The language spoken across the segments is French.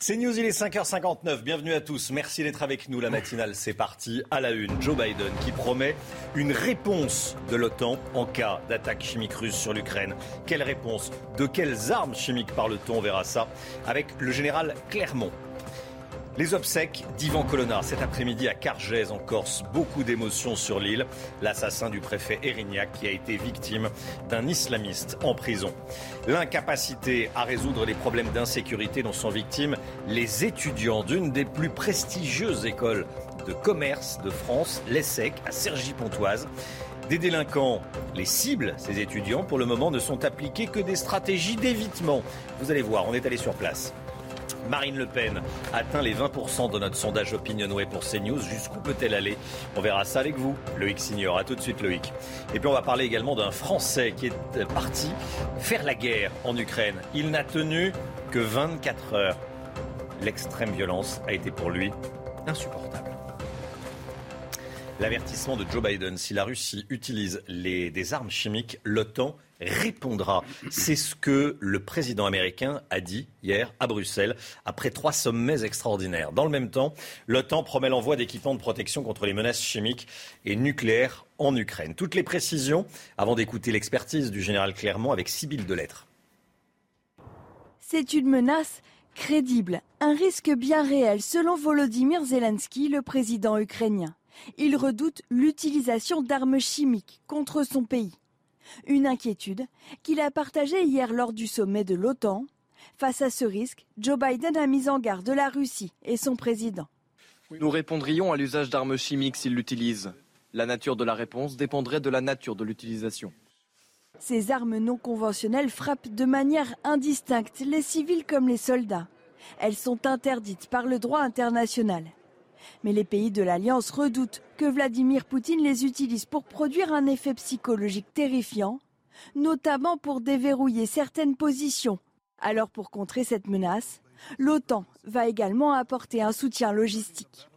C'est News, il est 5h59. Bienvenue à tous. Merci d'être avec nous. La matinale, c'est parti. À la une, Joe Biden qui promet une réponse de l'OTAN en cas d'attaque chimique russe sur l'Ukraine. Quelle réponse? De quelles armes chimiques parle-t-on? On verra ça avec le général Clermont. Les obsèques d'Ivan Colonna cet après-midi à Cargèse en Corse. Beaucoup d'émotions sur l'île. L'assassin du préfet Erignac qui a été victime d'un islamiste en prison. L'incapacité à résoudre les problèmes d'insécurité dont sont victimes les étudiants d'une des plus prestigieuses écoles de commerce de France, l'ESSEC, à Cergy-Pontoise. Des délinquants, les cibles, ces étudiants, pour le moment, ne sont appliquées que des stratégies d'évitement. Vous allez voir, on est allé sur place. Marine Le Pen atteint les 20% de notre sondage Opinionway pour CNews. Jusqu'où peut-elle aller? On verra ça avec vous, Loïc Signor. A tout de suite, Loïc. Et puis on va parler également d'un Français qui est parti faire la guerre en Ukraine. Il n'a tenu que 24 heures. L'extrême violence a été pour lui insupportable. L'avertissement de Joe Biden, si la Russie utilise des armes chimiques, l'OTAN répondra. C'est ce que le président américain a dit hier à Bruxelles après trois sommets extraordinaires. Dans le même temps, l'OTAN promet l'envoi d'équipements de protection contre les menaces chimiques et nucléaires en Ukraine. Toutes les précisions avant d'écouter l'expertise du général Clermont avec Sibylle Delettre. C'est une menace crédible, un risque bien réel selon Volodymyr Zelensky, le président ukrainien. Il redoute l'utilisation d'armes chimiques contre son pays. Une inquiétude qu'il a partagée hier lors du sommet de l'OTAN. Face à ce risque, Joe Biden a mis en garde la Russie et son président. Nous répondrions à l'usage d'armes chimiques s'ils l'utilisent. La nature de la réponse dépendrait de la nature de l'utilisation. Ces armes non conventionnelles frappent de manière indistincte les civils comme les soldats. Elles sont interdites par le droit international. Mais les pays de l'Alliance redoutent que Vladimir Poutine les utilise pour produire un effet psychologique terrifiant, notamment pour déverrouiller certaines positions. Alors pour contrer cette menace, l'OTAN va également apporter un soutien logistique.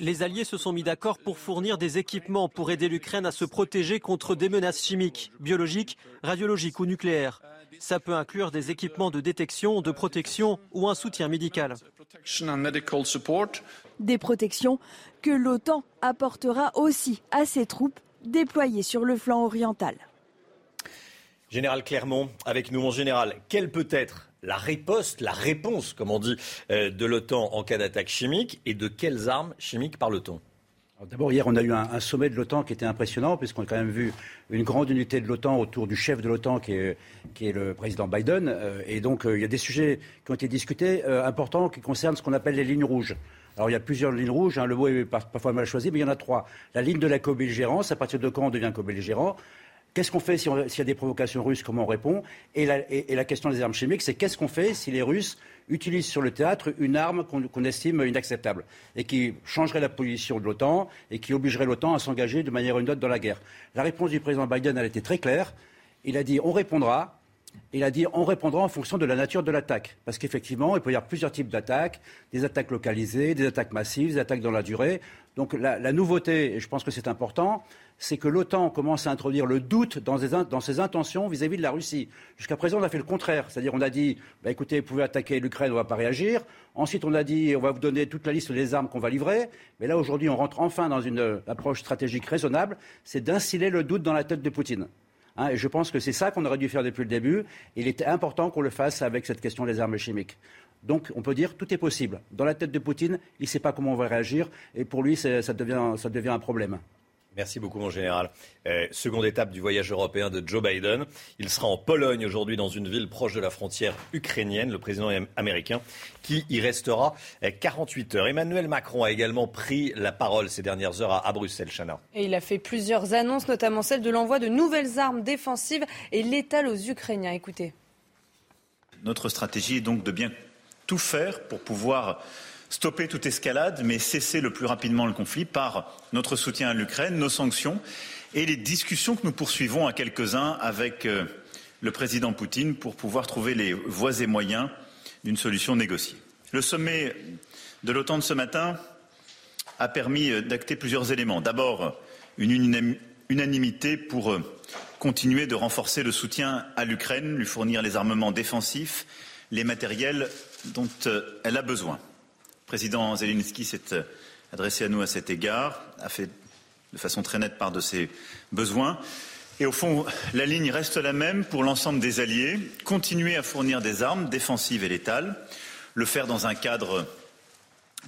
Les alliés se sont mis d'accord pour fournir des équipements pour aider l'Ukraine à se protéger contre des menaces chimiques, biologiques, radiologiques ou nucléaires. Ça peut inclure des équipements de détection, de protection ou un soutien médical. Des protections que l'OTAN apportera aussi à ses troupes déployées sur le flanc oriental. Général Clermont, avec nous, mon général, quelle peut être la riposte, la réponse, comme on dit, euh, de l'OTAN en cas d'attaque chimique et de quelles armes chimiques parle-t-on? D'abord, hier, on a eu un, sommet de l'OTAN qui était impressionnant, puisqu'on a quand même vu une grande unité de l'OTAN autour du chef de l'OTAN, qui est, le président Biden. Euh, et donc, euh, il y a des sujets qui ont été discutés euh, importants qui concernent ce qu'on appelle les lignes rouges. Alors, il y a plusieurs lignes rouges. Hein, le mot est parfois mal choisi, mais il y en a trois. La ligne de la co-belligérance, à partir de quand on devient co-belligérant? Qu'est-ce qu'on fait s'il y a des provocations russes Comment on répond? Et la, question des armes chimiques, c'est qu'est-ce qu'on fait si les Russes utilisent sur le théâtre une arme qu'on estime inacceptable et qui changerait la position de l'OTAN et qui obligerait l'OTAN à s'engager de manière une autre dans la guerre La réponse du président Biden, a été très claire. Il a dit on répondra, il a dit on répondra en fonction de la nature de l'attaque. Parce qu'effectivement, il peut y avoir plusieurs types d'attaques, des attaques localisées, des attaques massives, des attaques dans la durée. Donc la nouveauté, et je pense que c'est important, c'est que l'OTAN commence à introduire le doute dans, ses intentions vis-à-vis de la Russie. Jusqu'à présent, on a fait le contraire. C'est-à-dire, on a dit, bah, écoutez, vous pouvez attaquer l'Ukraine, on ne va pas réagir. Ensuite, on a dit, on va vous donner toute la liste des armes qu'on va livrer. Mais là, aujourd'hui, on rentre enfin dans une approche stratégique raisonnable. C'est d'instiller le doute dans la tête de Poutine. Hein, et je pense que c'est ça qu'on aurait dû faire depuis le début. Il était important qu'on le fasse avec cette question des armes chimiques. Donc on peut dire tout est possible. Dans la tête de Poutine, il ne sait pas comment on va réagir et pour lui, ça devient un problème. Merci beaucoup, mon général. Euh, seconde étape du voyage européen de Joe Biden. Il sera en Pologne aujourd'hui, dans une ville proche de la frontière ukrainienne, le président américain, qui y restera 48 euh, heures. Emmanuel Macron a également pris la parole ces dernières heures à, Bruxelles, Chana. Et il a fait plusieurs annonces, notamment celle de l'envoi de nouvelles armes défensives et létales aux Ukrainiens. Écoutez. Notre stratégie est donc de bien tout faire pour pouvoir stopper toute escalade, mais cesser le plus rapidement le conflit par notre soutien à l'Ukraine, nos sanctions et les discussions que nous poursuivons à quelques-uns avec euh, le président Poutine pour pouvoir trouver les voies et moyens d'une solution négociée. Le sommet de l'OTAN de ce matin a permis euh, d'acter plusieurs éléments. D'abord, une unanimité pour euh, continuer de renforcer le soutien à l'Ukraine, lui fournir les armements défensifs, les matériels dont elle a besoin. Le président Zelensky s'est euh, adressé à nous à cet égard, a fait de façon très nette part de ses besoins. Et au fond, la ligne reste la même pour l'ensemble des alliés. Continuer à fournir des armes défensives et létales, le faire dans un cadre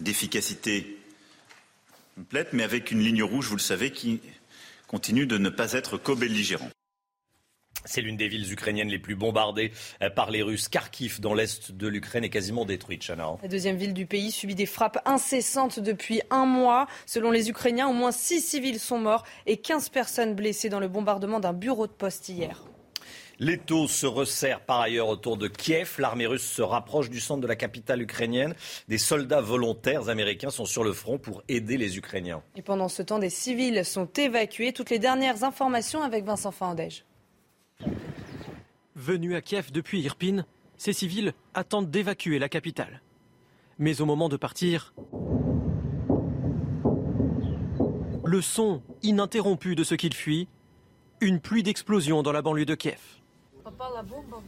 d'efficacité complète, mais avec une ligne rouge, vous le savez, qui continue de ne pas être co-belligérant. C'est l'une des villes ukrainiennes les plus bombardées euh, par les Russes. Kharkiv, dans l'est de l'Ukraine, est quasiment détruite, Chana. La deuxième ville du pays subit des frappes incessantes depuis un mois. Selon les Ukrainiens, au moins six civils sont morts et 15 personnes blessées dans le bombardement d'un bureau de poste hier. L'étau se resserre par ailleurs autour de Kiev. L'armée russe se rapproche du centre de la capitale ukrainienne. Des soldats volontaires américains sont sur le front pour aider les Ukrainiens. Et pendant ce temps, des civils sont évacués. Toutes les dernières informations avec Vincent Fandège. Venus à Kiev depuis Irpin, ces civils attendent d'évacuer la capitale. Mais au moment de partir, le son ininterrompu de ce qu'ils fuient, une pluie d'explosions dans la banlieue de Kiev.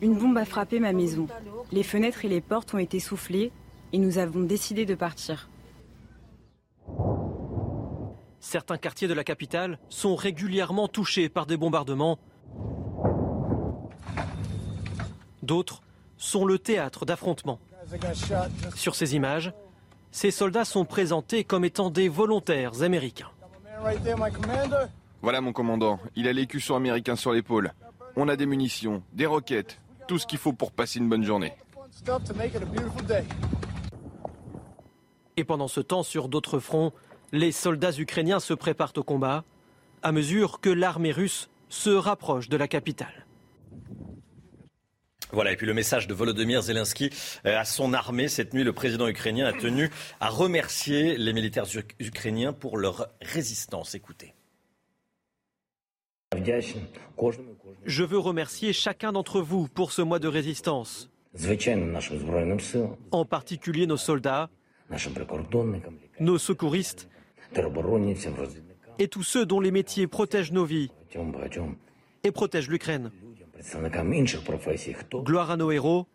Une bombe a frappé ma maison. Les fenêtres et les portes ont été soufflées et nous avons décidé de partir. Certains quartiers de la capitale sont régulièrement touchés par des bombardements. D'autres sont le théâtre d'affrontements. Sur ces images, ces soldats sont présentés comme étant des volontaires américains. Voilà mon commandant, il a l'écusson américain sur l'épaule. On a des munitions, des roquettes, tout ce qu'il faut pour passer une bonne journée. Et pendant ce temps, sur d'autres fronts, les soldats ukrainiens se préparent au combat à mesure que l'armée russe se rapproche de la capitale. Voilà, et puis le message de Volodymyr Zelensky euh, à son armée. Cette nuit, le président ukrainien a tenu à remercier les militaires ukrainiens pour leur résistance. Écoutez. Je veux remercier chacun d'entre vous pour ce mois de résistance. En particulier nos soldats, nos secouristes et tous ceux dont les métiers protègent nos vies et protègent l'Ukraine. Gloire à nos héros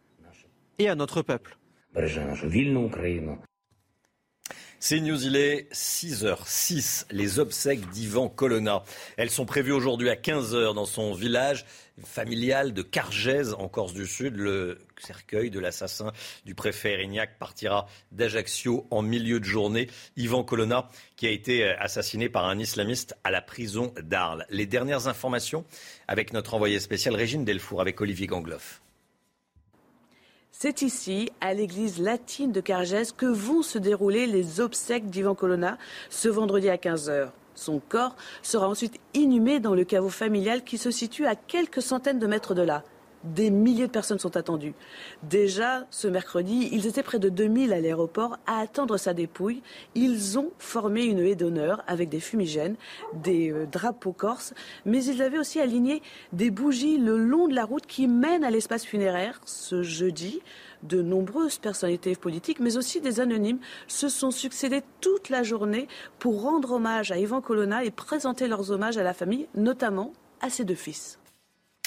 et à notre peuple. C'est News, il est 6h06, les obsèques d'Ivan Colonna. Elles sont prévues aujourd'hui à 15h dans son village familial de Cargèse en Corse du Sud. Le cercueil de l'assassin du préfet Erignac partira d'Ajaccio en milieu de journée. Ivan Colonna qui a été assassiné par un islamiste à la prison d'Arles. Les dernières informations avec notre envoyé spécial Régine Delfour avec Olivier Gangloff. C'est ici, à l'église latine de Cargès, que vont se dérouler les obsèques d'Ivan Colonna ce vendredi à 15h. Son corps sera ensuite inhumé dans le caveau familial qui se situe à quelques centaines de mètres de là. Des milliers de personnes sont attendues. Déjà, ce mercredi, ils étaient près de 2000 à l'aéroport à attendre sa dépouille. Ils ont formé une haie d'honneur avec des fumigènes, des euh, drapeaux corses, mais ils avaient aussi aligné des bougies le long de la route qui mène à l'espace funéraire. Ce jeudi, de nombreuses personnalités politiques, mais aussi des anonymes, se sont succédés toute la journée pour rendre hommage à Ivan Colonna et présenter leurs hommages à la famille, notamment à ses deux fils.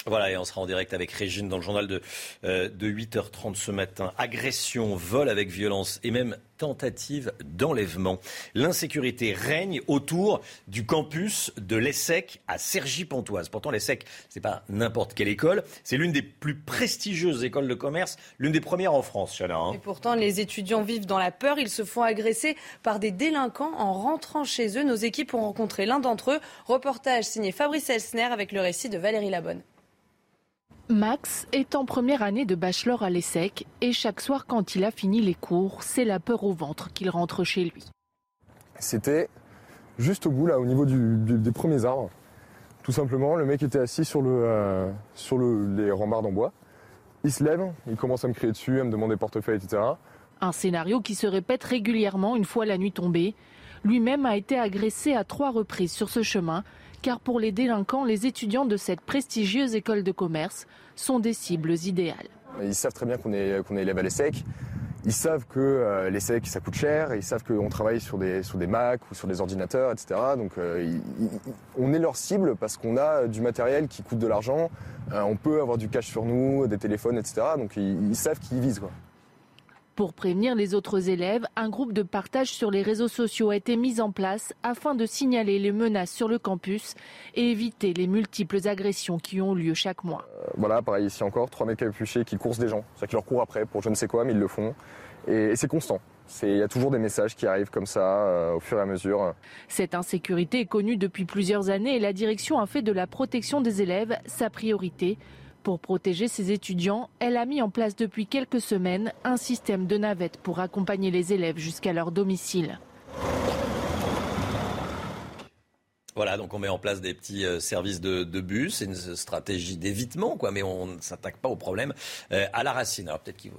Voilà, et on sera en direct avec Régine dans le journal de, euh, de 8h30 ce matin. Agression, vol avec violence et même tentative d'enlèvement. L'insécurité règne autour du campus de l'ESSEC à Cergy-Pontoise. Pourtant, l'ESSEC, c'est pas n'importe quelle école. C'est l'une des plus prestigieuses écoles de commerce, l'une des premières en France, Chana. Hein. Et pourtant, les étudiants vivent dans la peur. Ils se font agresser par des délinquants en rentrant chez eux. Nos équipes ont rencontré l'un d'entre eux. Reportage signé Fabrice Elsner avec le récit de Valérie Labonne. Max est en première année de bachelor à l'ESSEC et chaque soir quand il a fini les cours, c'est la peur au ventre qu'il rentre chez lui. C'était juste au bout, là, au niveau du, du, des premiers arbres. Tout simplement, le mec était assis sur, le, euh, sur le, les rambardes en bois. Il se lève, il commence à me crier dessus, à me demander portefeuille, etc. Un scénario qui se répète régulièrement une fois la nuit tombée. Lui-même a été agressé à trois reprises sur ce chemin car pour les délinquants, les étudiants de cette prestigieuse école de commerce sont des cibles idéales. Ils savent très bien qu'on est, qu'on est élève à l'ESSEC. ils savent que euh, les SEC, ça coûte cher, ils savent qu'on travaille sur des, sur des Mac ou sur des ordinateurs, etc. Donc euh, on est leur cible parce qu'on a du matériel qui coûte de l'argent, euh, on peut avoir du cash sur nous, des téléphones, etc. Donc ils, savent qu'ils visent. Pour prévenir les autres élèves, un groupe de partage sur les réseaux sociaux a été mis en place afin de signaler les menaces sur le campus et éviter les multiples agressions qui ont lieu chaque mois. Euh, voilà, pareil ici encore, trois mecs capuchés qui coursent des gens. C'est-à-dire qu'ils leur courent après pour je ne sais quoi, mais ils le font. Et, c'est constant. Il y a toujours des messages qui arrivent comme ça euh, au fur et à mesure. Cette insécurité est connue depuis plusieurs années et la direction a fait de la protection des élèves sa priorité. Pour protéger ses étudiants, elle a mis en place depuis quelques semaines un système de navettes pour accompagner les élèves jusqu'à leur domicile. Voilà, donc on met en place des petits euh, services de, bus, c'est une stratégie d'évitement, quoi, mais on ne s'attaque pas au problème euh, à la racine. Alors peut-être que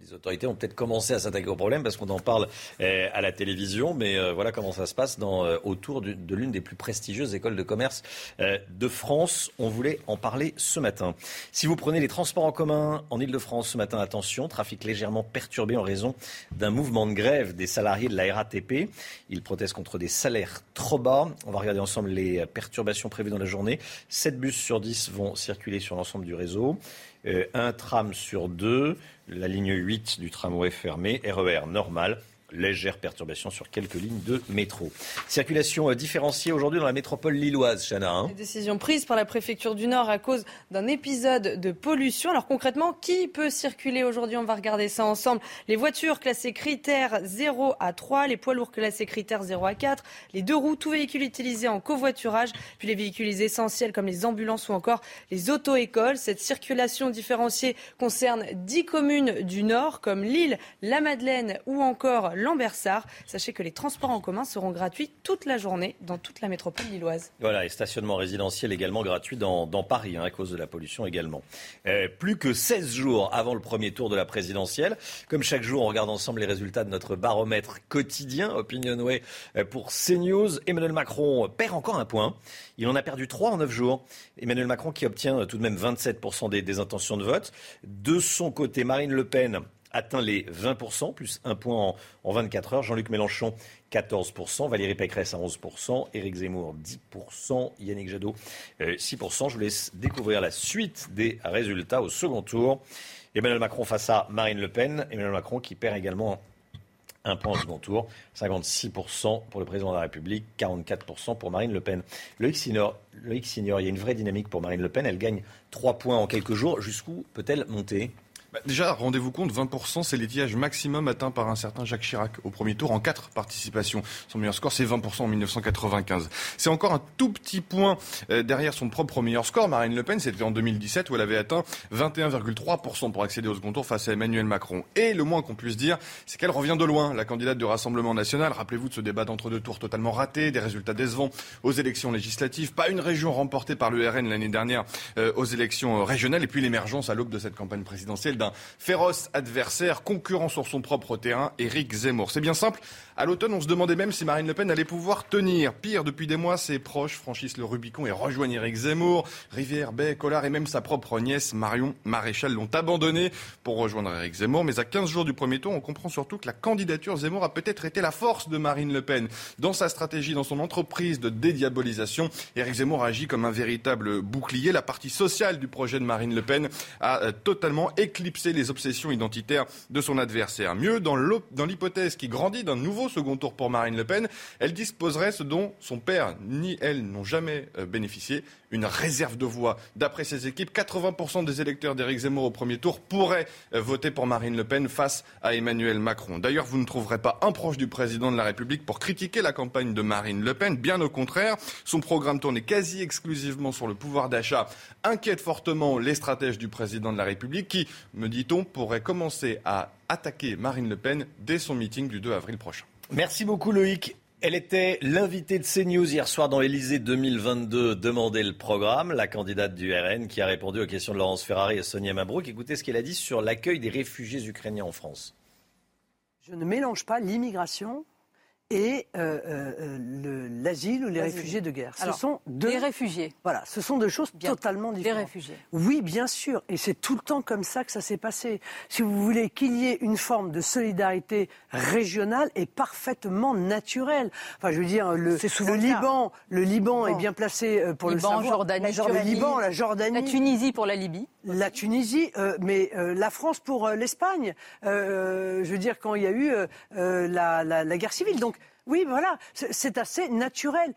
les autorités ont peut-être commencé à s'attaquer au problème parce qu'on en parle euh, à la télévision, mais voilà comment ça se passe autour de l'une des plus prestigieuses écoles de commerce de France. On voulait en parler ce matin. Si vous prenez les transports en commun en Ile-de-France ce matin, attention, trafic légèrement perturbé en raison d'un mouvement de grève des salariés de la RATP. Ils protestent contre des salaires trop bas. On va regarder ensemble les perturbations prévues dans la journée. 7 bus sur 10 vont circuler sur l'ensemble du réseau. Euh, un tram sur deux. La ligne 8 du tramway fermé. RER normal légère perturbation sur quelques lignes de métro. Circulation euh, différenciée aujourd'hui dans la métropole lilloise, Chana. Hein. Prise par la préfecture du Nord à cause d'un épisode de pollution. Alors concrètement, qui peut circuler aujourd'hui? On va regarder ça ensemble. Les voitures classées critères 0 à 3, les poids lourds classés critères 0 à 4, les deux roues, tout véhicule utilisé en covoiturage, puis les véhicules essentiels comme les ambulances ou encore les auto-écoles. Cette circulation différenciée concerne 10 communes du Nord comme Lille, la Madeleine ou encore Lambersart. Sachez que les transports en commun seront gratuits toute la journée dans toute la métropole lilloise. Voilà, et stationnement résidentiel également gratuit dans, Paris, hein, à cause de la pollution également. Euh, plus que 16 jours avant le premier tour de la présidentielle. Comme chaque jour, on regarde ensemble les résultats de notre baromètre quotidien Opinionway euh, pour CNews. Emmanuel Macron perd encore un point. Il en a perdu 3 en 9 jours. Emmanuel Macron qui obtient tout de même 27% des, des intentions de vote. De son côté, Marine Le Pen atteint les 20%, plus un point en, 24 heures. Jean-Luc Mélenchon, 14%. Valérie Pécresse à 11%. Éric Zemmour, 10%. Yannick Jadot, 6%. Euh, Je vous laisse découvrir la suite des résultats au second tour. Emmanuel Macron face à Marine Le Pen. Emmanuel Macron qui perd également un point au second tour. 56% pour le président de la République, 44% pour Marine Le Pen. Le Signor, Loïc il y a une vraie dynamique pour Marine Le Pen. Elle gagne 3 points en quelques jours. Jusqu'où peut-elle monter? Bah, déjà, rendez-vous compte, 20%, c'est l'étiage maximum atteint par un certain Jacques Chirac au premier tour en quatre participations. Son meilleur score, c'est 20% en 1995. C'est encore un tout petit point euh, derrière son propre meilleur score. Marine Le Pen, c'était en 2017 où elle avait atteint 21,3% pour accéder au second tour face à Emmanuel Macron. Et le moins qu'on puisse dire, c'est qu'elle revient de loin, la candidate du Rassemblement national. Rappelez-vous de ce débat d'entre deux tours totalement raté, des résultats décevants aux élections législatives, pas une région remportée par le RN l'année dernière euh, aux élections euh, régionales, et puis l'émergence à l'aube de cette campagne présidentielle féroce adversaire, concurrent sur son propre terrain, Éric Zemmour. C'est bien simple. À l'automne, on se demandait même si Marine Le Pen allait pouvoir tenir. Pire, depuis des mois, ses proches franchissent le Rubicon et rejoignent Éric Zemmour. Rivière, Bay, Collard et même sa propre nièce Marion Maréchal l'ont abandonné pour rejoindre Éric Zemmour. Mais à 15 jours du premier tour, on comprend surtout que la candidature Zemmour a peut-être été la force de Marine Le Pen. Dans sa stratégie, dans son entreprise de dédiabolisation, Éric Zemmour agit comme un véritable bouclier. La partie sociale du projet de Marine Le Pen a euh, totalement éclipsé les obsessions identitaires de son adversaire. Mieux, dans l'hypothèse qui grandit d'un nouveau second tour pour Marine Le Pen, elle disposerait ce dont son père ni elle n'ont jamais euh, bénéficié, une réserve de voix. D'après ses équipes, 80% des électeurs d'Éric Zemmour au premier tour pourraient euh, voter pour Marine Le Pen face à Emmanuel Macron. D'ailleurs, vous ne trouverez pas un proche du président de la République pour critiquer la campagne de Marine Le Pen. Bien au contraire, son programme tournait quasi exclusivement sur le pouvoir d'achat, inquiète fortement les stratèges du président de la République qui, me dit-on, pourrait commencer à attaquer Marine Le Pen dès son meeting du 2 avril prochain. Merci beaucoup Loïc. Elle était l'invitée de CNews hier soir dans l'Elysée 2022. Demandez le programme. La candidate du RN qui a répondu aux questions de Laurence Ferrari et Sonia Mabrouk. Écoutez ce qu'elle a dit sur l'accueil des réfugiés ukrainiens en France. Je ne mélange pas l'immigration et euh, euh, l'asile ou les réfugiés de guerre. Ce sont deux les réfugiés. Voilà, ce sont deux choses totalement différentes. Les réfugiés. Oui, bien sûr, et c'est tout le temps comme ça que ça s'est passé. Si vous voulez qu'il y ait une forme de solidarité régionale et parfaitement naturelle. Enfin, je veux dire, le, Liban, le Liban est bien placé euh, pour le savoir. Jordanie, le Liban, la Jordanie, la Tunisie pour la Libye. La Tunisie, mais la France pour l'Espagne. je veux dire, quand il y a eu la, la guerre civile, donc oui, voilà, c'est assez naturel.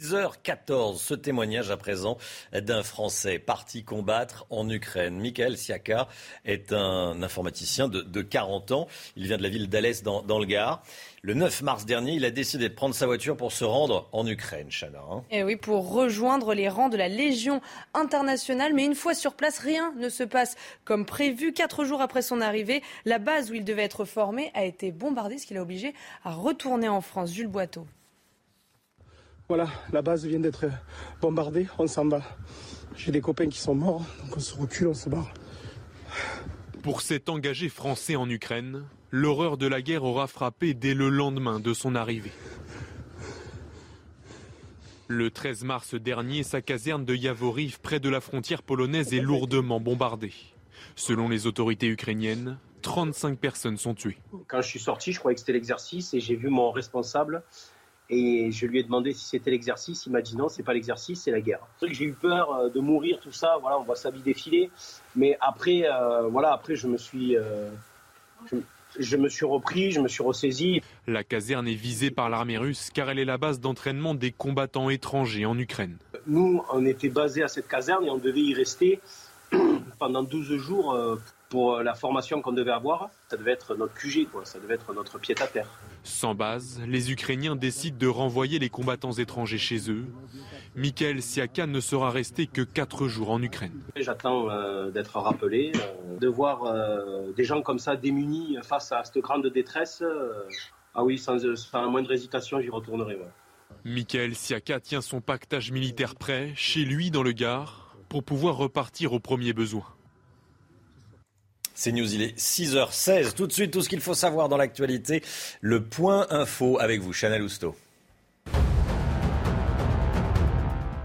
6h14, ce témoignage à présent d'un Français parti combattre en Ukraine. Michael Siaka est un informaticien de, 40 ans. Il vient de la ville d'Alès dans, le Gard. Le 9 mars dernier, il a décidé de prendre sa voiture pour se rendre en Ukraine, Chana. Hein. Et eh oui, pour rejoindre les rangs de la Légion internationale. Mais une fois sur place, rien ne se passe comme prévu. Quatre jours après son arrivée, la base où il devait être formé a été bombardée, ce qui l'a obligé à retourner en France. Jules Boiteau. Voilà, la base vient d'être bombardée, on s'en va. J'ai des copains qui sont morts, donc on se recule, on se barre. Pour cet engagé français en Ukraine, l'horreur de la guerre aura frappé dès le lendemain de son arrivée. Le 13 mars dernier, sa caserne de Yavoriv, près de la frontière polonaise, est lourdement bombardée. Selon les autorités ukrainiennes, 35 personnes sont tuées. Quand je suis sorti, je croyais que c'était l'exercice et j'ai vu mon responsable et je lui ai demandé si c'était l'exercice. Il m'a dit non, c'est pas l'exercice, c'est la guerre. C'est vrai que j'ai eu peur euh, de mourir, tout ça. Voilà, on voit sa vie défiler. Mais après, euh, voilà, après, je me suis, euh, je, me suis repris, je me suis ressaisi. La caserne est visée par l'armée russe car elle est la base d'entraînement des combattants étrangers en Ukraine. Nous, on était basés à cette caserne et on devait y rester pendant 12 jours pour euh, la formation qu'on devait avoir, ça devait être notre QG, quoi. ça devait être notre pied à terre. Sans base, les Ukrainiens décident de renvoyer les combattants étrangers chez eux. Mikhail Siaka ne sera resté que 4 jours en Ukraine. J'attends euh, d'être rappelé, euh, de voir des gens comme ça démunis face à cette grande détresse. ah oui, sans, sans, la moindre hésitation, j'y retournerai. Ouais. Michael Siaka tient son pactage militaire prêt, chez lui dans le Gard, pour pouvoir repartir au premier besoin. C'est News, il est 6h16. Tout de suite, tout ce qu'il faut savoir dans l'actualité. Le point info avec vous, Chanel Housteau.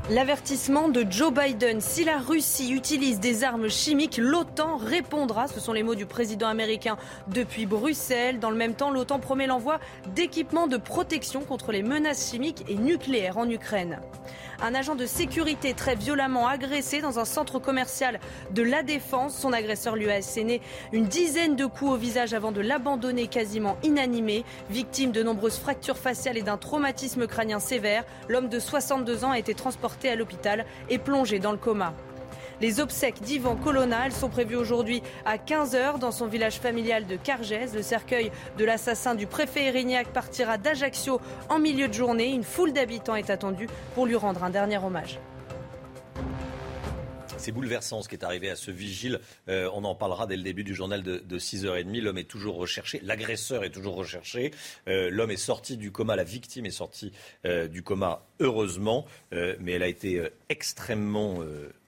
L'avertissement de Joe Biden, si la Russie utilise des armes chimiques, l'OTAN répondra. Ce sont les mots du président américain depuis Bruxelles. Dans le même temps, l'OTAN promet l'envoi d'équipements de protection contre les menaces chimiques et nucléaires en Ukraine. Un agent de sécurité très violemment agressé dans un centre commercial de la Défense. Son agresseur lui a asséné une dizaine de coups au visage avant de l'abandonner quasiment inanimé. Victime de nombreuses fractures faciales et d'un traumatisme crânien sévère, l'homme de 62 ans a été transporté à l'hôpital et plongé dans le coma. Les obsèques d'Ivan Colonna, sont prévues aujourd'hui à 15h dans son village familial de Cargès. Le cercueil de l'assassin du préfet Erignac partira d'Ajaccio en milieu de journée. Une foule d'habitants est attendue pour lui rendre un dernier hommage. C'est bouleversant ce qui est arrivé à ce vigile. Euh, on en parlera dès le début du journal de, 6h30. L'homme est toujours recherché, l'agresseur est toujours recherché. Euh, l'homme est sorti du coma, la victime est sortie euh, du coma, heureusement, mais elle a été extrêmement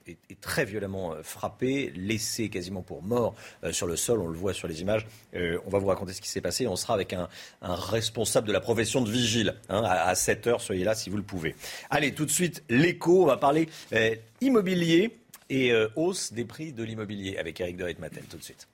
est, très violemment euh, frappé, laissé quasiment pour mort euh, sur le sol. On le voit sur les images. Euh, on va vous raconter ce qui s'est passé. On sera avec un, responsable de la profession de vigile hein, à, 7 heures. Soyez là si vous le pouvez. Allez, tout de suite, l'écho. On va parler immobilier et hausse des prix de l'immobilier avec Eric de Ritmaten tout de suite.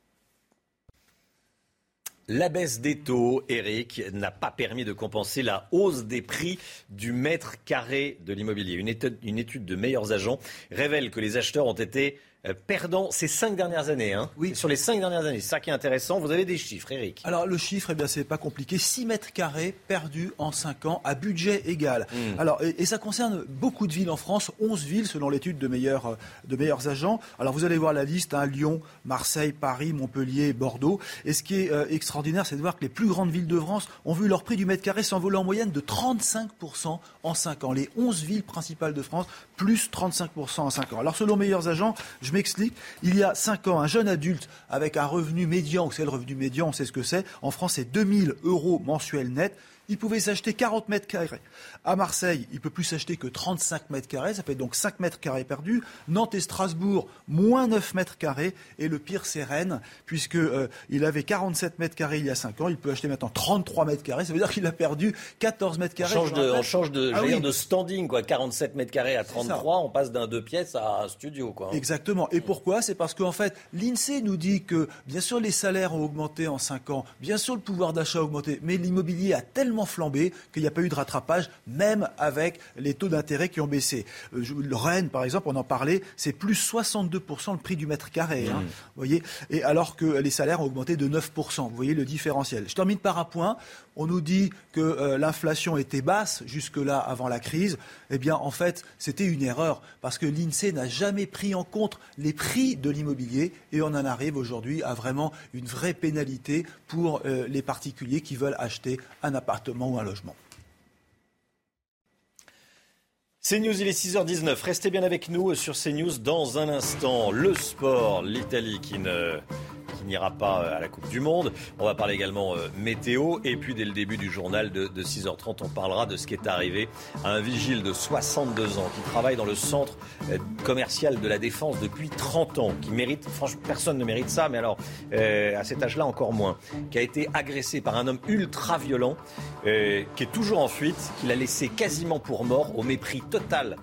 La baisse des taux, Eric, n'a pas permis de compenser la hausse des prix du mètre carré de l'immobilier. Une étude, de meilleurs agents révèle que les acheteurs ont été euh, perdant ces cinq dernières années. Hein. Oui. Sur les cinq dernières années. C'est ça qui est intéressant. Vous avez des chiffres, Eric. Alors, le chiffre, eh bien, c'est pas compliqué. 6 mètres carrés perdus en 5 ans à budget égal. Hmm. Alors, et, ça concerne beaucoup de villes en France, 11 villes selon l'étude de meilleurs, euh, de meilleurs agents. Alors, vous allez voir la liste hein, Lyon, Marseille, Paris, Montpellier, Bordeaux. Et ce qui est euh, extraordinaire, c'est de voir que les plus grandes villes de France ont vu leur prix du mètre carré s'envoler en moyenne de 35% en 5 ans. Les 11 villes principales de France, plus 35% en 5 ans. Alors, selon meilleurs agents, je m'explique. Il y a 5 ans, un jeune adulte avec un revenu médian, c'est le revenu médian, on sait ce que c'est, en France, c'est 2000 euros mensuels net il pouvait s'acheter 40 mètres carrés. À Marseille, il peut plus s'acheter que 35 mètres carrés, ça fait donc 5 mètres carrés perdus. Nantes et Strasbourg, moins 9 mètres carrés. Et le pire, c'est Rennes, puisqu'il euh, avait 47 mètres carrés il y a 5 ans, il peut acheter maintenant 33 mètres carrés, ça veut dire qu'il a perdu 14 mètres carrés. On change de, on change de, ah de standing, quoi. 47 mètres carrés à 33, on passe d'un deux pièces à un studio, quoi. Exactement. Et pourquoi? C'est parce qu'en fait, l'INSEE nous dit que, bien sûr, les salaires ont augmenté en 5 ans, bien sûr, le pouvoir d'achat a augmenté, mais l'immobilier a tellement flambé qu'il n'y a pas eu de rattrapage, même avec les taux d'intérêt qui ont baissé. Euh, le Rennes, par exemple, on en parlait, c'est plus 62% le prix du mètre carré. Hein, mmh. vous voyez Et alors que les salaires ont augmenté de 9%. Vous voyez le différentiel. Je termine par un point. On nous dit que euh, l'inflation était basse jusque-là avant la crise. Eh bien, en fait, c'était une erreur parce que l'INSEE n'a jamais pris en compte les prix de l'immobilier et on en arrive aujourd'hui à vraiment une vraie pénalité pour euh, les particuliers qui veulent acheter un appartement ou un logement. CNews, il est 6h19. Restez bien avec nous sur CNews dans un instant. Le sport, l'Italie qui ne qui n'ira pas euh, à la Coupe du Monde. On va parler également euh, météo. Et puis, dès le début du journal de, 6h30, on parlera de ce qui est arrivé à un vigile de 62 ans qui travaille dans le centre euh, commercial de la Défense depuis 30 ans, qui mérite, franchement, personne ne mérite ça, mais alors, à cet âge-là, encore moins, qui a été agressé par un homme ultra violent, qui est toujours en fuite, qu'il a laissé quasiment pour mort au mépris total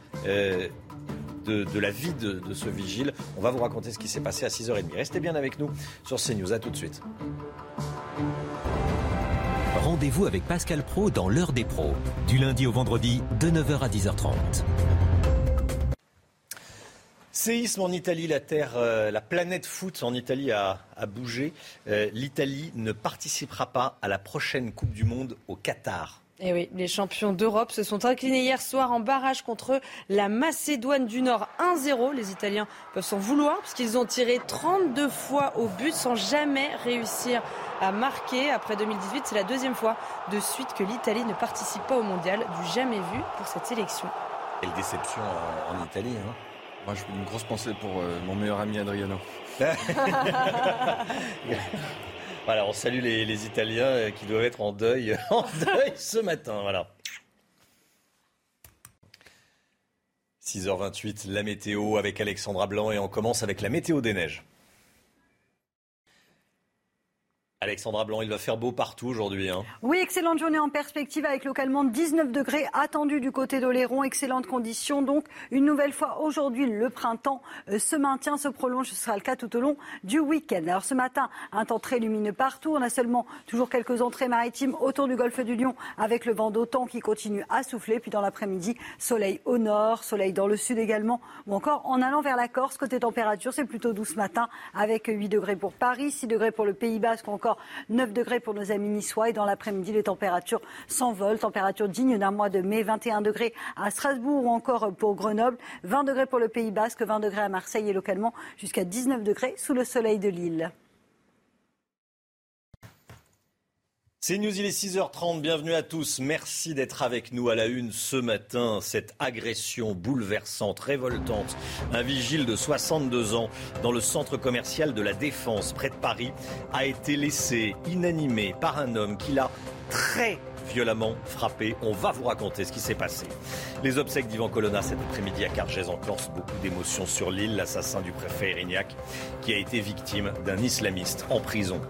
de, la vie de, de, ce vigile. On va vous raconter ce qui s'est passé à 6h30. Restez bien avec nous sur CNews. À tout de suite. Rendez-vous avec Pascal Pro dans l'heure des pros, du lundi au vendredi de 9h à 10h30. Séisme en Italie, la terre, euh, la planète foot en Italie a, bougé. Euh, L'Italie ne participera pas à la prochaine Coupe du Monde au Qatar. Et eh oui, les champions d'Europe se sont inclinés hier soir en barrage contre la Macédoine du Nord 1-0. Les Italiens peuvent s'en vouloir puisqu'ils ont tiré 32 fois au but sans jamais réussir à marquer. Après 2018, c'est la deuxième fois de suite que l'Italie ne participe pas au mondial, du jamais vu pour cette sélection. Quelle déception en, Italie. Hein. Moi, je une grosse pensée pour euh, mon meilleur ami Adriano. Voilà, on salue les, Italiens euh, qui doivent être en deuil, en deuil ce matin. Voilà. 6h28, la météo avec Alexandra Blanc et on commence avec la météo des neiges. Alexandra Blanc, il va faire beau partout aujourd'hui. Hein. Oui, excellente journée en perspective avec localement 19 degrés attendus du côté d'Oléron. Excellentes conditions. Donc, une nouvelle fois aujourd'hui, le printemps euh, se maintient, se prolonge. Ce sera le cas tout au long du week-end. Alors, ce matin, un temps très lumineux partout. On a seulement toujours quelques entrées maritimes autour du golfe du Lion avec le vent d'automne qui continue à souffler. Puis dans l'après-midi, soleil au nord, soleil dans le sud également. Ou encore en allant vers la Corse. Côté température, c'est plutôt doux ce matin avec 8 degrés pour Paris, 6 degrés pour le Pays Basque ou encore 9 degrés pour nos amis niçois. Et dans l'après-midi, les températures s'envolent. Température digne d'un mois de mai. 21 degrés à Strasbourg ou encore pour Grenoble. 20 degrés pour le Pays Basque, 20 degrés à Marseille et localement jusqu'à 19 degrés sous le soleil de Lille. C'est News, il est 6h30, bienvenue à tous. Merci d'être avec nous à la une ce matin. Cette agression bouleversante, révoltante. Un vigile de 62 ans dans le centre commercial de la Défense, près de Paris, a été laissé inanimé par un homme qui l'a très violemment frappé. On va vous raconter ce qui s'est passé. Les obsèques d'Ivan Colonna cet après-midi à Cargès en beaucoup d'émotions sur l'île, l'assassin du préfet Erignac qui a été victime d'un islamiste en prison.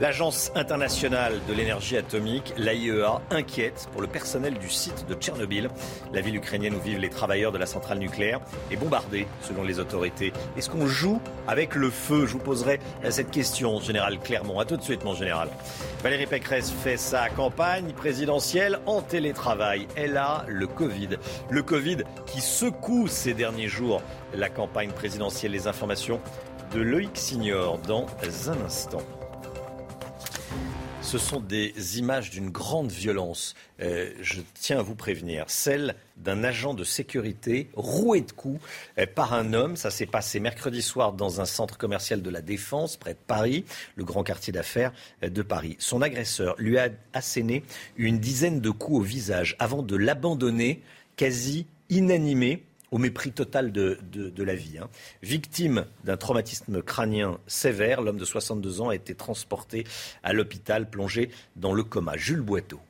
L'Agence internationale de l'énergie atomique, l'AIEA, inquiète pour le personnel du site de Tchernobyl. La ville ukrainienne où vivent les travailleurs de la centrale nucléaire est bombardée, selon les autorités. Est-ce qu'on joue avec le feu? Je vous poserai cette question, général Clermont. A tout de suite, mon général. Valérie Pécresse fait sa campagne présidentielle en télétravail. Elle a le Covid. Le Covid qui secoue ces derniers jours la campagne présidentielle. Les informations de Loïc Signor dans un instant. Ce sont des images d'une grande violence. Euh, je tiens à vous prévenir. Celle d'un agent de sécurité roué de coups euh, par un homme. Ça s'est passé mercredi soir dans un centre commercial de la Défense, près de Paris, le grand quartier d'affaires euh, de Paris. Son agresseur lui a asséné une dizaine de coups au visage avant de l'abandonner quasi inanimé au mépris total de, la vie. Hein. Victime d'un traumatisme crânien sévère, l'homme de 62 ans a été transporté à l'hôpital, plongé dans le coma. Jules Boiteau.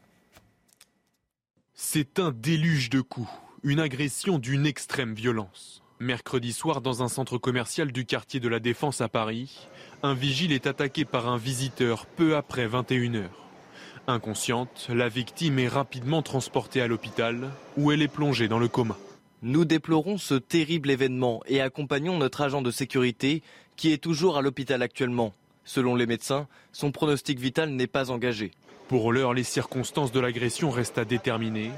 C'est un déluge de coups, une agression d'une extrême violence. Mercredi soir, dans un centre commercial du quartier de la Défense à Paris, un vigile est attaqué par un visiteur peu après 21h. Inconsciente, la victime est rapidement transportée à l'hôpital où elle est plongée dans le coma. Nous déplorons ce terrible événement et accompagnons notre agent de sécurité qui est toujours à l'hôpital actuellement. Selon les médecins, son pronostic vital n'est pas engagé. Pour l'heure, les circonstances de l'agression restent à déterminer.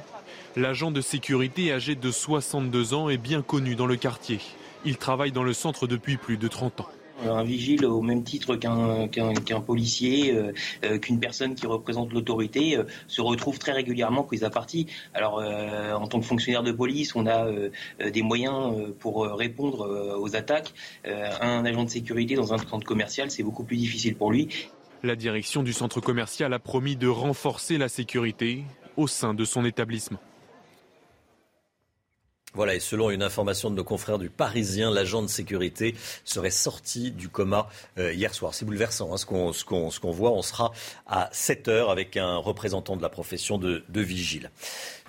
L'agent de sécurité âgé de 62 ans est bien connu dans le quartier. Il travaille dans le centre depuis plus de 30 ans. Un vigile au même titre qu'un policier, euh, euh, qu'une personne qui représente l'autorité, euh, se retrouve très régulièrement prise à partie. Alors, en tant que fonctionnaire de police, on a des moyens pour répondre aux attaques. un agent de sécurité dans un centre commercial, c'est beaucoup plus difficile pour lui. La direction du centre commercial a promis de renforcer la sécurité au sein de son établissement. Voilà, et selon une information de nos confrères du Parisien, l'agent de sécurité serait sorti du coma euh, hier soir. C'est bouleversant hein, ce qu'on voit. On sera à 7 heures avec un représentant de la profession de, de vigile.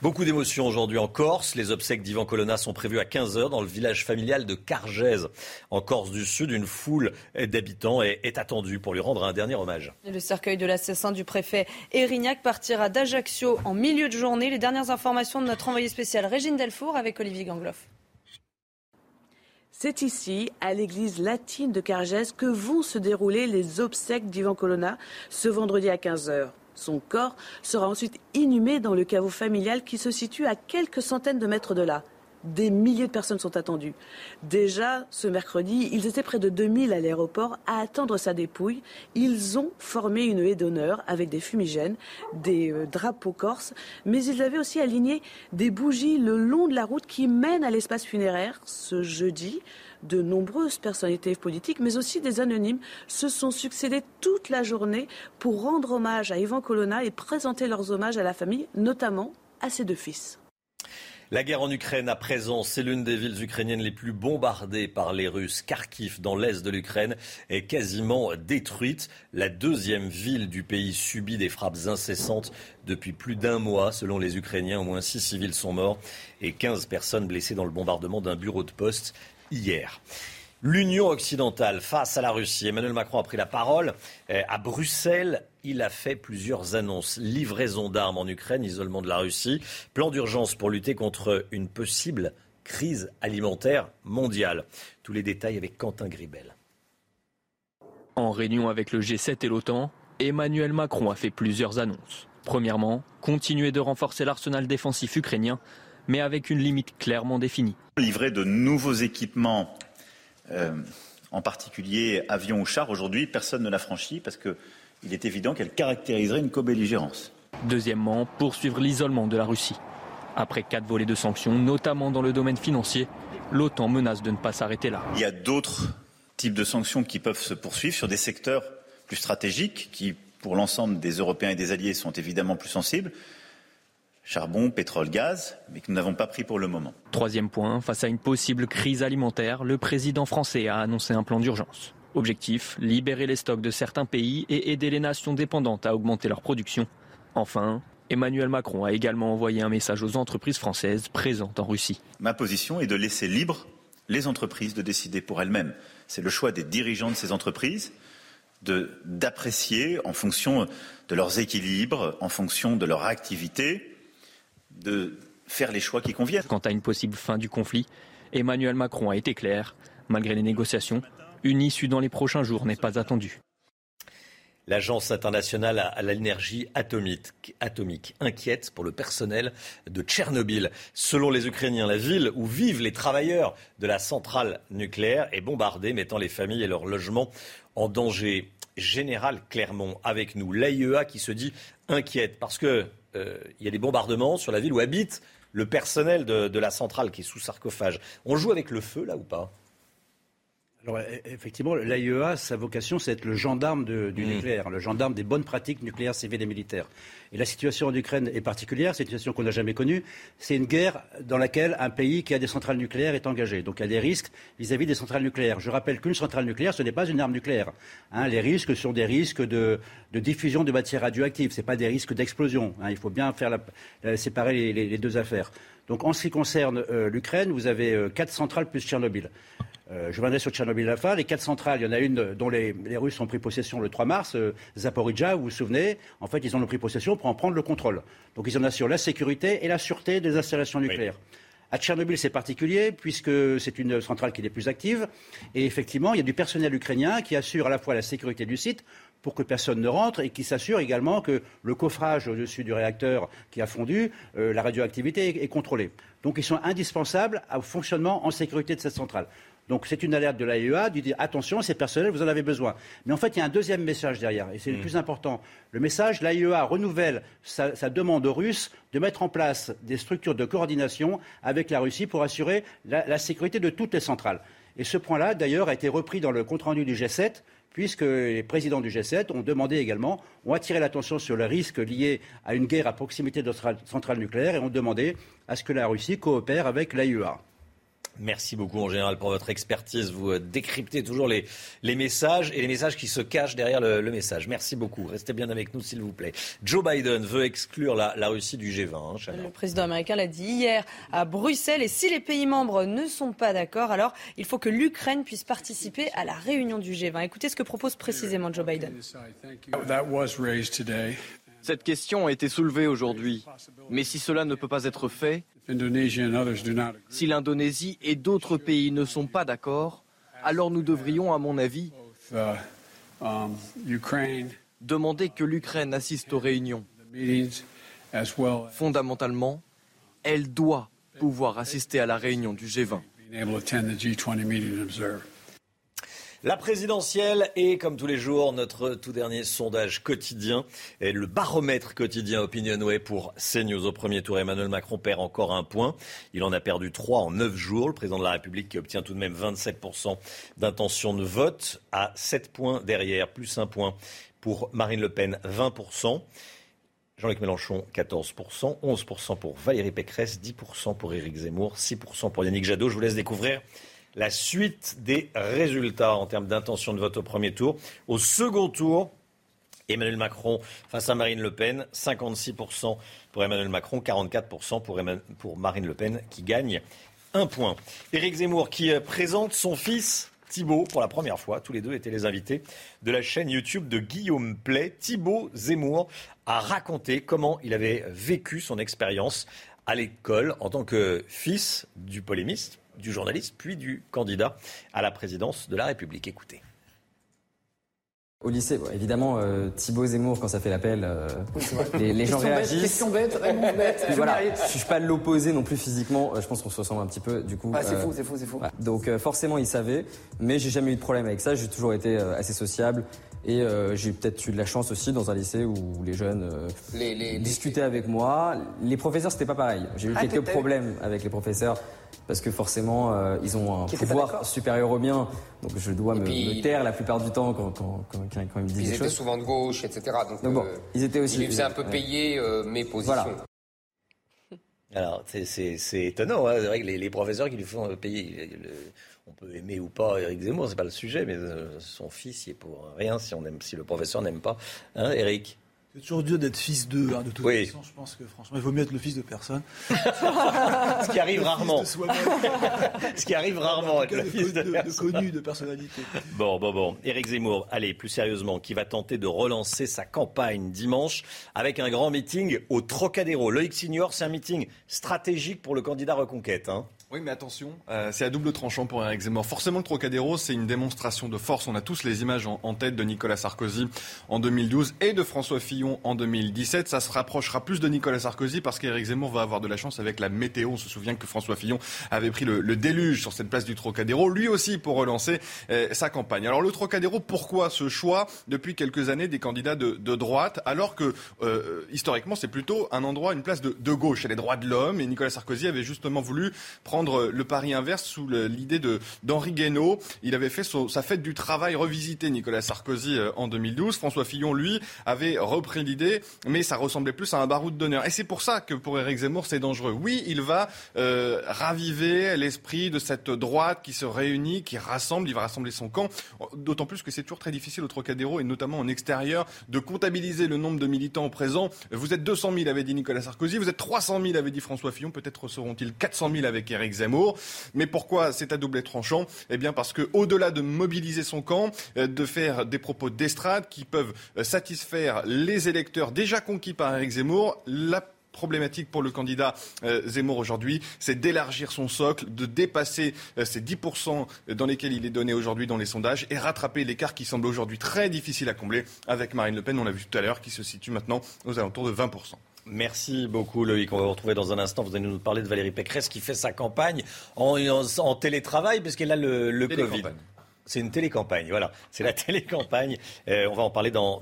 Beaucoup d'émotions aujourd'hui en Corse. Les obsèques d'Ivan Colonna sont prévues à 15h dans le village familial de Cargèse, en Corse du Sud. Une foule d'habitants est, attendue pour lui rendre un dernier hommage. Le cercueil de l'assassin du préfet Erignac partira d'Ajaccio en milieu de journée. Les dernières informations de notre envoyé spécial Régine Delfour avec Olivier Gangloff. C'est ici, à l'église latine de Cargèse, que vont se dérouler les obsèques d'Ivan Colonna ce vendredi à 15h. Son corps sera ensuite inhumé dans le caveau familial qui se situe à quelques centaines de mètres de là. Des milliers de personnes sont attendues. Déjà, ce mercredi, ils étaient près de 2000 à l'aéroport à attendre sa dépouille. Ils ont formé une haie d'honneur avec des fumigènes, des euh, drapeaux corses, mais ils avaient aussi aligné des bougies le long de la route qui mène à l'espace funéraire ce jeudi de nombreuses personnalités politiques, mais aussi des anonymes, se sont succédés toute la journée pour rendre hommage à Ivan Colonna et présenter leurs hommages à la famille, notamment à ses deux fils. La guerre en Ukraine à présent, c'est l'une des villes ukrainiennes les plus bombardées par les Russes. Kharkiv, dans l'est de l'Ukraine, est quasiment détruite. La deuxième ville du pays subit des frappes incessantes depuis plus d'un mois. Selon les Ukrainiens, au moins six civils sont morts et 15 personnes blessées dans le bombardement d'un bureau de poste hier. L'Union occidentale face à la Russie. Emmanuel Macron a pris la parole. Euh, à Bruxelles, il a fait plusieurs annonces. Livraison d'armes en Ukraine, isolement de la Russie, plan d'urgence pour lutter contre une possible crise alimentaire mondiale. Tous les détails avec Quentin Gribel. En réunion avec le G7 et l'OTAN, Emmanuel Macron a fait plusieurs annonces. Premièrement, continuer de renforcer l'arsenal défensif ukrainien mais avec une limite clairement définie. Livrer de nouveaux équipements, euh, en particulier avions ou chars, aujourd'hui, personne ne l'a franchi parce qu'il est évident qu'elle caractériserait une co-belligérance. Deuxièmement, poursuivre l'isolement de la Russie. Après quatre volets de sanctions, notamment dans le domaine financier, l'OTAN menace de ne pas s'arrêter là. Il y a d'autres types de sanctions qui peuvent se poursuivre sur des secteurs plus stratégiques qui, pour l'ensemble des Européens et des alliés, sont évidemment plus sensibles charbon, pétrole, gaz, mais que nous n'avons pas pris pour le moment. Troisième point, face à une possible crise alimentaire, le président français a annoncé un plan d'urgence. Objectif, libérer les stocks de certains pays et aider les nations dépendantes à augmenter leur production. Enfin, Emmanuel Macron a également envoyé un message aux entreprises françaises présentes en Russie. Ma position est de laisser libre les entreprises de décider pour elles-mêmes. C'est le choix des dirigeants de ces entreprises d'apprécier en fonction de leurs équilibres, en fonction de leur activité, de faire les choix qui conviennent. Quant à une possible fin du conflit, Emmanuel Macron a été clair. Malgré les négociations, une issue dans les prochains jours n'est pas attendue. L'Agence internationale à l'énergie atomique, atomique, inquiète pour le personnel de Tchernobyl. Selon les Ukrainiens, la ville où vivent les travailleurs de la centrale nucléaire est bombardée, mettant les familles et leurs logements en danger. Général Clermont avec nous, l'AIEA qui se dit inquiète parce que il y a des bombardements sur la ville où habite le personnel de, la centrale qui est sous sarcophage. On joue avec le feu là ou pas? Alors, e, effectivement, l'AIEA, sa vocation, c'est être le gendarme du mmh. nucléaire, le gendarme des bonnes pratiques nucléaires civiles et militaires. Et la situation en Ukraine est particulière, c'est une situation qu'on n'a jamais connue. C'est une guerre dans laquelle un pays qui a des centrales nucléaires est engagé. Donc il y a des risques vis-à-vis des centrales nucléaires. Je rappelle qu'une centrale nucléaire, ce n'est pas une arme nucléaire. Hein. les risques sont des risques de, diffusion de matières radioactives, ce pas des risques d'explosion. Hein. il faut bien faire séparer les, deux affaires. Donc en ce qui concerne euh, l'Ukraine, vous avez euh, quatre centrales plus Tchernobyl. Euh, je reviendrai sur Tchernobyl à la fin. Les quatre centrales, il y en a une dont les, Russes ont pris possession le 3 mars, euh, Zaporizhia, vous vous souvenez? En fait, ils en ont pris possession pour en prendre le contrôle. Donc ils en assurent la sécurité et la sûreté des installations nucléaires. À Tchernobyl, c'est particulier puisque c'est une centrale qui est plus active. Et effectivement, il y a du personnel ukrainien qui assure à la fois la sécurité du site pour que personne ne rentre et qui s'assure également que le coffrage au-dessus du réacteur qui a fondu, euh, la radioactivité est, contrôlée. Donc ils sont indispensables au fonctionnement en sécurité de cette centrale. Donc c'est une alerte de l'AIEA de dire attention, c'est personnel, vous en avez besoin. Mais en fait, il y a un deuxième message derrière, et c'est le mm. plus important. Le message, l'AIEA renouvelle sa, demande aux Russes de mettre en place des structures de coordination avec la Russie pour assurer la, sécurité de toutes les centrales. Et ce point-là, d'ailleurs, a été repris dans le compte-rendu du G7 puisque les présidents du G7 ont demandé également, ont attiré l'attention sur le risque lié à une guerre à proximité de centrales nucléaires et ont demandé à ce que la Russie coopère avec l'AIEA. Merci beaucoup en général pour votre expertise. Vous euh, décryptez toujours les, les messages et les messages qui se cachent derrière le, message. Merci beaucoup. Restez bien avec nous s'il vous plaît. Joe Biden veut exclure la, Russie du G20. Hein, le président américain l'a dit hier à Bruxelles et si les pays membres ne sont pas d'accord, alors il faut que l'Ukraine puisse participer à la réunion du G20. Écoutez ce que propose précisément Joe Biden. Cette question a été soulevée aujourd'hui. Mais si cela ne peut pas être fait, si l'Indonésie et d'autres pays ne sont pas d'accord, alors nous devrions, à mon avis, demander que l'Ukraine assiste aux réunions. Fondamentalement, elle doit pouvoir assister à la réunion du G20. La présidentielle est, comme tous les jours, notre tout dernier sondage quotidien. Et le baromètre quotidien Opinionway pour CNews. Au premier tour, Emmanuel Macron perd encore un point. Il en a perdu trois en neuf jours. Le président de la République qui obtient tout de même 27% d'intention de vote à 7 points derrière, plus un point pour Marine Le Pen, 20%. Jean-Luc Mélenchon, 14%, 11% pour Valérie Pécresse, 10% pour Éric Zemmour, 6% pour Yannick Jadot. Je vous laisse découvrir la suite des résultats en termes d'intention de vote au premier tour. Au second tour, Emmanuel Macron face à Marine Le Pen, 56% pour Emmanuel Macron, 44% pour, pour Marine Le Pen qui gagne un point. Éric Zemmour qui euh, présente son fils Thibault pour la première fois. Tous les deux étaient les invités de la chaîne YouTube de Guillaume Play. Thibault Zemmour a raconté comment il avait vécu son expérience à l'école en tant que fils du polémiste du journaliste, puis du candidat à la présidence de la République. Écoutez. Au lycée, évidemment, euh, Thibaut Zemmour, quand ça fait l'appel, euh, les, gens réagissent. question bête, vraiment bête. voilà, je suis pas l'opposé non plus physiquement. Euh, je pense qu'on se ressemble un petit peu, du coup. Ah, c'est faux, c'est faux, c'est faux. Donc forcément, il savait, mais j'ai jamais eu de problème avec ça. J'ai toujours été assez sociable. Et j'ai peut-être eu de la chance aussi dans un lycée où les jeunes discutaient avec moi. Les professeurs, c'était pas pareil. J'ai eu ah, quelques problèmes avec les professeurs parce que forcément, euh, ils ont un pouvoir supérieur au mien. Donc je dois me, taire la plupart du temps quand, quand, quand, quand ils me disent des choses. Ils étaient souvent de gauche, etc. Donc, bon, euh, ils étaient aussi. Ils faisaient un peu payer euh, mes positions. Voilà. Alors, c'est étonnant, hein. c'est vrai que les, professeurs qui lui font payer, on peut aimer ou pas Eric Zemmour, c'est pas le sujet, mais son fils, il est pour rien si, si le professeur n'aime pas. Hein, Eric c'est toujours dur d'être fils d'eux, hein, de toute façon. Je pense que franchement, il vaut mieux être le fils de personne. Ce qui arrive rarement. Ce qui arrive rarement, être le fils de, de, connu, de personnalité. Bon, bon, bon. Éric Zemmour, allez, plus sérieusement, qui va tenter de relancer sa campagne dimanche avec un grand meeting au Trocadéro. Loïc Signor, c'est un meeting stratégique pour le candidat Reconquête. Hein. Oui, mais attention, euh, c'est à double tranchant pour Eric Zemmour. Forcément, le Trocadéro, c'est une démonstration de force. On a tous les images en, tête de Nicolas Sarkozy en 2012 et de François Fillon en 2017. Ça se rapprochera plus de Nicolas Sarkozy parce qu'Éric Zemmour va avoir de la chance avec la météo. On se souvient que François Fillon avait pris le, déluge sur cette place du Trocadéro, lui aussi pour relancer euh, sa campagne. Alors le Trocadéro, pourquoi ce choix depuis quelques années des candidats de, droite alors que euh, historiquement c'est plutôt un endroit, une place de, gauche. Elle est droit de l'homme et Nicolas Sarkozy avait justement voulu prendre le pari inverse sous l'idée d'Henri Guénaud. Il avait fait sa fête du travail revisité, Nicolas Sarkozy, en 2012. François Fillon, lui, avait repris l'idée, mais ça ressemblait plus à un baroud d'honneur. Et c'est pour ça que pour Éric Zemmour, c'est dangereux. Oui, il va raviver l'esprit de cette droite qui se réunit, qui rassemble, il va rassembler son camp. D'autant plus que c'est toujours très difficile au Trocadéro, et notamment en extérieur, de comptabiliser le nombre de militants au présent. Vous êtes 200 000, avait dit Nicolas Sarkozy, vous êtes 300 000, avait dit François Fillon, peut-être seront-ils 400 000 avec Éric Zemmour. Mais pourquoi c'est à double tranchant? Eh bien parce que au-delà de mobiliser son camp, euh, de faire des propos d'estrade qui peuvent euh, satisfaire les électeurs déjà conquis par Éric Zemmour, la problématique pour le candidat euh, Zemmour aujourd'hui, c'est d'élargir son socle, de dépasser ces 10% dans lesquels il est donné aujourd'hui dans les sondages et rattraper l'écart qui semble aujourd'hui très difficile à combler avec Marine Le Pen, on l'a vu tout à l'heure, qui se situe maintenant aux alentours de 20%. Merci beaucoup Loïc. On va vous retrouver dans un instant. Vous allez nous parler de Valérie Pécresse qui fait sa campagne en, télétravail parce qu'elle a le Covid. C'est une télécampagne, voilà. C'est la télécampagne. Euh, on va en parler dans,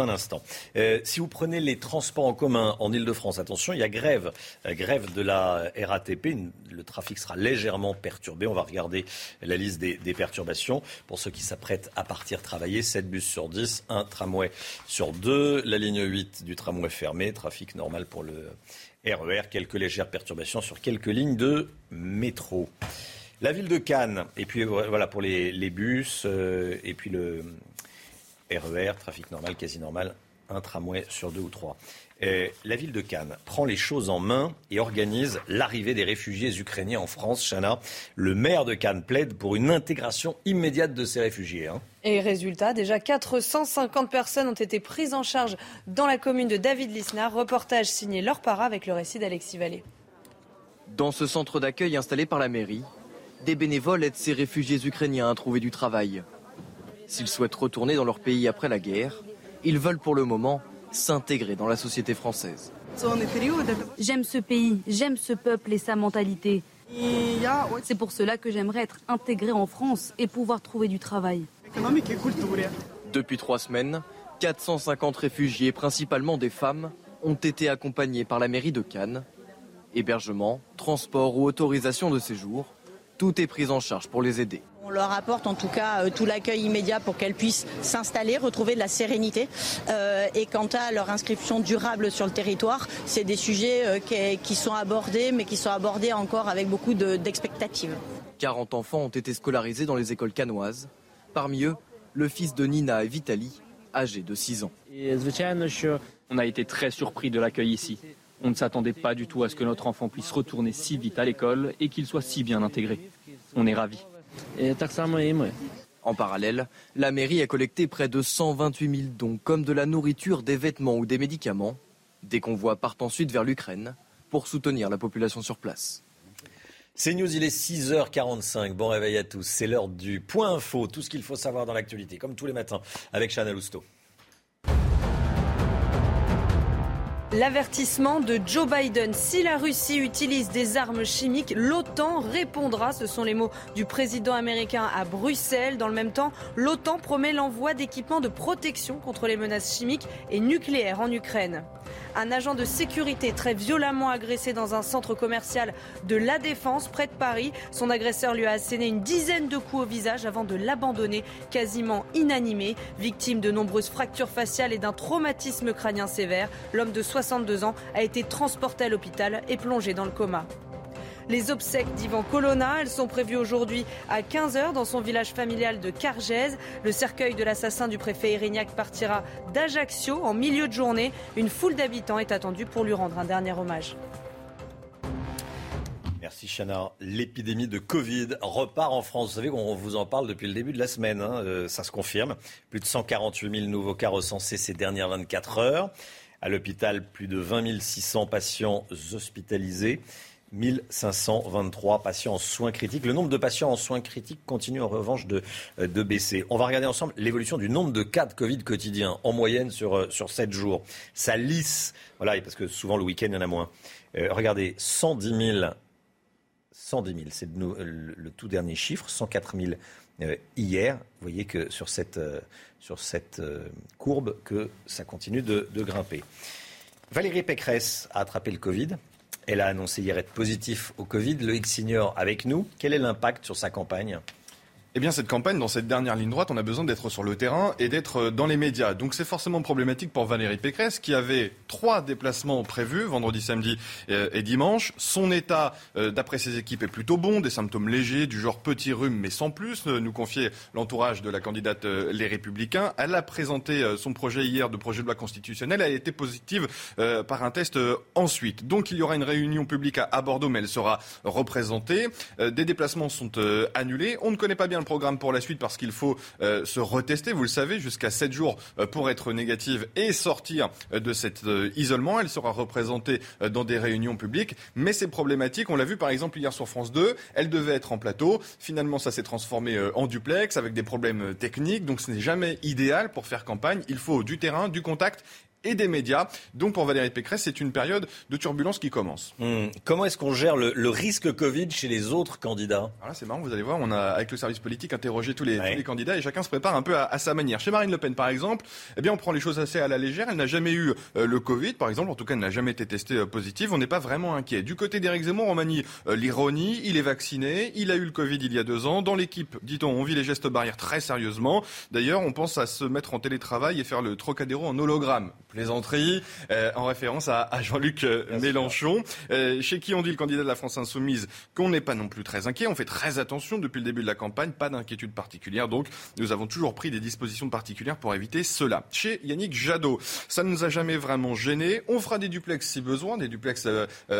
un instant. Euh, si vous prenez les transports en commun en Ile-de-France, attention, il y a grève, euh, grève de la RATP. Le trafic sera légèrement perturbé. On va regarder la liste des, perturbations. Pour ceux qui s'apprêtent à partir travailler, 7 bus sur 10, un tramway sur 2. La ligne 8 du tramway fermée, trafic normal pour le RER. E quelques légères perturbations sur quelques lignes de métro. La ville de Cannes, et puis euh, voilà pour les, bus, euh, et puis le RER, e trafic normal, quasi normal, un tramway sur deux ou trois. la ville de Cannes prend les choses en main et organise l'arrivée des réfugiés ukrainiens en France. Chana, le maire de Cannes plaide pour une intégration immédiate de ces réfugiés. Hein. Et résultat, déjà 450 personnes ont été prises en charge dans la commune de David Lisnard. Reportage signé Laure Para avec le récit d'Alexis Vallée. Dans ce centre d'accueil installé par la mairie, des bénévoles aident ces réfugiés ukrainiens à trouver du travail. S'ils souhaitent retourner dans leur pays après la guerre, ils veulent pour le moment s'intégrer dans la société française. J'aime ce pays, j'aime ce peuple et sa mentalité. C'est pour cela que j'aimerais être intégré en France et pouvoir trouver du travail. Depuis trois semaines, 450 réfugiés, principalement des femmes, ont été accompagnés par la mairie de Cannes. Hébergement, transport ou autorisation de séjour, tout est pris en charge pour les aider. On leur apporte en tout cas euh, tout l'accueil immédiat pour qu'elles puissent s'installer, retrouver de la sérénité. Euh, et quant à leur inscription durable sur le territoire, c'est des sujets euh, qui, sont abordés, mais qui sont abordés encore avec beaucoup d'expectatives. 40 enfants ont été scolarisés dans les écoles canoises. Parmi eux, le fils de Nina et Vitali, âgé de 6 ans. On a été très surpris de l'accueil ici. On ne s'attendait pas du tout à ce que notre enfant puisse retourner si vite à l'école et qu'il soit si bien intégré. On est ravis. En parallèle, la mairie a collecté près de 128 000 dons, comme de la nourriture, des vêtements ou des médicaments. Des convois partent ensuite vers l'Ukraine pour soutenir la population sur place. C'est News, il est 6h45. Bon réveil à tous. C'est l'heure du point info. Tout ce qu'il faut savoir dans l'actualité, comme tous les matins, avec Chana Lousteau. L'avertissement de Joe Biden. Si la Russie utilise des armes chimiques, l'OTAN répondra. Ce sont les mots du président américain à Bruxelles. Dans le même temps, l'OTAN promet l'envoi d'équipements de protection contre les menaces chimiques et nucléaires en Ukraine. Un agent de sécurité très violemment agressé dans un centre commercial de La Défense, près de Paris. Son agresseur lui a asséné une dizaine de coups au visage avant de l'abandonner, quasiment inanimé. Victime de nombreuses fractures faciales et d'un traumatisme crânien sévère, l'homme de 62 ans a été transporté à l'hôpital et plongé dans le coma. Les obsèques d'Ivan Colonna, elles sont prévues aujourd'hui à 15h dans son village familial de Cargèse. Le cercueil de l'assassin du préfet Erignac partira d'Ajaccio en milieu de journée. Une foule d'habitants est attendue pour lui rendre un dernier hommage. Merci Chana. L'épidémie de Covid repart en France. Vous savez qu'on vous en parle depuis le début de la semaine. Hein. Euh, ça se confirme. Plus de 148 000 nouveaux cas recensés ces dernières 24 heures. À l'hôpital, plus de 20 600 patients hospitalisés. 1523 patients en soins critiques. Le nombre de patients en soins critiques continue en revanche de, euh, de baisser. On va regarder ensemble l'évolution du nombre de cas de Covid quotidiens en moyenne sur, euh, sur 7 jours. Ça lisse, voilà, parce que souvent le week-end, il y en a moins. Euh, regardez, 110 000, 110 000 c'est le, tout dernier chiffre, 104 000 hier. Vous voyez que sur cette, sur cette courbe, que ça continue de, de grimper. Valérie Pécresse a attrapé le Covid. Elle a annoncé hier être positif au Covid. Loïc Signor avec nous. Quel est l'impact sur sa campagne? Eh bien, cette campagne, dans cette dernière ligne droite, on a besoin d'être sur le terrain et d'être euh, dans les médias. Donc, c'est forcément problématique pour Valérie Pécresse, qui avait trois déplacements prévus, vendredi, samedi euh, et dimanche. Son état, euh, d'après ses équipes, est plutôt bon. Des symptômes légers, du genre petit rhume, mais sans plus, nous confiait l'entourage de la candidate Les Républicains. Elle a présenté son projet hier de projet de loi constitutionnelle. Elle a été positive par un test ensuite. Donc, il y aura une réunion publique à Bordeaux, mais elle sera représentée. Des déplacements sont annulés. On ne connaît pas bien programme pour la suite parce qu'il faut euh, se retester, vous le savez, jusqu'à 7 jours euh, pour être négative et sortir euh, de cet isolement. Elle sera représentée dans des réunions publiques, mais c'est problématique. On l'a vu par exemple hier sur France 2, elle devait être en plateau. Finalement, ça s'est transformé en duplex avec des problèmes techniques, donc ce n'est jamais idéal pour faire campagne. Il faut du terrain, du contact et des médias. Donc pour Valérie Pécresse, c'est une période de turbulence qui commence. Hmm. Comment est-ce qu'on gère le, risque Covid chez les autres candidats? Alors C'est marrant, vous allez voir, on a avec le service politique interrogé tous les, les candidats et chacun se prépare un peu à, sa manière. Chez Marine Le Pen, par exemple, eh bien on prend les choses assez à la légère. Elle n'a jamais eu euh, le Covid, par exemple, en tout cas, elle n'a jamais été testée euh, positive. On n'est pas vraiment inquiet. Du côté d'Éric Zemmour, on manie euh, l'ironie. Il est vacciné, il a eu le Covid il y a deux ans. Dans l'équipe, dit-on, on vit les gestes barrières très sérieusement. D'ailleurs, on pense à se mettre en télétravail et faire le Trocadéro en hologramme. Plaisanterie. Euh, en référence à, Jean-Luc euh, Mélenchon, euh, chez qui on dit le candidat de la France insoumise qu'on n'est pas non plus très inquiet. On fait très attention depuis le début de la campagne, pas d'inquiétude particulière. Donc nous avons toujours pris des dispositions particulières pour éviter cela. Chez Yannick Jadot, ça ne nous a jamais vraiment gêné. On fera des duplex si besoin, des duplex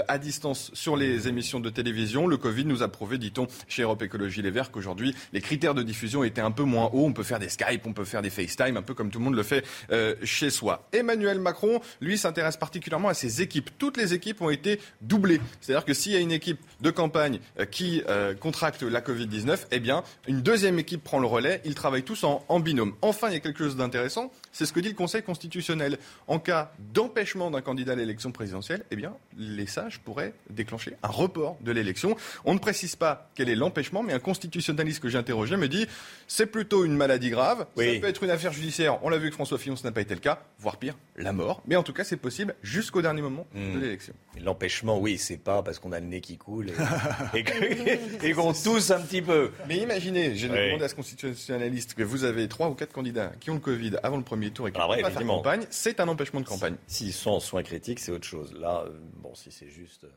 à distance sur les émissions de télévision. Le Covid nous a prouvé, dit-on, chez Europe Écologie Les Verts, qu'aujourd'hui les critères de diffusion étaient un peu moins hauts. On peut faire des Skype, on peut faire des FaceTime, un peu comme tout le monde le fait chez soi. Emmanuel Macron, lui s'intéresse particulièrement à ses équipes. Toutes les équipes ont été doublées. C'est-à-dire que s'il y a une équipe de campagne euh, qui euh, contracte la Covid-19, eh bien, une deuxième équipe prend le relais. Ils travaillent tous en binôme. Enfin, il y a quelque chose d'intéressant. C'est ce que dit le Conseil constitutionnel. En cas d'empêchement d'un candidat à l'élection présidentielle, eh bien, les sages pourraient déclencher un report de l'élection. On ne précise pas quel est l'empêchement, mais un constitutionnaliste que j'ai interrogé me dit c'est plutôt une maladie grave. Ça peut être une affaire judiciaire. On l'a vu que François Fillon, ce n'a pas été le cas, voire pire, la mort. Mais en tout cas, c'est possible jusqu'au dernier moment de hmm. l'élection. L'empêchement, oui, c'est pas parce qu'on a le nez qui coule et, qu'on tousse un petit peu. Mais imaginez, j'ai demandé à ce constitutionnaliste que vous avez trois ou quatre candidats qui ont le Covid avant le premier et qui ne pas faire campagne, c'est un empêchement de campagne. S'ils sont en soins critiques, c'est autre chose. Là, euh, bon, si c'est juste. Euh,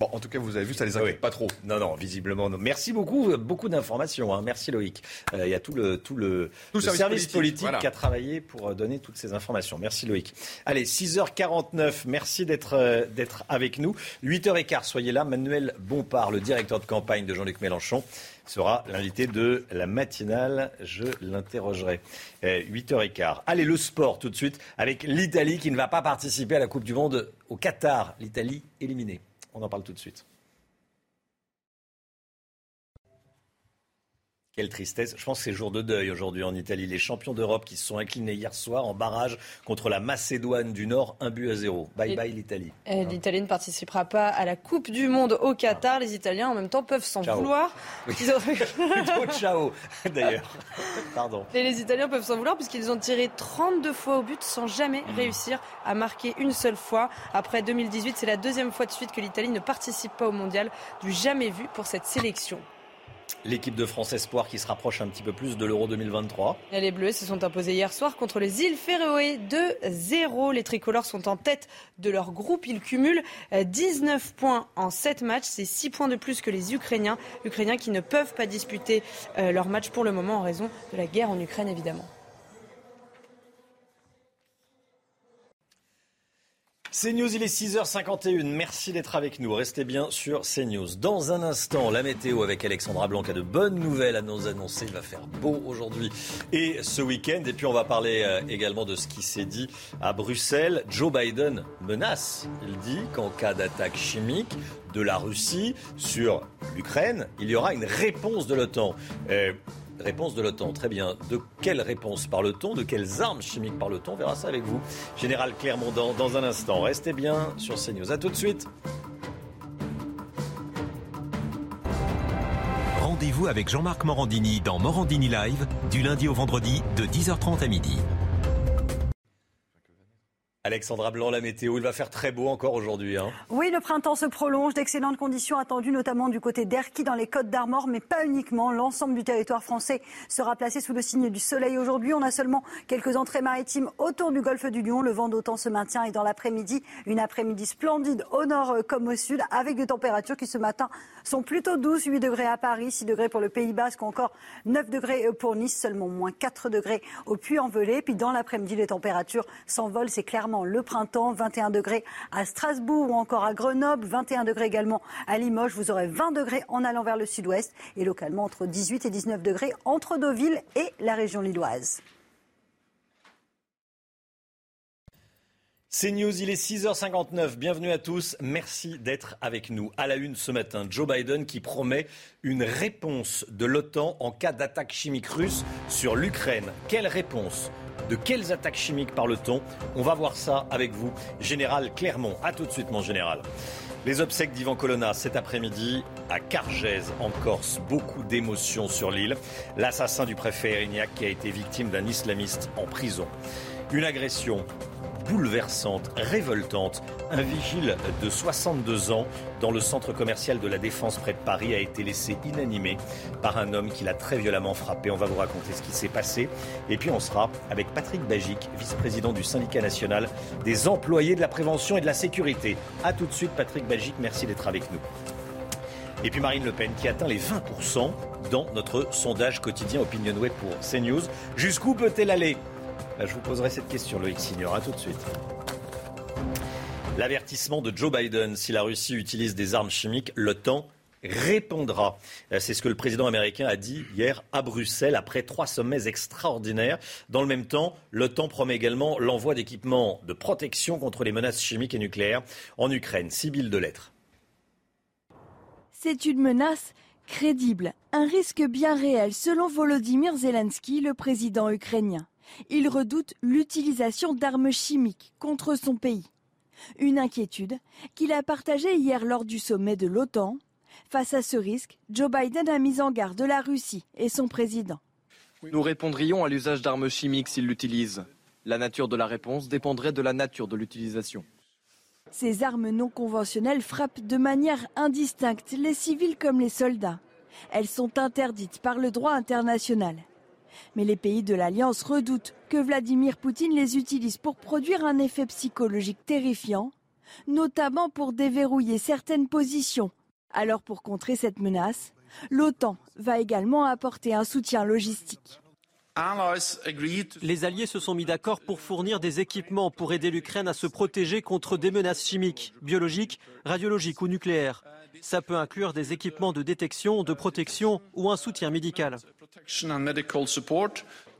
Bon, en tout cas, vous avez vu, ça les inquiète pas trop. Non, non, visiblement. Non. Merci beaucoup, beaucoup d'informations. Hein. Merci Loïc. Euh, il y a tout le, tout le, service, politique, qui a travaillé pour euh, donner toutes ces informations. Merci Loïc. Allez, 6h49, merci d'être euh, d'être avec nous. 8h15, soyez là. Manuel Bompard, le directeur de campagne de Jean-Luc Mélenchon, sera l'invité de la matinale. Je l'interrogerai. 8h15. Allez, le sport tout de suite avec l'Italie qui ne va pas participer à la Coupe du Monde au Qatar. L'Italie éliminée. On en parle tout de suite. Quelle tristesse. Je pense que c'est jour de deuil aujourd'hui en Italie. Les champions d'Europe qui se sont inclinés hier soir en barrage contre la Macédoine du Nord, un but à zéro. Bye bye l'Italie. L'Italie ne participera pas à la Coupe du Monde au Qatar. Les Italiens en même temps peuvent s'en vouloir. ciao d'ailleurs. Pardon. Et les Italiens peuvent s'en vouloir puisqu'ils ont tiré 32 fois au but sans jamais mmh. réussir à marquer une seule fois. Après 2018, c'est la deuxième fois de suite que l'Italie ne participe pas au mondial. Du jamais vu pour cette sélection. L'équipe de France Espoir qui se rapproche un petit peu plus de l'Euro 2023. Les Bleus se sont imposés hier soir contre les îles Féroé 2-0. Les tricolores sont en tête de leur groupe. Ils cumulent 19 euh, points en 7 matchs. C'est 6 points de plus que les Ukrainiens. Ukrainiens qui ne peuvent pas disputer euh, leur match pour le moment en raison de la guerre en Ukraine évidemment. CNews, il est 6h51. Merci d'être avec nous. Restez bien sur CNews. Dans un instant, la météo avec Alexandra Blanc a de bonnes nouvelles à nous annoncer. Il va faire beau aujourd'hui et ce week-end. Et puis, on va parler euh, également de ce qui s'est dit à Bruxelles. Joe Biden menace. Il dit qu'en cas d'attaque chimique de la Russie sur l'Ukraine, il y aura une réponse de l'OTAN. Réponse de l'OTAN. Très bien. De quelle réponse parle-t-on? De quelles armes chimiques parle-t-on? On verra ça avec vous. Général Clermont dans un instant. Restez bien sur CNews. A tout de suite. Rendez-vous avec Jean-Marc Morandini dans Morandini Live du lundi au vendredi de 10h30 à midi. Alexandra Blanc, la météo, il va faire très beau encore aujourd'hui. Hein. Oui, le printemps se prolonge, d'excellentes conditions attendues notamment du côté d'Erquy dans les Côtes d'Armor, mais pas uniquement. L'ensemble du territoire français sera placé sous le signe du soleil aujourd'hui. On a seulement quelques entrées maritimes autour du golfe du Lion. Le vent d'autant se maintient et dans l'après-midi, une après-midi splendide au nord comme au sud, avec des températures qui ce matin sont plutôt douces. 8 degrés à Paris, 6 degrés pour le Pays Basque, encore 9 degrés pour Nice, seulement moins 4 degrés au Puy-en-Velay. Puis dans l'après-midi, les températures s'envolent. C'est clairement le printemps. 21 degrés à Strasbourg ou encore à Grenoble, 21 degrés également à Limoges. Vous aurez 20 degrés en allant vers le sud-ouest et localement entre 18 et 19 degrés entre Deauville et la région lilloise. C'est News, il est 6h59. Bienvenue à tous. Merci d'être avec nous. À la une ce matin, Joe Biden qui promet une réponse de l'OTAN en cas d'attaque chimique russe sur l'Ukraine. Quelle réponse? De quelles attaques chimiques parle-t-on On va voir ça avec vous, Général Clermont. A tout de suite, mon général. Les obsèques d'Ivan Colonna cet après-midi à Cargèse, en Corse. Beaucoup d'émotions sur l'île. L'assassin du préfet Erignac qui a été victime d'un islamiste en prison. Une agression bouleversante, révoltante. Un vigile de 62 ans dans le centre commercial de la Défense près de Paris a été laissé inanimé par un homme qui l'a très violemment frappé. On va vous raconter ce qui s'est passé. Et puis on sera avec Patrick Bagic, vice-président du syndicat national des employés de la prévention et de la sécurité. A tout de suite Patrick Bagic, merci d'être avec nous. Et puis Marine Le Pen qui atteint les 20% dans notre sondage quotidien Opinionway pour CNews. Jusqu'où peut-elle aller? Je vous poserai cette question, Loïc Signor. À tout de suite. L'avertissement de Joe Biden, si la Russie utilise des armes chimiques, l'OTAN répondra. C'est ce que le président américain a dit hier à Bruxelles après trois sommets extraordinaires. Dans le même temps, l'OTAN promet également l'envoi d'équipements de protection contre les menaces chimiques et nucléaires en Ukraine. Sibylle de lettres. C'est une menace crédible, un risque bien réel selon Volodymyr Zelensky, le président ukrainien. Il redoute l'utilisation d'armes chimiques contre son pays. Une inquiétude qu'il a partagée hier lors du sommet de l'OTAN. Face à ce risque, Joe Biden a mis en garde la Russie et son président. Nous répondrions à l'usage d'armes chimiques s'il l'utilise. La nature de la réponse dépendrait de la nature de l'utilisation. Ces armes non conventionnelles frappent de manière indistincte les civils comme les soldats. Elles sont interdites par le droit international. Mais les pays de l'Alliance redoutent que Vladimir Poutine les utilise pour produire un effet psychologique terrifiant, notamment pour déverrouiller certaines positions. Alors pour contrer cette menace, l'OTAN va également apporter un soutien logistique. Les alliés se sont mis d'accord pour fournir des équipements pour aider l'Ukraine à se protéger contre des menaces chimiques, biologiques, radiologiques ou nucléaires. Ça peut inclure des équipements de détection, de protection ou un soutien médical.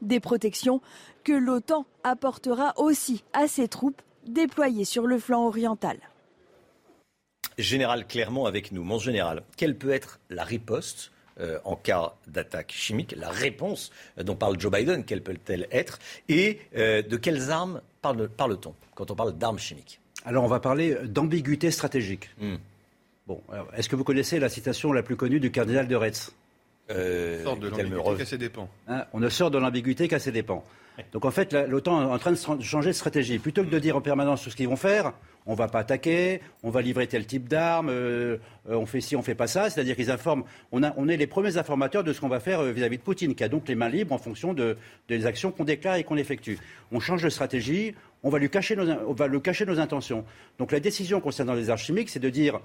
Des protections que l'OTAN apportera aussi à ses troupes déployées sur le flanc oriental. Général Clermont avec nous. Mon général, quelle peut être la riposte euh, en cas d'attaque chimique, la réponse dont parle Joe Biden, quelle peut-elle être Et euh, de quelles armes parle-t-on quand on parle d'armes chimiques? Alors on va parler d'ambiguïté stratégique. Hmm. Bon, est-ce que vous connaissez la citation la plus connue du cardinal de Retz euh, on sort de l'ambiguïté qu'à ses dépens. Hein, on ne sort de l'ambiguïté qu'à ses dépens. Donc en fait, l'OTAN est en train de changer de stratégie. Plutôt que de dire en permanence tout ce qu'ils vont faire, on ne va pas attaquer, on va livrer tel type d'armes, euh, euh, on fait ci, on fait pas ça. C'est-à-dire qu'ils informent. On, a, on, est les premiers informateurs de ce qu'on va faire vis-à-vis de Poutine, qui a donc les mains libres en fonction de, des actions qu'on déclare et qu'on effectue. On change de stratégie, on va, lui cacher nos, on va lui cacher nos intentions. Donc la décision concernant les armes chimiques, c'est de dire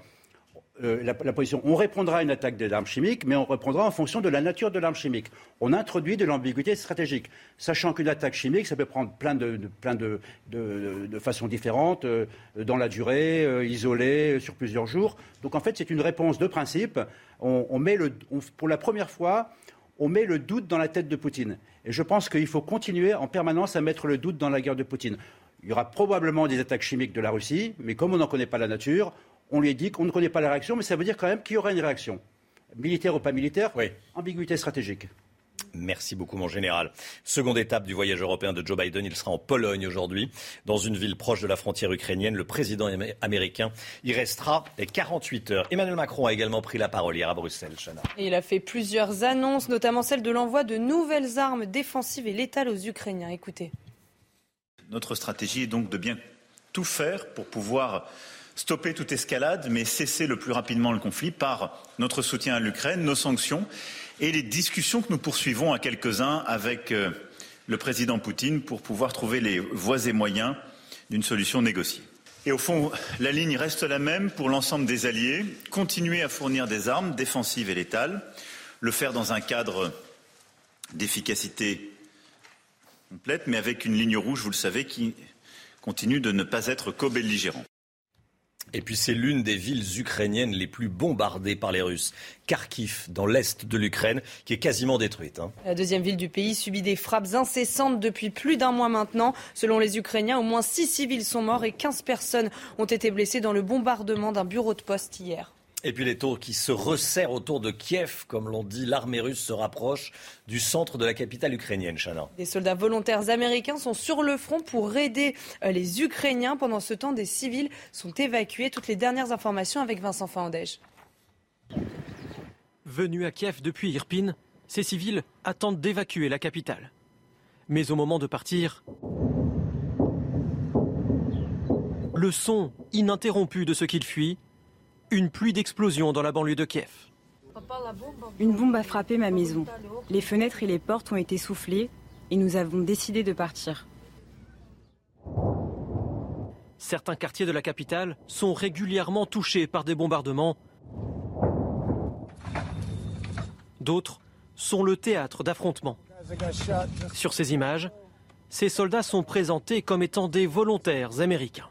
euh, la, position. On répondra à une attaque des armes chimiques, mais on répondra en fonction de la nature de l'arme chimique. On introduit de l'ambiguïté stratégique, sachant qu'une attaque chimique, ça peut prendre plein de, de, de, façons différentes, euh, dans la durée, euh, isolée, sur plusieurs jours. Donc en fait, c'est une réponse de principe. On, met le, pour la première fois, on met le doute dans la tête de Poutine. Et je pense qu'il faut continuer en permanence à mettre le doute dans la guerre de Poutine. Il y aura probablement des attaques chimiques de la Russie, mais comme on n'en connaît pas la nature, on lui a dit qu'on ne connaît pas la réaction, mais ça veut dire quand même qu'il y aura une réaction. Militaire ou pas militaire, oui. ambiguïté stratégique. Merci beaucoup, mon général. Seconde étape du voyage européen de Joe Biden. Il sera en Pologne aujourd'hui, dans une ville proche de la frontière ukrainienne. Le président américain y restera 48 heures. Emmanuel Macron a également pris la parole hier à Bruxelles. il a fait plusieurs annonces, notamment celle de l'envoi de nouvelles armes défensives et létales aux Ukrainiens. Écoutez. Notre stratégie est donc de bien tout faire pour pouvoir stopper toute escalade, mais cesser le plus rapidement le conflit par notre soutien à l'Ukraine, nos sanctions et les discussions que nous poursuivons à quelques-uns avec euh, le président Poutine pour pouvoir trouver les voies et moyens d'une solution négociée. Et au fond, la ligne reste la même pour l'ensemble des alliés, continuer à fournir des armes défensives et létales, le faire dans un cadre d'efficacité complète, mais avec une ligne rouge, vous le savez, qui continue de ne pas être co-belligérant. Et puis c'est l'une des villes ukrainiennes les plus bombardées par les Russes. Kharkiv, dans l'est de l'Ukraine, qui est quasiment détruite. Hein. La deuxième ville du pays subit des frappes incessantes depuis plus d'un mois maintenant. Selon les Ukrainiens, au moins six civils sont morts et 15 personnes ont été blessées dans le bombardement d'un bureau de poste hier. Et puis les taux qui se resserrent autour de Kiev, comme l'on dit, l'armée russe se rapproche du centre de la capitale ukrainienne, Chana. Des soldats volontaires américains sont sur le front pour aider euh, les Ukrainiens. Pendant ce temps, des civils sont évacués. Toutes les dernières informations avec Vincent Fandège. Venus à Kiev depuis Irpin, ces civils attendent d'évacuer la capitale. Mais au moment de partir, le son ininterrompu de ce qu'ils fuient une pluie d'explosions dans la banlieue de Kiev. Une bombe a frappé ma maison. Les fenêtres et les portes ont été soufflées et nous avons décidé de partir. Certains quartiers de la capitale sont régulièrement touchés par des bombardements. D'autres sont le théâtre d'affrontements. Sur ces images, ces soldats sont présentés comme étant des volontaires américains.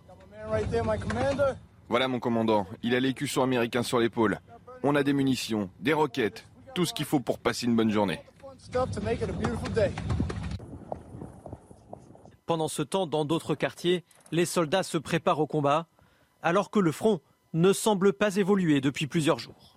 Voilà mon commandant, il a l'écusson américain sur l'épaule. On a des munitions, des roquettes, tout ce qu'il faut pour passer une bonne journée. Pendant ce temps, dans d'autres quartiers, les soldats se préparent au combat, alors que le front ne semble pas évoluer depuis plusieurs jours.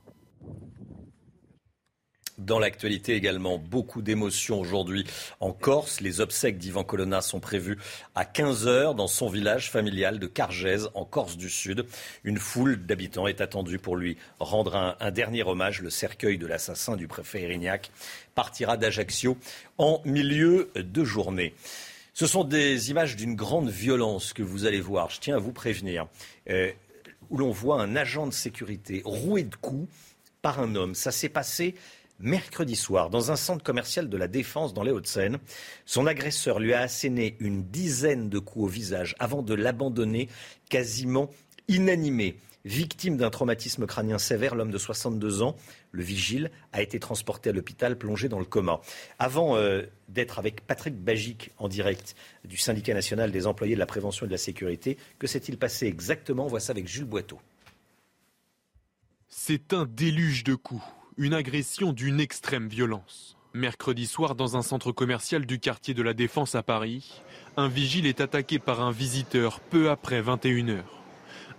Dans l'actualité également, beaucoup d'émotions aujourd'hui en Corse. Les obsèques d'Ivan Colonna sont prévues à 15h dans son village familial de Cargèse, en Corse du Sud. Une foule d'habitants est attendue pour lui rendre un, dernier hommage. Le cercueil de l'assassin du préfet Erignac partira d'Ajaccio en milieu de journée. Ce sont des images d'une grande violence que vous allez voir. Je tiens à vous prévenir. Euh, où l'on voit un agent de sécurité roué de coups par un homme. Ça s'est passé mercredi soir dans un centre commercial de la Défense dans les Hauts-de-Seine. Son agresseur lui a asséné une dizaine de coups au visage avant de l'abandonner quasiment inanimé. Victime d'un traumatisme crânien sévère, l'homme de 62 ans, le vigile, a été transporté à l'hôpital plongé dans le coma. Avant euh, d'être avec Patrick Bagic en direct du syndicat national des employés de la prévention et de la sécurité, que s'est-il passé exactement? On voit ça avec Jules Boiteau. C'est un déluge de coups une agression d'une extrême violence. Mercredi soir, dans un centre commercial du quartier de la Défense à Paris, un vigile est attaqué par un visiteur peu après 21h.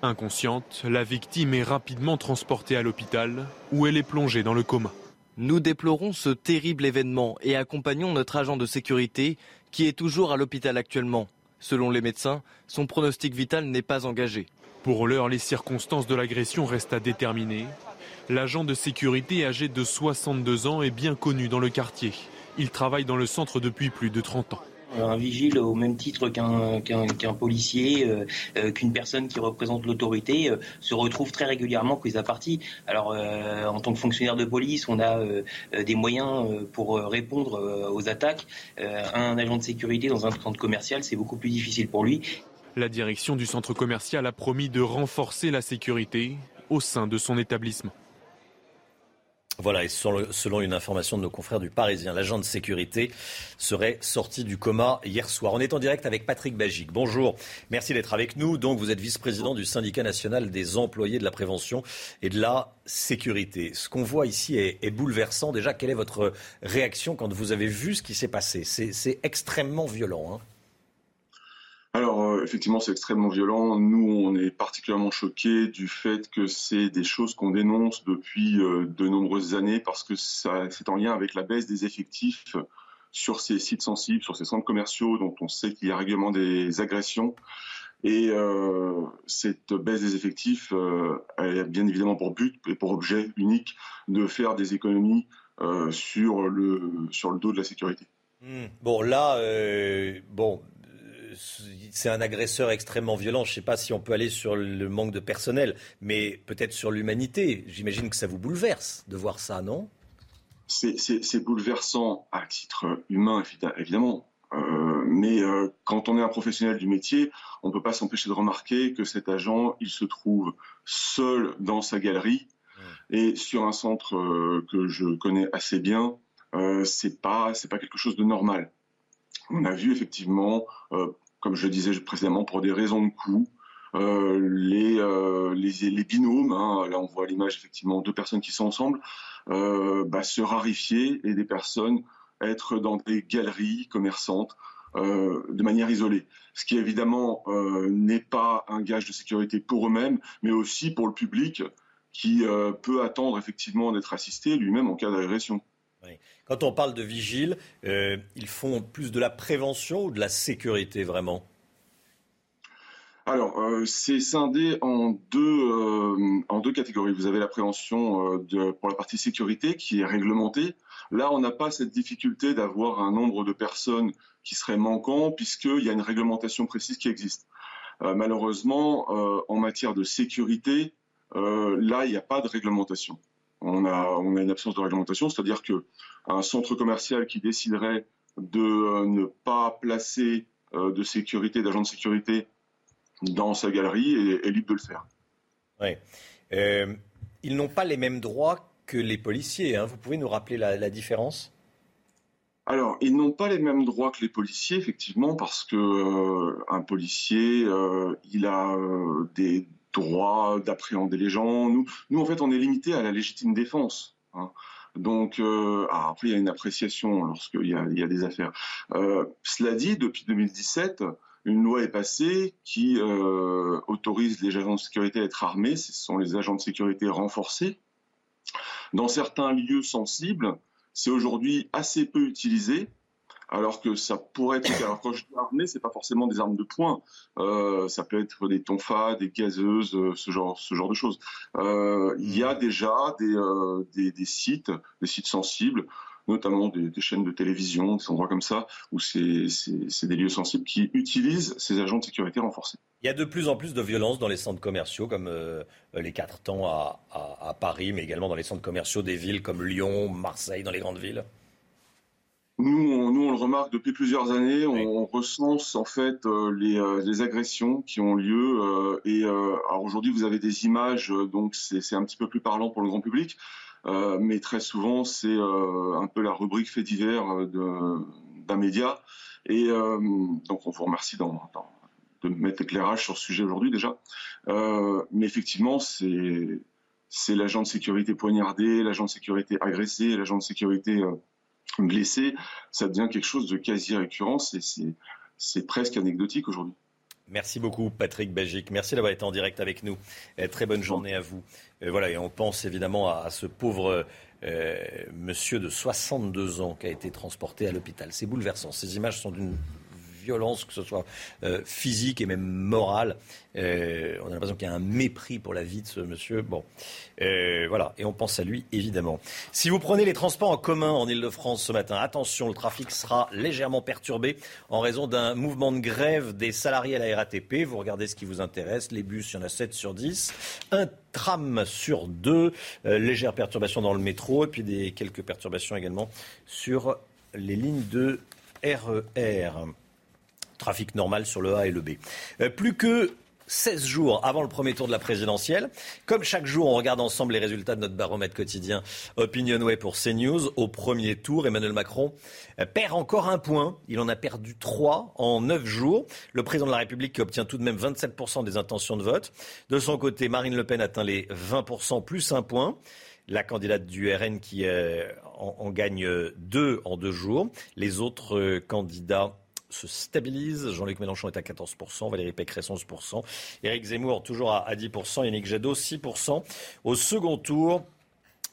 Inconsciente, la victime est rapidement transportée à l'hôpital où elle est plongée dans le coma. Nous déplorons ce terrible événement et accompagnons notre agent de sécurité qui est toujours à l'hôpital actuellement. Selon les médecins, son pronostic vital n'est pas engagé. Pour l'heure, les circonstances de l'agression restent à déterminer. L'agent de sécurité âgé de 62 ans est bien connu dans le quartier. Il travaille dans le centre depuis plus de 30 ans un vigile au même titre qu'un policier, euh, euh, qu'une personne qui représente l'autorité, euh, se retrouve très régulièrement pris à partie. Alors, en tant que fonctionnaire de police, on a des moyens pour répondre aux attaques. un agent de sécurité dans un centre commercial, c'est beaucoup plus difficile pour lui. La direction du centre commercial a promis de renforcer la sécurité au sein de son établissement. Voilà, et selon une information de nos confrères du Parisien, l'agent de sécurité serait sorti du coma hier soir. On est en direct avec Patrick Bagic. Bonjour, merci d'être avec nous. Donc, vous êtes vice-président du syndicat national des employés de la prévention et de la sécurité. Ce qu'on voit ici est, bouleversant. Déjà, quelle est votre réaction quand vous avez vu ce qui s'est passé? C'est extrêmement violent. Hein alors euh, effectivement, c'est extrêmement violent. Nous, on est particulièrement choqués du fait que c'est des choses qu'on dénonce depuis euh, de nombreuses années parce que c'est en lien avec la baisse des effectifs sur ces sites sensibles, sur ces centres commerciaux dont on sait qu'il y a régulièrement des agressions. Et euh, cette baisse des effectifs a bien évidemment pour but et pour objet unique de faire des économies sur, le, sur le dos de la sécurité. Hmm. Bon, là, bon, c'est un agresseur extrêmement violent. Je ne sais pas si on peut aller sur le manque de personnel, mais peut-être sur l'humanité. J'imagine que ça vous bouleverse de voir ça, non? C'est bouleversant à titre humain, évidemment. Euh, mais euh, quand on est un professionnel du métier, on ne peut pas s'empêcher de remarquer que cet agent, il se trouve seul dans sa galerie et sur un centre euh, que je connais assez bien, c'est pas c'est pas quelque chose de normal. On a vu effectivement, comme je le disais précédemment, pour des raisons de coût, les, les, les, binômes, hein, là on voit l'image effectivement deux personnes qui sont ensemble, bah, se rarifier et des personnes être dans des galeries commerçantes euh, de manière isolée. Ce qui évidemment euh, n'est pas un gage de sécurité pour eux-mêmes, mais aussi pour le public qui euh, peut attendre effectivement d'être assisté lui-même en cas d'agression. Quand on parle de vigiles, ils font plus de la prévention ou de la sécurité vraiment? Alors, c'est scindé en deux, en deux catégories. Vous avez la prévention pour la partie sécurité qui est réglementée, Là, on n'a pas cette difficulté d'avoir un nombre de personnes qui seraient manquants puisqu'il y a une réglementation précise qui existe. Euh, malheureusement, euh, en matière de sécurité, euh, là, il n'y a pas de réglementation. On a, on a une absence de réglementation, c'est-à-dire qu'un centre commercial qui déciderait de ne pas placer de sécurité, d'agents de sécurité dans sa galerie est, est libre de le faire. Oui. ils n'ont pas les mêmes droits que les policiers. Hein. Vous pouvez nous rappeler la, différence? Alors, ils n'ont pas les mêmes droits que les policiers, effectivement, parce que euh, un policier, euh, il a euh, des droits d'appréhender les gens. Nous, en fait, on est limité à la légitime défense. Hein. Donc, ah, après, il y a une appréciation lorsqu'il y y a des affaires. cela dit, depuis 2017, une loi est passée qui autorise les agents de sécurité à être armés. Ce sont les agents de sécurité renforcés dans certains lieux sensibles, c'est aujourd'hui assez peu utilisé, alors que ça pourrait être. Alors quand je dis armée, c'est pas forcément des armes de poing. Euh, ça peut être des tonfas, des gazeuses, euh, ce genre, de choses. Euh, il y a déjà des, sites, des sites sensibles notamment des, chaînes de télévision, des endroits comme ça, où c'est des lieux sensibles qui utilisent ces agents de sécurité renforcés. Il y a de plus en plus de violences dans les centres commerciaux, comme les quatre temps à, Paris, mais également dans les centres commerciaux des villes comme Lyon, Marseille, dans les grandes villes. Nous on, nous, on le remarque depuis plusieurs années. On, recense en fait euh, euh, les, agressions qui ont lieu. et alors aujourd'hui, vous avez des images, donc c'est un petit peu plus parlant pour le grand public. Euh, mais très souvent c'est euh, un peu la rubrique fait divers euh, d'un média. Et donc on vous remercie de mettre éclairage sur ce sujet aujourd'hui déjà. mais effectivement, c'est l'agent de sécurité poignardé, l'agent de sécurité agressé, l'agent de sécurité blessé. Ça devient quelque chose de quasi récurrent. C'est presque anecdotique aujourd'hui. Merci beaucoup, Patrick Bagic. Merci d'avoir été en direct avec nous. très bonne journée à vous. voilà, et on pense évidemment à, ce pauvre euh, monsieur de 62 ans qui a été transporté à l'hôpital. C'est bouleversant. Ces images sont d'une violence, que ce soit euh, physique et même morale. Euh, on a l'impression qu'il y a un mépris pour la vie de ce monsieur. Bon, euh, voilà, et on pense à lui évidemment. Si vous prenez les transports en commun en Ile-de-France ce matin, attention, le trafic sera légèrement perturbé en raison d'un mouvement de grève des salariés à la RATP. Vous regardez ce qui vous intéresse. Les bus, il y en a 7 sur 10. Un tram sur 2. légère perturbation dans le métro et puis des quelques perturbations également sur les lignes de RER. Trafic normal sur le A et le B. Euh, plus que 16 jours avant le premier tour de la présidentielle. Comme chaque jour, on regarde ensemble les résultats de notre baromètre quotidien Opinionway pour CNews. Au premier tour, Emmanuel Macron euh, perd encore un point. Il en a perdu trois en neuf jours. Le président de la République obtient tout de même 27% des intentions de vote. De son côté, Marine Le Pen atteint les 20% plus un point la candidate du RN qui euh, en, gagne deux en deux jours. Les autres candidats se stabilise. Jean-Luc Mélenchon est à 14%, Valérie Pécresse 11%, Éric Zemmour toujours à 10%, Yannick Jadot 6%. Au second tour,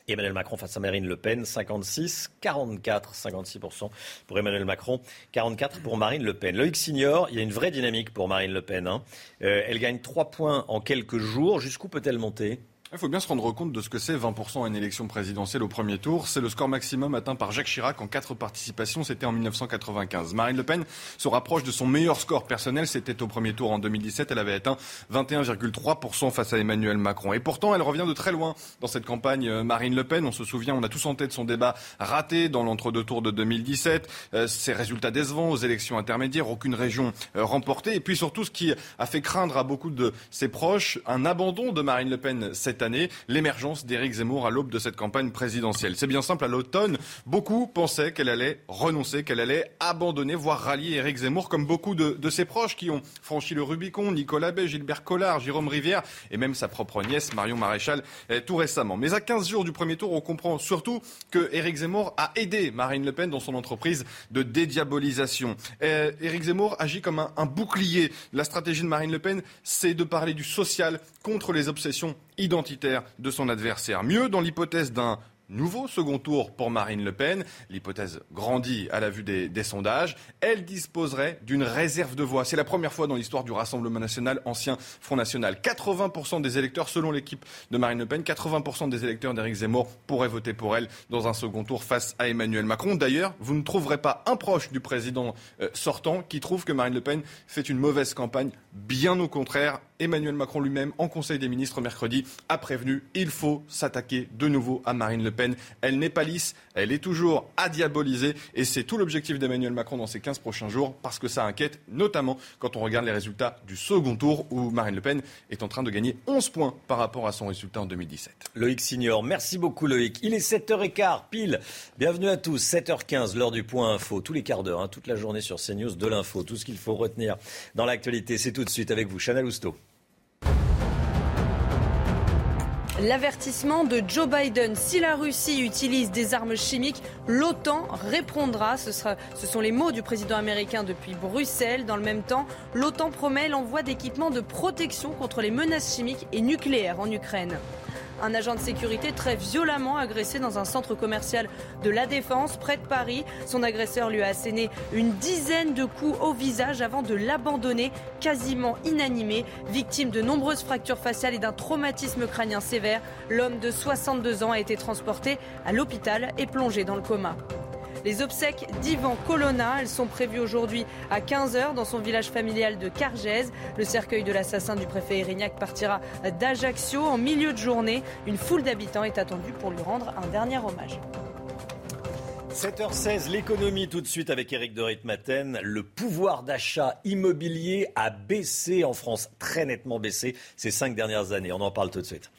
Emmanuel Macron face à Marine Le Pen, 56, 44, 56% pour Emmanuel Macron, 44 pour Marine Le Pen. Loïc Signor, il y a une vraie dynamique pour Marine Le Pen. Hein. Euh, elle gagne 3 points en quelques jours. Jusqu'où peut-elle monter? Il faut bien se rendre compte de ce que c'est 20% à une élection présidentielle au premier tour. C'est le score maximum atteint par Jacques Chirac en quatre participations. C'était en 1995. Marine Le Pen se rapproche de son meilleur score personnel. C'était au premier tour en 2017. Elle avait atteint 21,3% face à Emmanuel Macron. Et pourtant, elle revient de très loin dans cette campagne euh, Marine Le Pen. On se souvient, on a tous en tête son débat raté dans l'entre-deux tours de 2017. Euh, ses résultats décevants aux élections intermédiaires. Aucune région euh, remportée. Et puis surtout, ce qui a fait craindre à beaucoup de ses proches, un abandon de Marine Le Pen cette cette année, l'émergence d'Éric Zemmour à l'aube de cette campagne présidentielle. C'est bien simple, à l'automne, beaucoup pensaient qu'elle allait renoncer, qu'elle allait abandonner, voire rallier Éric Zemmour, comme beaucoup de, ses proches qui ont franchi le Rubicon, Nicolas Bay, Gilbert Collard, Jérôme Rivière et même sa propre nièce, Marion Maréchal, eh, tout récemment. Mais à 15 jours du premier tour, on comprend surtout que Éric Zemmour a aidé Marine Le Pen dans son entreprise de dédiabolisation. Eh, Éric Zemmour agit comme un, un bouclier. La stratégie de Marine Le Pen, c'est de parler du social contre les obsessions identitaires de son adversaire. Mieux, dans l'hypothèse d'un Nouveau second tour pour Marine Le Pen. L'hypothèse grandit à la vue des, sondages. Elle disposerait d'une réserve de voix. C'est la première fois dans l'histoire du Rassemblement national, ancien Front national. 80% des électeurs, selon l'équipe de Marine Le Pen, 80% des électeurs d'Éric Zemmour pourraient voter pour elle dans un second tour face à Emmanuel Macron. D'ailleurs, vous ne trouverez pas un proche du président euh, sortant qui trouve que Marine Le Pen fait une mauvaise campagne. Bien au contraire, Emmanuel Macron lui-même, en Conseil des ministres mercredi, a prévenu il faut s'attaquer de nouveau à Marine Le Pen. Elle n'est pas lisse, elle est toujours à diaboliser et c'est tout l'objectif d'Emmanuel Macron dans ces 15 prochains jours parce que ça inquiète, notamment quand on regarde les résultats du second tour où Marine Le Pen est en train de gagner 11 points par rapport à son résultat en 2017. Loïc Signor, merci beaucoup Loïc. Il est 7h15 pile. Bienvenue à tous, 7h15, l'heure du point info, tous les quarts d'heure, hein, toute la journée sur CNews, de l'info, tout ce qu'il faut retenir dans l'actualité. C'est tout de suite avec vous, Chanel Housteau. L'avertissement de Joe Biden, si la Russie utilise des armes chimiques, l'OTAN répondra. Ce, sont les mots du président américain depuis Bruxelles. Dans le même temps, l'OTAN promet l'envoi d'équipements de protection contre les menaces chimiques et nucléaires en Ukraine. Un agent de sécurité très violemment agressé dans un centre commercial de la Défense, près de Paris. Son agresseur lui a asséné une dizaine de coups au visage avant de l'abandonner quasiment inanimé. Victime de nombreuses fractures faciales et d'un traumatisme crânien sévère, l'homme de 62 ans a été transporté à l'hôpital et plongé dans le coma. Les obsèques d'Ivan Colonna, elles sont prévues aujourd'hui à 15h dans son village familial de Cargèse. Le cercueil de l'assassin du préfet Erignac partira d'Ajaccio en milieu de journée. Une foule d'habitants est attendue pour lui rendre un dernier hommage. 7h16, l'économie tout de suite avec Eric de Ritmaten. Le pouvoir d'achat immobilier a baissé en France, très nettement baissé ces cinq dernières années. On en parle tout de suite.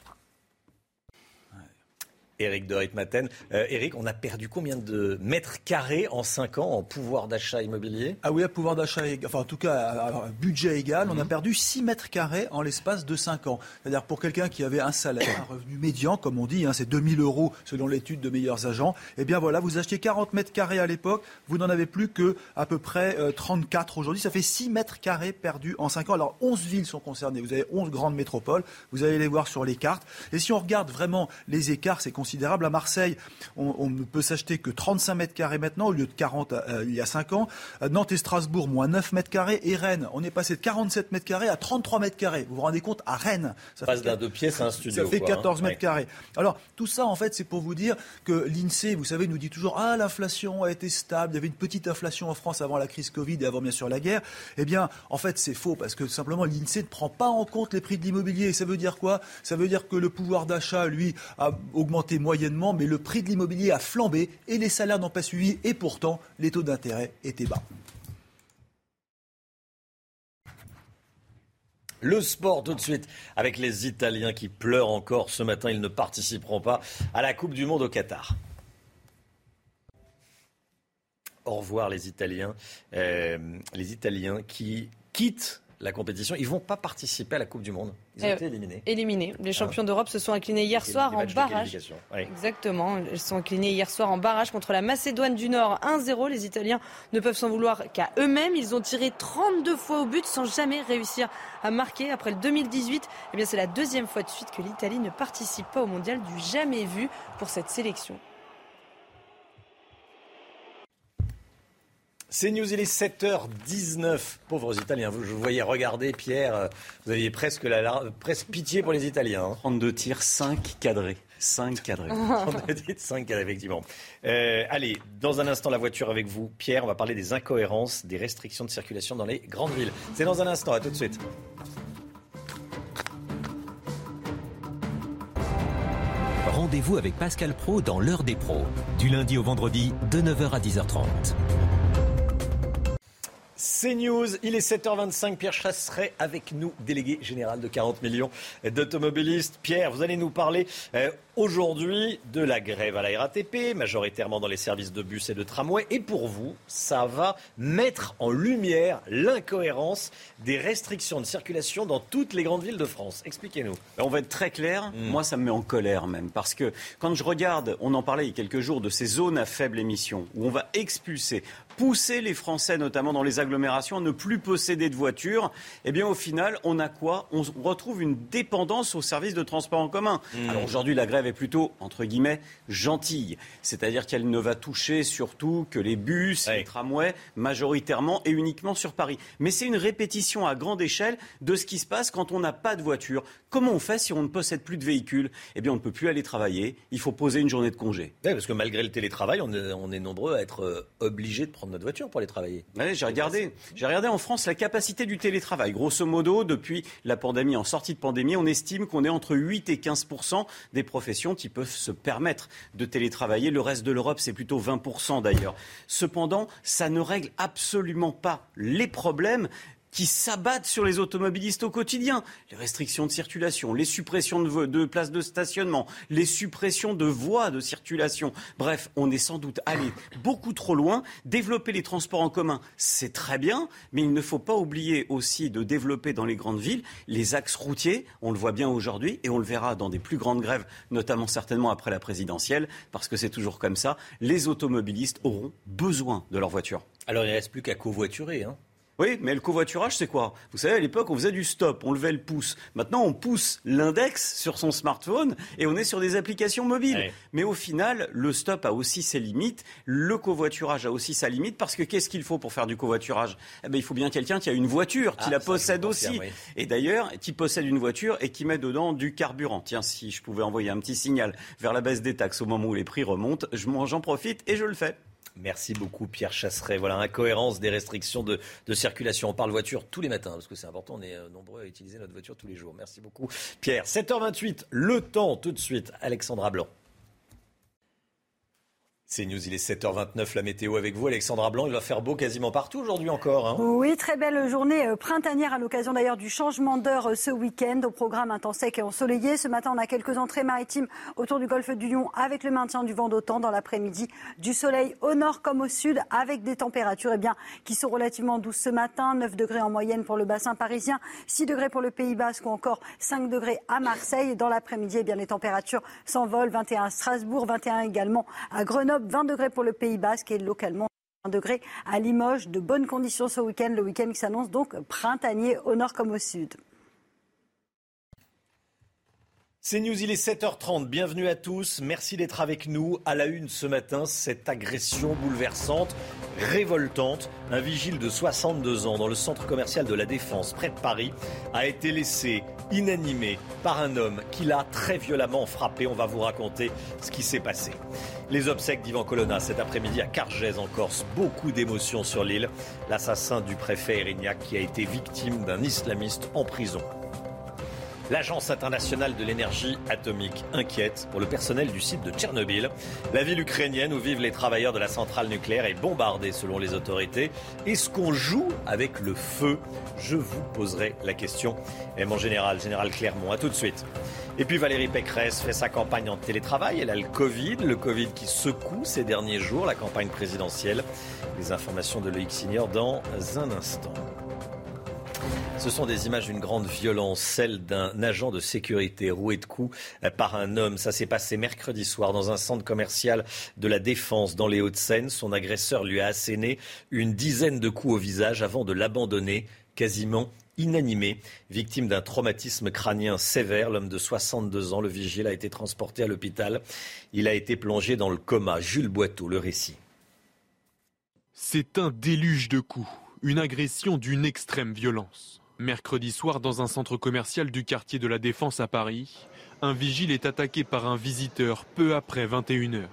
Éric de Ritmaten. Euh, Éric, on a perdu combien de mètres carrés en 5 ans en pouvoir d'achat immobilier? Ah oui, à pouvoir d'achat, enfin en tout cas à, budget égal, on a mhm. perdu 6 mètres carrés en l'espace de 5 ans. C'est-à-dire pour quelqu'un qui avait un salaire, un revenu médian, comme on dit, hein, c'est 2000 euros selon l'étude de meilleurs agents, eh bien voilà, vous achetiez 40 mètres carrés à l'époque, vous n'en avez plus que à peu près 34 euh, aujourd'hui. Ça fait 6 mètres carrés perdus en 5 ans. Alors 11 villes sont concernées, vous avez 11 grandes métropoles, vous allez les voir sur les cartes. Et si on regarde vraiment les écarts, c'est considérable. À Marseille, on, ne peut s'acheter que 35 mètres carrés maintenant, au lieu de 40 euh, il y a 5 ans. Nantes et Strasbourg, moins 9 mètres carrés. Et Rennes, on est passé de 47 mètres carrés à 33 mètres carrés. Vous vous rendez compte, à Rennes, ça passe d'un deux pièces à un studio. Ça fait 14 hein. mètres carrés. Alors, tout ça, en fait, c'est pour vous dire que l'INSEE, vous savez, nous dit toujours Ah, l'inflation a été stable. Il y avait une petite inflation en France avant la crise Covid et avant, bien sûr, la guerre. Eh bien, en fait, c'est faux parce que simplement, l'INSEE ne prend pas en compte les prix de l'immobilier. Ça veut dire quoi? Ça veut dire que le pouvoir d'achat, lui, a augmenté moyennement mais le prix de l'immobilier a flambé et les salaires n'ont pas suivi et pourtant les taux d'intérêt étaient bas. Le sport tout de suite avec les Italiens qui pleurent encore ce matin. Ils ne participeront pas à la Coupe du Monde au Qatar. Au revoir les Italiens. Euh, les Italiens qui quittent la compétition. Ils ne vont pas participer à la Coupe du Monde. Ils ont euh, été éliminés. Éliminés. Les champions d'Europe se sont inclinés hier soir en barrage. Exactement. Ils se sont inclinés hier soir en barrage contre la Macédoine du Nord 1-0. Les Italiens ne peuvent s'en vouloir qu'à eux-mêmes. Ils ont tiré 32 fois au but sans jamais réussir à marquer. Après le 2018, eh bien c'est la deuxième fois de suite que l'Italie ne participe pas au mondial du jamais vu pour cette sélection. C'est News, il est 7h19. Pauvres Italiens, vous, je vous voyais regarder, Pierre, euh, vous aviez presque, la, presque pitié pour les Italiens. 32 hein. tirs, 5 cadrés. 5 cadrés. 32 tirs, 5 cadrés, effectivement. Euh, allez, dans un instant, la voiture avec vous. Pierre, on va parler des incohérences, des restrictions de circulation dans les grandes villes. C'est dans un instant, à tout de suite. Rendez-vous avec Pascal Pro dans l'heure des pros, du lundi au vendredi de 9h à 10h30. C'est News, il est 7h25. Pierre Chasseret avec nous, délégué général de 40 millions d'automobilistes. Pierre, vous allez nous parler euh, aujourd'hui de la grève à la RATP, majoritairement dans les services de bus et de tramway. Et pour vous, ça va mettre en lumière l'incohérence des restrictions de circulation dans toutes les grandes villes de France. Expliquez-nous. On va être très clair. Hmm. Moi, ça me met en colère même. Parce que quand je regarde, on en parlait il y a quelques jours, de ces zones à faible émission, où on va expulser pousser les Français, notamment dans les agglomérations, à ne plus posséder de voiture, eh bien au final, on a quoi? On retrouve une dépendance aux services de transport en commun. Mmh. Alors aujourd'hui, la grève est plutôt, entre guillemets, gentille. C'est-à-dire qu'elle ne va toucher surtout que les bus, les tramways, majoritairement et uniquement sur Paris. Mais c'est une répétition à grande échelle de ce qui se passe quand on n'a pas de voiture. Comment on fait si on ne possède plus de véhicule Eh bien, on ne peut plus aller travailler. Il faut poser une journée de congé. Parce que malgré le télétravail, on est, on est nombreux à être euh, obligés de prendre notre voiture pour aller travailler. j'ai regardé. J'ai regardé en France la capacité du télétravail. Grosso modo, depuis la pandémie, en sortie de pandémie, on estime qu'on est entre 8 et 15% des professions qui peuvent se permettre de télétravailler. Le reste de l'Europe, c'est plutôt 20% d'ailleurs. Cependant, ça ne règle absolument pas les problèmes qui s'abattent sur les automobilistes au quotidien. Les restrictions de circulation, les suppressions de, places de stationnement, les suppressions de voies de circulation. Bref, on est sans doute allé beaucoup trop loin. Développer les transports en commun, c'est très bien, mais il ne faut pas oublier aussi de développer dans les grandes villes les axes routiers. On le voit bien aujourd'hui et on le verra dans des plus grandes grèves, notamment certainement après la présidentielle, parce que c'est toujours comme ça. Les automobilistes auront besoin de leur voiture. Alors il ne reste plus qu'à covoiturer. Hein oui, mais le covoiturage, c'est quoi? Vous savez, à l'époque, on faisait du stop, on levait le pouce. Maintenant, on pousse l'index sur son smartphone et on est sur des applications mobiles. Mais au final, le stop a aussi ses limites, le covoiturage a aussi sa limite, parce que qu'est-ce qu'il faut pour faire du covoiturage? Eh ben, Il faut bien quelqu'un qui a une voiture, qui ah, la possède aussi. Et d'ailleurs, qui possède une voiture et qui met dedans du carburant. Tiens, si je pouvais envoyer un petit signal vers la baisse des taxes au moment où les prix remontent, j'en profite et je le fais. Merci beaucoup Pierre Chasseret. Voilà, incohérence des restrictions de, circulation. On parle voiture tous les matins, parce que c'est important, on est euh, nombreux à utiliser notre voiture tous les jours. Merci beaucoup Pierre. 7h28, le temps tout de suite, Alexandra Blanc. C'est News, il est 7h29, la météo avec vous. Alexandra Blanc, il va faire beau quasiment partout aujourd'hui encore. Hein. Oui, très belle journée euh, printanière à l'occasion d'ailleurs du changement d'heure euh, ce week-end. Au programme un sec et ensoleillé. Ce matin, on a quelques entrées maritimes autour du golfe du Lion avec le maintien du vent d'autant dans l'après-midi. Du soleil au nord comme au sud avec des températures eh bien, qui sont relativement douces ce matin. 9 degrés en moyenne pour le bassin parisien, 6 degrés pour le Pays Basque ou encore 5 degrés à Marseille. Dans l'après-midi, eh bien, les températures s'envolent. 21 à Strasbourg, 21 également à Grenoble. 20 degrés pour le Pays Basque et localement 1 degré à Limoges. De bonnes conditions ce week-end. Le week-end qui s'annonce donc printanier au nord comme au sud. C'est News, il est 7h30. Bienvenue à tous. Merci d'être avec nous. À la une ce matin, cette agression bouleversante, révoltante. Un vigile de 62 ans dans le centre commercial de la Défense, près de Paris, a été laissé inanimé par un homme qui l'a très violemment frappé. On va vous raconter ce qui s'est passé. Les obsèques d'Ivan Colonna cet après-midi à Cargèse en Corse. Beaucoup d'émotions sur l'île. L'assassin du préfet Erignac qui a été victime d'un islamiste en prison. L'Agence internationale de l'énergie atomique inquiète pour le personnel du site de Tchernobyl. La ville ukrainienne où vivent les travailleurs de la centrale nucléaire est bombardée selon les autorités. Est-ce qu'on joue avec le feu? Je vous poserai la question. Et mon général, général Clermont, à tout de suite. Et puis Valérie Pécresse fait sa campagne en télétravail. Elle a le Covid, le Covid qui secoue ces derniers jours la campagne présidentielle. Les informations de Loïc Signor dans un instant. Ce sont des images d'une grande violence, celle d'un agent de sécurité roué de coups par un homme. Ça s'est passé mercredi soir dans un centre commercial de la Défense dans les Hauts-de-Seine. Son agresseur lui a asséné une dizaine de coups au visage avant de l'abandonner quasiment inanimé. Victime d'un traumatisme crânien sévère, l'homme de 62 ans, le vigile, a été transporté à l'hôpital. Il a été plongé dans le coma. Jules Boiteau, le récit. C'est un déluge de coups, une agression d'une extrême violence. Mercredi soir, dans un centre commercial du quartier de la Défense à Paris, un vigile est attaqué par un visiteur peu après 21h.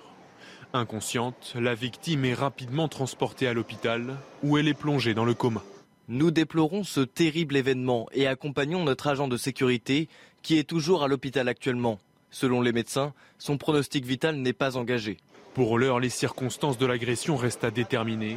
Inconsciente, la victime est rapidement transportée à l'hôpital où elle est plongée dans le coma. Nous déplorons ce terrible événement et accompagnons notre agent de sécurité qui est toujours à l'hôpital actuellement. Selon les médecins, son pronostic vital n'est pas engagé. Pour l'heure, les circonstances de l'agression restent à déterminer.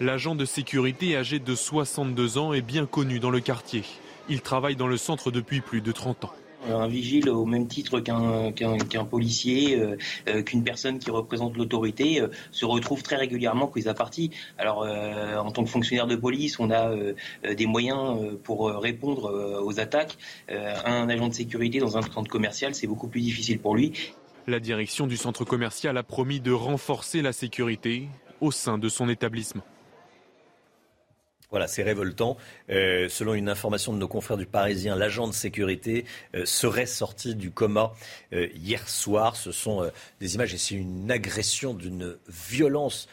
L'agent de sécurité âgé de 62 ans est bien connu dans le quartier. Il travaille dans le centre depuis plus de 30 ans un vigile au même titre qu'un policier, euh, euh, qu'une personne qui représente l'autorité, euh, se retrouve très régulièrement prise à partie. Alors, en tant que fonctionnaire de police, on a des moyens pour répondre aux attaques. un agent de sécurité dans un centre commercial, c'est beaucoup plus difficile pour lui. La direction du centre commercial a promis de renforcer la sécurité au sein de son établissement. Voilà, c'est révoltant. Euh, selon une information de nos confrères du Parisien, l'agent de sécurité euh, serait sorti du coma euh, hier soir. Ce sont des images et c'est une agression d'une violence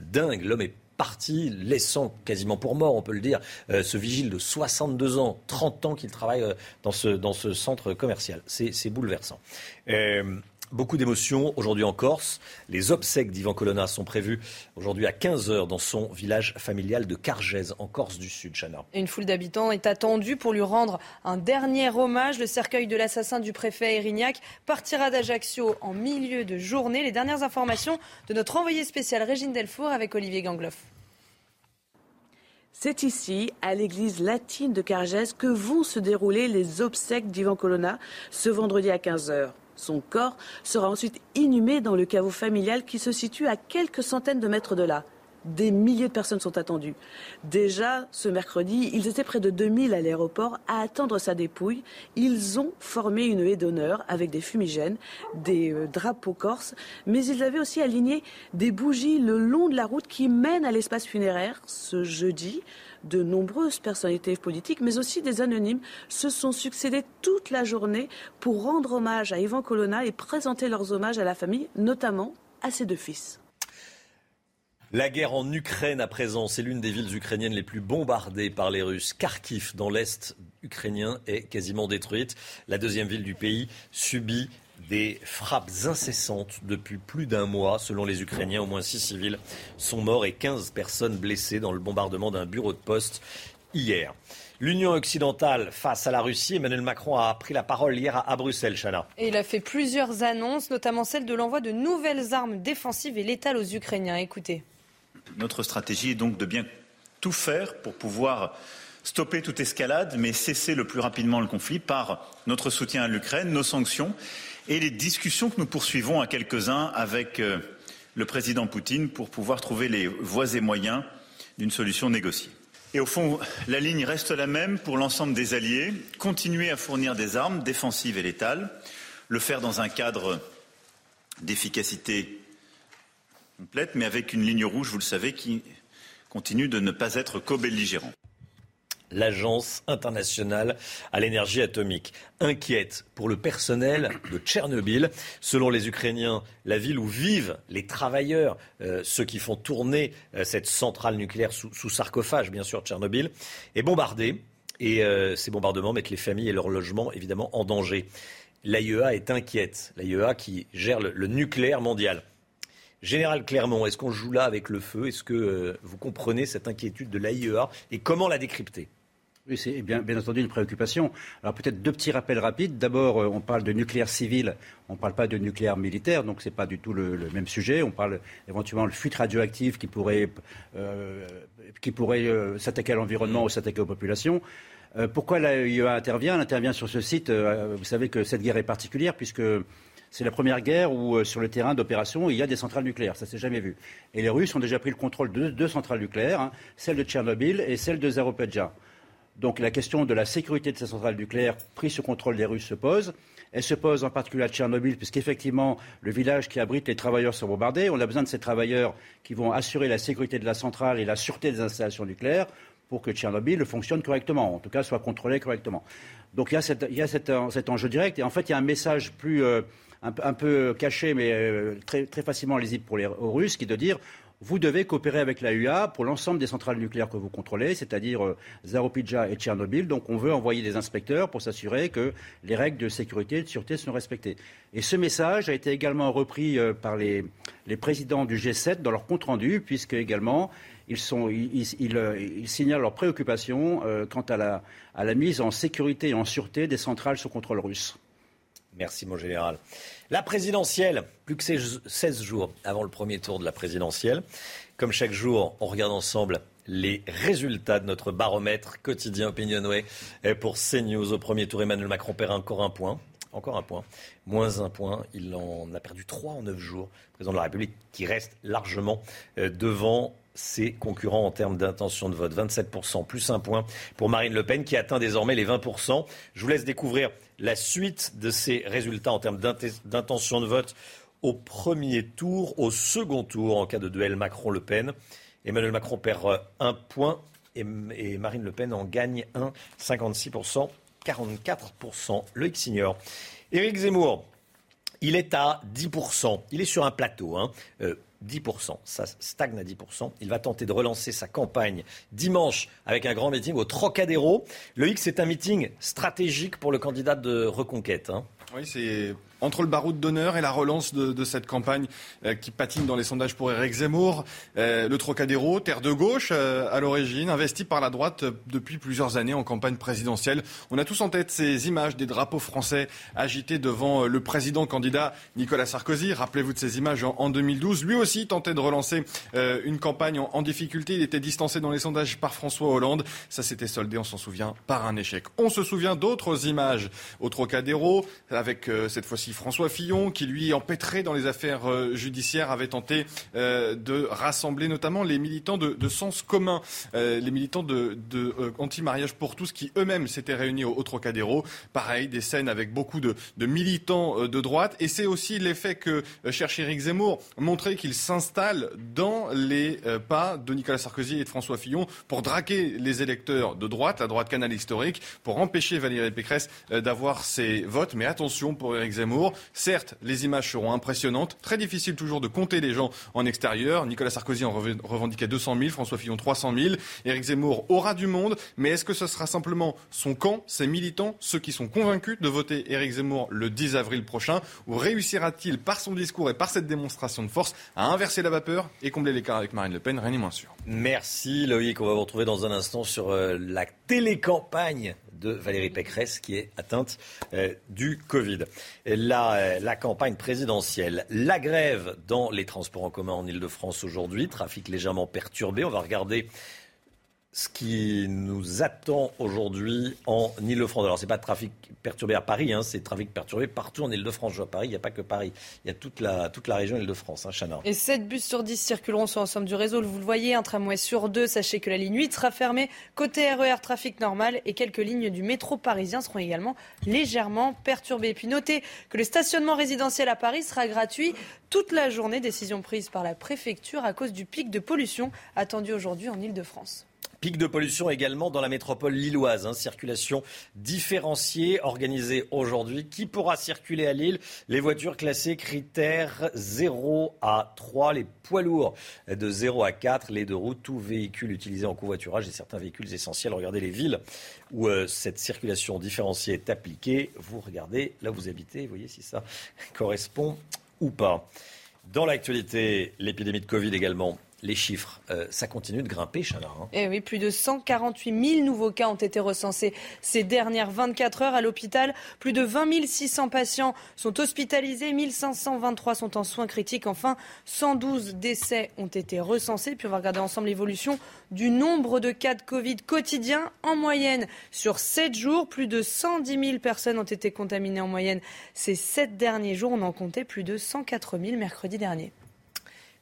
dingue. L'homme est parti, laissant quasiment pour mort, on peut le dire, ce vigile de 62 ans, 30 ans qu'il travaille dans, ce, dans ce centre commercial. C'est bouleversant. Beaucoup d'émotions aujourd'hui en Corse. Les obsèques d'Ivan Colonna sont prévues aujourd'hui à 15h dans son village familial de Cargèse, en Corse du Sud, Chana. Une foule d'habitants est attendue pour lui rendre un dernier hommage. Le cercueil de l'assassin du préfet Erignac partira d'Ajaccio en milieu de journée. Les dernières informations de notre envoyé spécial Régine Delfour avec Olivier Gangloff. C'est ici, à l'église latine de Cargèse, que vont se dérouler les obsèques d'Ivan Colonna ce vendredi à 15h. Son corps sera ensuite inhumé dans le caveau familial qui se situe à quelques centaines de mètres de là. Des milliers de personnes sont attendues. Déjà, ce mercredi, ils étaient près de 2000 à l'aéroport à attendre sa dépouille. Ils ont formé une haie d'honneur avec des fumigènes, des euh, drapeaux corses, mais ils avaient aussi aligné des bougies le long de la route qui mène à l'espace funéraire ce jeudi de nombreuses personnalités politiques, mais aussi des anonymes, se sont succédés toute la journée pour rendre hommage à Ivan Colonna et présenter leurs hommages à la famille, notamment à ses deux fils. La guerre en Ukraine à présent, c'est l'une des villes ukrainiennes les plus bombardées par les Russes. Kharkiv, dans l'est ukrainien, est quasiment détruite. La deuxième ville du pays subit des frappes incessantes depuis plus d'un mois. Selon les Ukrainiens, au moins six civils sont morts et 15 personnes blessées dans le bombardement d'un bureau de poste hier. L'Union occidentale face à la Russie, Emmanuel Macron a pris la parole hier à, Bruxelles, Chana. Et il a fait plusieurs annonces, notamment celle de l'envoi de nouvelles armes défensives et létales aux Ukrainiens. Écoutez. Notre stratégie est donc de bien tout faire pour pouvoir stopper toute escalade, mais cesser le plus rapidement le conflit par notre soutien à l'Ukraine, nos sanctions et les discussions que nous poursuivons à quelques-uns avec euh, le président Poutine pour pouvoir trouver les voies et moyens d'une solution négociée. Et au fond, la ligne reste la même pour l'ensemble des alliés, continuer à fournir des armes défensives et létales, le faire dans un cadre d'efficacité complète, mais avec une ligne rouge, vous le savez, qui continue de ne pas être co-belligérant l'Agence internationale à l'énergie atomique. Inquiète pour le personnel de Tchernobyl. Selon les Ukrainiens, la ville où vivent les travailleurs, euh, ceux qui font tourner euh, cette centrale nucléaire sous, sarcophage, bien sûr, Tchernobyl, est bombardée. Et euh, ces bombardements mettent les familles et leurs logements, évidemment, en danger. L'AIEA est inquiète. L'AIEA qui gère le, nucléaire mondial. Général Clermont, est-ce qu'on joue là avec le feu? Est-ce que vous comprenez cette inquiétude de l'AIEA et comment la décrypter? Oui, c'est bien, entendu une préoccupation. Alors peut-être deux petits rappels rapides. D'abord, euh, on parle de nucléaire civil, on ne parle pas de nucléaire militaire, donc ce n'est pas du tout le, même sujet. On parle éventuellement de fuite radioactive qui pourrait, euh, qui pourrait euh, s'attaquer à l'environnement ou s'attaquer aux populations. pourquoi l'AIEA intervient? Elle intervient sur ce site. vous savez que cette guerre est particulière puisque c'est la première guerre où, sur le terrain d'opération, il y a des centrales nucléaires. Ça s'est jamais vu. Et les Russes ont déjà pris le contrôle de deux centrales nucléaires, hein, celle de Tchernobyl et celle de Zaropedja. Donc la question de la sécurité de ces centrales nucléaires prise sous contrôle des Russes se pose. Elle se pose en particulier à Tchernobyl, puisqu'effectivement, le village qui abrite les travailleurs sont bombardés. On a besoin de ces travailleurs qui vont assurer la sécurité de la centrale et la sûreté des installations nucléaires pour que Tchernobyl fonctionne correctement, en tout cas soit contrôlé correctement. Donc il y a, cet, enjeu direct. Et en fait, il y a un message plus, euh, un, peu caché, mais euh, très, facilement lisible pour les Russes, qui est de dire vous devez coopérer avec la UA pour l'ensemble des centrales nucléaires que vous contrôlez, c'est-à-dire euh, et Tchernobyl. Donc on veut envoyer des inspecteurs pour s'assurer que les règles de sécurité et de sûreté sont respectées. Et ce message a été également repris euh, par les, présidents du G7 dans leur compte-rendu, puisque également ils, signalent leurs préoccupations quant à la mise en sécurité et en sûreté des centrales sous contrôle russe. Merci, mon général. La présidentielle, plus que 16 jours avant le premier tour de la présidentielle. Comme chaque jour, on regarde ensemble les résultats de notre baromètre quotidien Opinionway pour CNews. Au premier tour, Emmanuel Macron perd encore un point. Encore un point. Moins un point. Il en a perdu trois en neuf jours. Le président de la République qui reste largement euh, devant ses concurrents en termes d'intention de vote. 27%, plus un point pour Marine Le Pen qui atteint désormais les 20%. Je vous laisse découvrir la suite de ces résultats en termes d'intention de vote au premier tour, au second tour en cas de duel Macron-Le Pen. Emmanuel Macron perd euh, un point et, Marine Le Pen en gagne un, 56%, 44%. Loïc Signor. Éric Zemmour, il est à 10%. Il est sur un plateau. Hein. Euh, 10%. Ça stagne à 10%. Il va tenter de relancer sa campagne dimanche avec un grand meeting au Trocadéro. Le X est un meeting stratégique pour le candidat de reconquête. Hein. Oui, c'est entre le baroud d'honneur et la relance de, cette campagne euh, qui patine dans les sondages pour Éric Zemmour. Euh, le Trocadéro, terre de gauche euh, à l'origine, investi par la droite depuis plusieurs années en campagne présidentielle. On a tous en tête ces images des drapeaux français agités devant le président candidat Nicolas Sarkozy. Rappelez-vous de ces images en, 2012. Lui aussi tentait de relancer une campagne en, difficulté. Il était distancé dans les sondages par François Hollande. Ça s'était soldé, on s'en souvient, par un échec. On se souvient d'autres images au Trocadéro avec cette fois-ci François Fillon, qui lui, empêtré dans les affaires euh, judiciaires, avait tenté euh, de rassembler notamment les militants de, sens commun, euh, les militants de, anti-mariage pour tous, qui eux-mêmes s'étaient réunis au, Trocadéro. Pareil, des scènes avec beaucoup de, militants de droite. Et c'est aussi l'effet que cherche Éric Zemmour, montrer qu'il s'installe dans les pas de Nicolas Sarkozy et de François Fillon pour draquer les électeurs de droite, la droite canal historique, pour empêcher Valérie Pécresse d'avoir ses votes. Mais attention pour Éric Zemmour, Certes, les images seront impressionnantes. Très difficile toujours de compter les gens en extérieur. Nicolas Sarkozy en revendiquait 200 000, François Fillon 300 000. Éric Zemmour aura du monde, mais est-ce que ce sera simplement son camp, ses militants, ceux qui sont convaincus de voter Éric Zemmour le 10 avril prochain? Ou réussira-t-il, par son discours et par cette démonstration de force, à inverser la vapeur et combler l'écart avec Marine Le Pen? Rien n'est moins sûr. Merci Loïc. On va vous retrouver dans un instant sur euh, la télécampagne de Valérie Pécresse qui est atteinte euh, du Covid. La, euh, la, campagne présidentielle, la grève dans les transports en commun en Ile-de-France aujourd'hui, trafic légèrement perturbé. On va regarder ce qui nous attend aujourd'hui en Ile-de-France. Alors, ce n'est pas de trafic perturbé à Paris, hein, c'est trafic perturbé partout en Ile-de-France. Je vois Paris, il n'y a pas que Paris. Il y a toute la, toute la région Ile-de-France, hein. Et 7 bus sur 10 circuleront sur l'ensemble du réseau. Vous le voyez, un tramway sur deux. Sachez que la ligne 8 sera fermée. Côté RER, e trafic normal. Et quelques lignes du métro parisien seront également légèrement perturbées. Et puis, notez que le stationnement résidentiel à Paris sera gratuit toute la journée. Décision prise par la préfecture à cause du pic de pollution attendu aujourd'hui en Ile-de-France. Pic de pollution également dans la métropole lilloise. Hein. Circulation différenciée organisée aujourd'hui. Qui pourra circuler à Lille? Les voitures classées critères 0 à 3, les poids lourds de 0 à 4, les deux roues, tout véhicule utilisé en covoiturage et certains véhicules essentiels. Regardez les villes où euh, cette circulation différenciée est appliquée. Vous regardez là où vous habitez, vous voyez si ça correspond ou pas. Dans l'actualité, l'épidémie de Covid également les chiffres, euh, ça continue de grimper, Chana. Hein. Eh oui, plus de 148 000 nouveaux cas ont été recensés ces dernières 24 heures à l'hôpital. Plus de 20 600 patients sont hospitalisés, 1523 sont en soins critiques. Enfin, 112 décès ont été recensés. Puis on va regarder ensemble l'évolution du nombre de cas de Covid quotidiens. En moyenne, sur 7 jours, plus de 110 000 personnes ont été contaminées en moyenne. Ces 7 derniers jours, on en comptait plus de 104 000 mercredi dernier.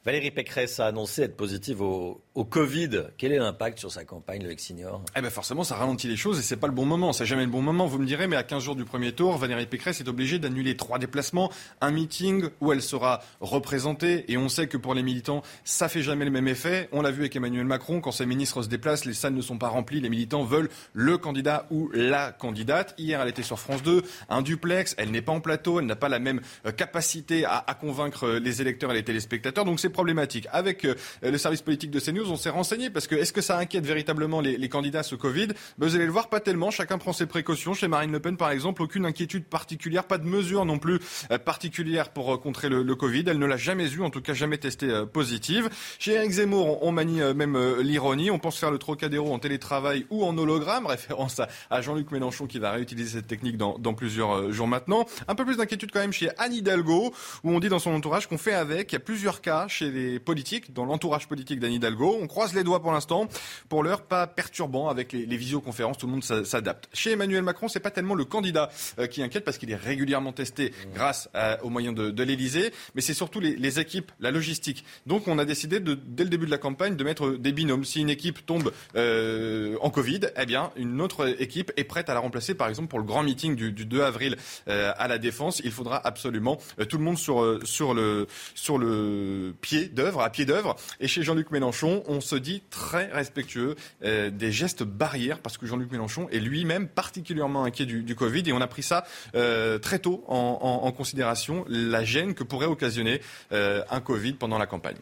Valérie Pécresse a annoncé être positive au, Covid. Quel est l'impact sur sa campagne, le Senior Eh ben forcément, ça ralentit les choses et c'est pas le bon moment. C'est jamais le bon moment. Vous me direz, mais à 15 jours du premier tour, Valérie Pécresse est obligée d'annuler trois déplacements, un meeting où elle sera représentée. Et on sait que pour les militants, ça fait jamais le même effet. On l'a vu avec Emmanuel Macron, quand ses ministres se déplacent, les salles ne sont pas remplies. Les militants veulent le candidat ou la candidate. Hier, elle était sur France 2, un duplex. Elle n'est pas en plateau. Elle n'a pas la même euh, capacité à, à convaincre les électeurs et les téléspectateurs. Donc c'est problématique. Avec le service politique de CNews, on s'est renseigné parce que est-ce que ça inquiète véritablement les, les candidats ce Covid? Ben, Vous allez le voir, pas tellement. Chacun prend ses précautions. Chez Marine Le Pen, par exemple, aucune inquiétude particulière, pas de mesure non plus particulière pour contrer le, le Covid. Elle ne l'a jamais eu, en tout cas jamais testé positive. Chez Eric Zemmour, on, manie même l'ironie. On pense faire le Trocadéro en télétravail ou en hologramme, référence à, Jean-Luc Mélenchon qui va réutiliser cette technique dans, dans plusieurs jours maintenant. Un peu plus d'inquiétude quand même chez Anne Hidalgo, où on dit dans son entourage qu'on fait avec. Il y a plusieurs cas chez les politiques, dans l'entourage politique d'Anne Hidalgo. On croise les doigts pour l'instant. Pour l'heure, pas perturbant avec les, visioconférences. Tout le monde s'adapte. Chez Emmanuel Macron, c'est pas tellement le candidat euh, qui inquiète parce qu'il est régulièrement testé grâce aux moyens de, de l'Elysée, mais c'est surtout les, équipes, la logistique. Donc, on a décidé dès le début de la campagne de mettre des binômes. Si une équipe tombe euh, en Covid, eh bien, une autre équipe est prête à la remplacer. Par exemple, pour le grand meeting du, du 2 avril euh, à la Défense, il faudra absolument tout le monde sur, sur, le, sur le pied d'œuvre, à pied d'œuvre. Et chez Jean-Luc Mélenchon, on se dit très respectueux euh, des gestes barrières parce que Jean-Luc Mélenchon est lui-même particulièrement inquiet du, du, Covid et on a pris ça euh, très tôt en, en, en, considération, la gêne que pourrait occasionner euh, un Covid pendant la campagne.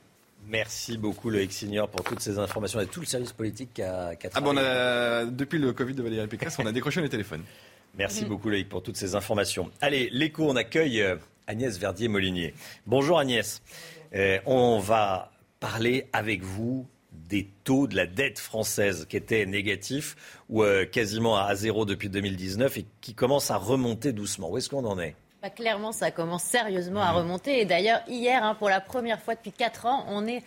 Merci beaucoup Loïc Signor pour toutes ces informations et tout le service politique qui a, qui a ah bon, a, Depuis le Covid de Valérie Pécresse, on a décroché les téléphones. Merci beaucoup Loïc pour toutes ces informations. Allez, l'écho, on accueille Agnès Verdier-Molinier. Bonjour Agnès. Euh, on va parler avec vous des taux de la dette française qui étaient négatifs ou euh, quasiment à zéro depuis 2019 et qui commencent à remonter doucement. Où est-ce qu'on en est? Bah, Clairement, ça commence sérieusement à remonter. Et d'ailleurs, hier, hein, pour la première fois depuis 4 ans, on est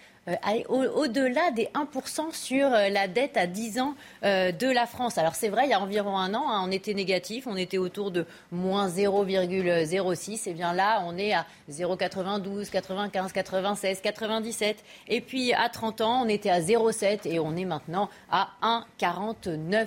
au-delà des 1% sur euh, la dette à 10 ans euh, de la France. Alors c'est vrai, il y a environ un an, hein, on était négatif, on était autour de moins 0,06. Et bien là, on est à 0,92, 95, 96, 97. Et puis à 30 ans, on était à 0,7 et on est maintenant à 1,49.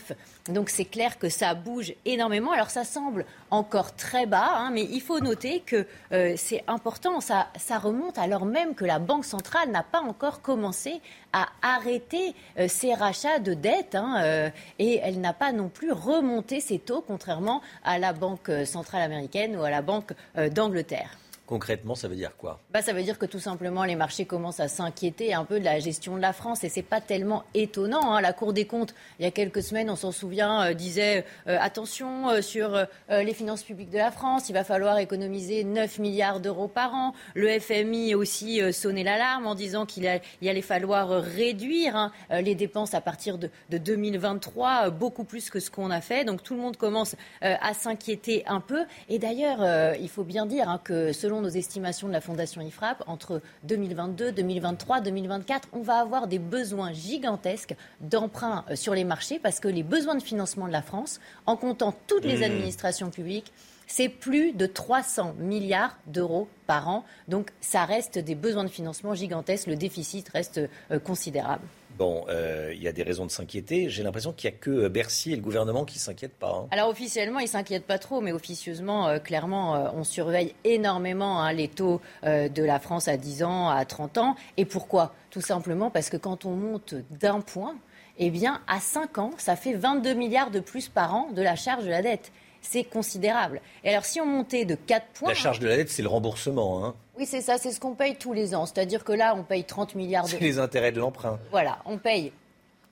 Donc c'est clair que ça bouge énormément. Alors ça semble encore très bas, hein, mais il faut noter que euh, c'est important. Ça, remonte alors même que la Banque centrale n'a pas encore commencé à arrêter euh, ses rachats de dettes hein, euh, et elle n'a pas non plus remonté ses taux, contrairement à la Banque centrale américaine ou à la Banque d'Angleterre. Concrètement, ça veut dire quoi? Bah, Ça veut dire que tout simplement, les marchés commencent à s'inquiéter un peu de la gestion de la France. Et ce n'est pas tellement étonnant. Hein. La Cour des comptes, il y a quelques semaines, on s'en souvient, euh, disait euh, attention euh, sur les finances publiques de la France, il va falloir économiser 9 milliards d'euros par an. Le FMI aussi sonnait l'alarme en disant qu'il allait falloir réduire hein, les dépenses à partir de, de 2023, beaucoup plus que ce qu'on a fait. Donc tout le monde commence à s'inquiéter un peu. Et d'ailleurs, il faut bien dire hein, que selon selon nos estimations de la Fondation IFRAP, entre 2022, 2023, 2024, on va avoir des besoins gigantesques d'emprunts euh, sur les marchés parce que les besoins de financement de la France, en comptant toutes les mmh. administrations publiques, c'est plus de 300 milliards d'euros par an. Donc ça reste des besoins de financement gigantesques. Le déficit reste euh, considérable. Bon, euh, il y a des raisons de s'inquiéter. J'ai l'impression qu'il n'y a que euh, Bercy et le gouvernement qui ne s'inquiètent pas. Hein. Alors officiellement, ils ne s'inquiètent pas trop, mais officieusement, euh, clairement, on surveille énormément hein, les taux de la France à 10 ans, à 30 ans. Et pourquoi? Tout simplement parce que quand on monte d'un point, eh bien, à 5 ans, ça fait 22 milliards de plus par an de la charge de la dette c'est considérable. Et alors, si on montait de 4 points. La charge de la dette, c'est le remboursement. Hein. Oui, c'est ça, c'est ce qu'on paye tous les ans. C'est-à-dire que là, on paye 30 milliards de. C'est les intérêts de l'emprunt. Voilà, on paye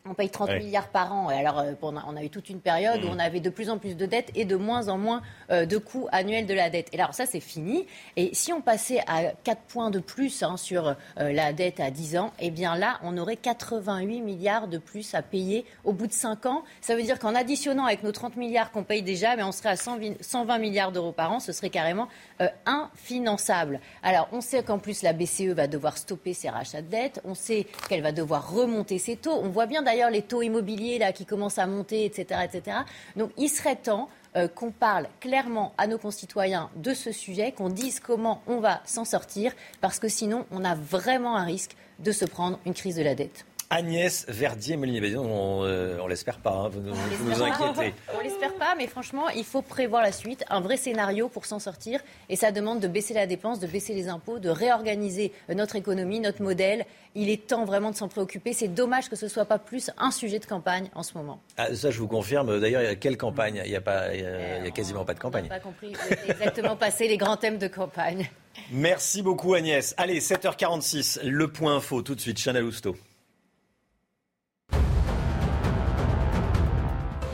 on paye 30 ouais. milliards par an. Alors, euh, on a eu toute une période mmh. où on avait de plus en plus de dettes et de moins en moins euh, de coûts annuels de la dette. Et alors, ça, c'est fini. Et si on passait à 4 points de plus hein, sur euh, la dette à 10 ans, eh bien là, on aurait 88 milliards de plus à payer au bout de 5 ans. Ça veut dire qu'en additionnant avec nos 30 milliards qu'on paye déjà, mais on serait à 120, 120 milliards d'euros par an. Ce serait carrément euh, infinançable. Alors, on sait qu'en plus, la BCE va devoir stopper ses rachats de dettes. On sait qu'elle va devoir remonter ses taux. On voit bien d'ailleurs les taux immobiliers là, qui commencent à monter, etc. etc. Donc, il serait temps euh, qu'on parle clairement à nos concitoyens de ce sujet, qu'on dise comment on va s'en sortir, parce que sinon, on a vraiment un risque de se prendre une crise de la dette. Agnès Verdier-Molinier, on, euh, on l'espère pas, hein, vous, nous, vous inquiétez. On l'espère pas, mais franchement, il faut prévoir la suite, un vrai scénario pour s'en sortir. Et ça demande de baisser la dépense, de baisser les impôts, de réorganiser notre économie, notre modèle. Il est temps vraiment de s'en préoccuper. C'est dommage que ce soit pas plus un sujet de campagne en ce moment. Ah, ça, je vous confirme. D'ailleurs, il y a quelle campagne? Il n'y a, pas, il y a, quasiment pas de campagne. On pas compris exactement passer les grands thèmes de campagne. Merci beaucoup Agnès. Allez, 7h46, le point info tout de suite, Chanel Housteau.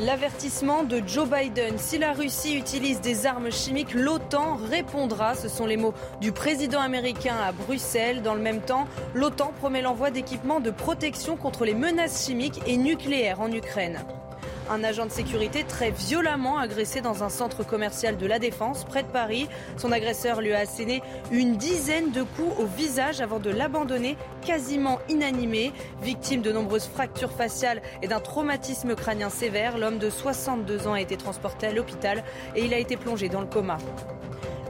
L'avertissement de Joe Biden. Si la Russie utilise des armes chimiques, l'OTAN répondra. Ce sont les mots du président américain à Bruxelles. Dans le même temps, l'OTAN promet l'envoi d'équipements de protection contre les menaces chimiques et nucléaires en Ukraine. Un agent de sécurité très violemment agressé dans un centre commercial de la Défense, près de Paris. Son agresseur lui a asséné une dizaine de coups au visage avant de l'abandonner quasiment inanimé. Victime de nombreuses fractures faciales et d'un traumatisme crânien sévère, l'homme de 62 ans a été transporté à l'hôpital et il a été plongé dans le coma.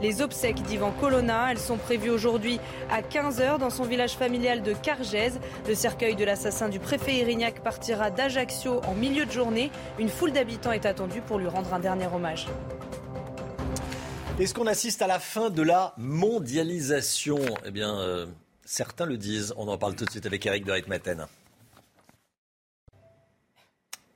Les obsèques d'Ivan Colonna, elles sont prévues aujourd'hui à 15h dans son village familial de Cargèse. Le cercueil de l'assassin du préfet Irignac partira d'Ajaccio en milieu de journée. Une foule d'habitants est attendue pour lui rendre un dernier hommage. Est-ce qu'on assiste à la fin de la mondialisation? Eh bien, euh, certains le disent. On en parle tout de suite avec Eric de Ritmaten.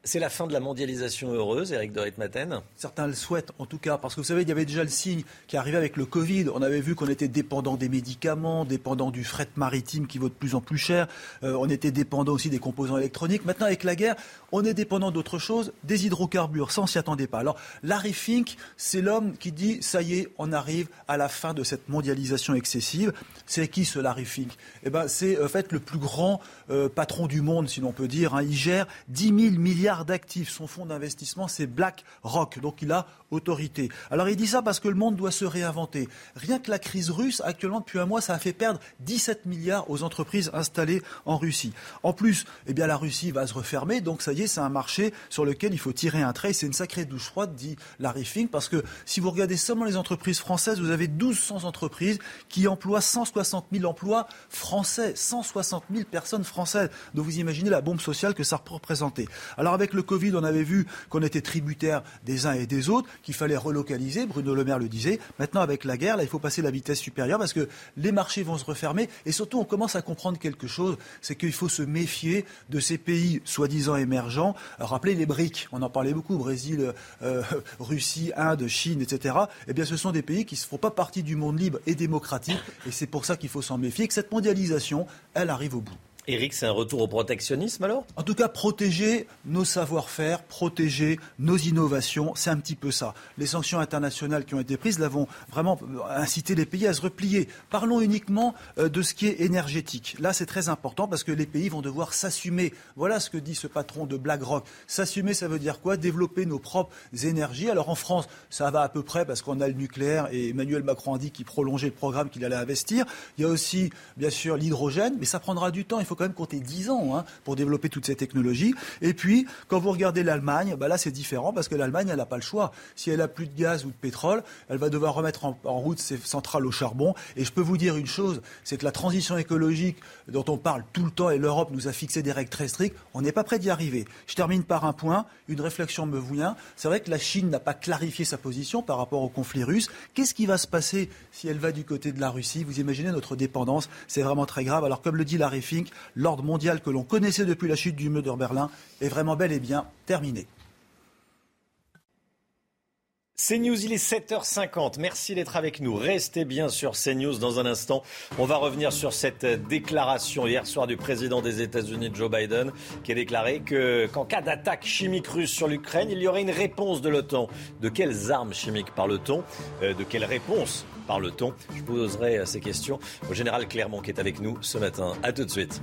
C'est la fin de la mondialisation heureuse, Eric de Ritmaten Certains le souhaitent, en tout cas, parce que vous savez, il y avait déjà le signe qui arrivait avec le Covid. On avait vu qu'on était dépendant des médicaments, dépendant du fret maritime qui vaut de plus en plus cher. Euh, on était dépendant aussi des composants électroniques. Maintenant, avec la guerre, on est dépendant d'autre chose, des hydrocarbures. Ça, on s'y attendait pas. Alors, Larry Fink, c'est l'homme qui dit, ça y est, on arrive à la fin de cette mondialisation excessive. C'est qui ce Larry Fink? Eh ben, c'est en fait le plus grand euh, patron du monde, si l'on peut dire. Hein. Il gère 10 000 milliards d'actifs. Son fonds d'investissement, c'est BlackRock. Donc il a autorité. Alors il dit ça parce que le monde doit se réinventer. Rien que la crise russe, actuellement, depuis un mois, ça a fait perdre 17 milliards aux entreprises installées en Russie. En plus, eh bien, la Russie va se refermer. Donc ça y est, c'est un marché sur lequel il faut tirer un trait. C'est une sacrée douche froide, dit Larry Fink, parce que si vous regardez seulement les entreprises françaises, vous avez 1200 entreprises qui emploient 160 000 emplois français, 160 000 personnes françaises. Donc vous imaginez la bombe sociale que ça représentait. Alors avec le Covid, on avait vu qu'on était tributaire des uns et des autres, qu'il fallait relocaliser. Bruno Le Maire le disait. Maintenant, avec la guerre, là, il faut passer la vitesse supérieure parce que les marchés vont se refermer. Et surtout, on commence à comprendre quelque chose, c'est qu'il faut se méfier de ces pays soi-disant émergents. rappelez les BRICS, on en parlait beaucoup, Brésil, euh, Russie, Inde, Chine, etc. Eh bien, ce sont des pays qui ne font pas partie du monde libre et démocratique. Et c'est pour ça qu'il faut s'en méfier, que cette mondialisation, elle arrive au bout. Éric, c'est un retour au protectionnisme alors? En tout cas, protéger nos savoir-faire, protéger nos innovations, c'est un petit peu ça. Les sanctions internationales qui ont été prises l'avont vraiment incité les pays à se replier. Parlons uniquement euh, de ce qui est énergétique. Là, c'est très important parce que les pays vont devoir s'assumer. Voilà ce que dit ce patron de BlackRock. S'assumer, ça veut dire quoi? Développer nos propres énergies. Alors en France, ça va à peu près parce qu'on a le nucléaire et Emmanuel Macron a dit qu'il prolongeait le programme qu'il allait investir. Il y a aussi, bien sûr, l'hydrogène, mais ça prendra du temps. Quand même compter 10 ans hein, pour développer toutes ces technologies. Et puis, quand vous regardez l'Allemagne, bah là c'est différent parce que l'Allemagne, elle n'a pas le choix. Si elle n'a plus de gaz ou de pétrole, elle va devoir remettre en, route ses centrales au charbon. Et je peux vous dire une chose, c'est que la transition écologique dont on parle tout le temps et l'Europe nous a fixé des règles très strictes, on n'est pas prêt d'y arriver. Je termine par un point, une réflexion me vient. C'est vrai que la Chine n'a pas clarifié sa position par rapport au conflit russe. Qu'est-ce qui va se passer si elle va du côté de la Russie? Vous imaginez notre dépendance, c'est vraiment très grave. Alors comme le dit Larry Fink, l'ordre mondial que l'on connaissait depuis la chute du mur de Berlin est vraiment bel et bien terminé. CNews, il est 7h50. Merci d'être avec nous. Restez bien sur CNews dans un instant. On va revenir sur cette déclaration hier soir du président des États-Unis, Joe Biden, qui a déclaré qu'en cas d'attaque chimique russe sur l'Ukraine, il y aurait une réponse de l'OTAN. De quelles armes chimiques parle-t-on? Euh, De quelle réponse parle-t-on? Je poserai euh, ces questions au général Clermont qui est avec nous ce matin. A tout de suite.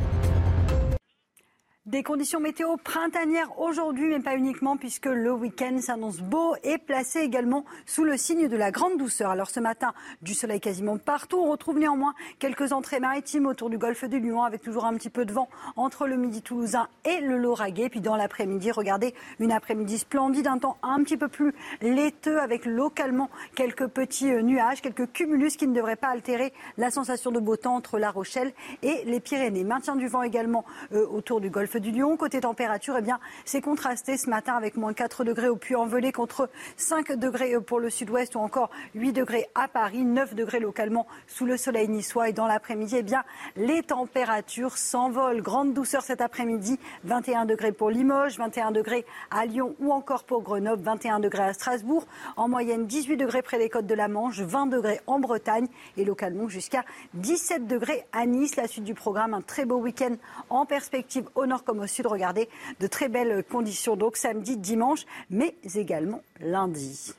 Des conditions météo printanières aujourd'hui, mais pas uniquement, puisque le week-end s'annonce beau et placé également sous le signe de la grande douceur. Alors ce matin, du soleil quasiment partout. On retrouve néanmoins quelques entrées maritimes autour du golfe du Lyon, avec toujours un petit peu de vent entre le midi toulousain et le Lauragais. Puis dans l'après-midi, regardez, une après-midi splendide, un temps un petit peu plus laiteux, avec localement quelques petits euh, nuages, quelques cumulus qui ne devraient pas altérer la sensation de beau temps entre La Rochelle et les Pyrénées. Maintien du vent également euh, autour du golfe du Lion. Côté température, eh bien, c'est contrasté ce matin avec moins 4 degrés au Puy-en-Velay contre 5 degrés pour le sud-ouest ou encore 8 degrés à Paris, 9 degrés localement sous le soleil niçois. Et dans l'après-midi, eh bien, les températures s'envolent. Grande douceur cet après-midi, 21 degrés pour Limoges, 21 degrés à Lyon ou encore pour Grenoble, 21 degrés à Strasbourg. En moyenne, 18 degrés près des côtes de la Manche, 20 degrés en Bretagne et localement jusqu'à 17 degrés à Nice. La suite du programme, un très beau week-end en perspective au nord comme au sud. Regardez, de très belles conditions donc samedi, dimanche, mais également lundi.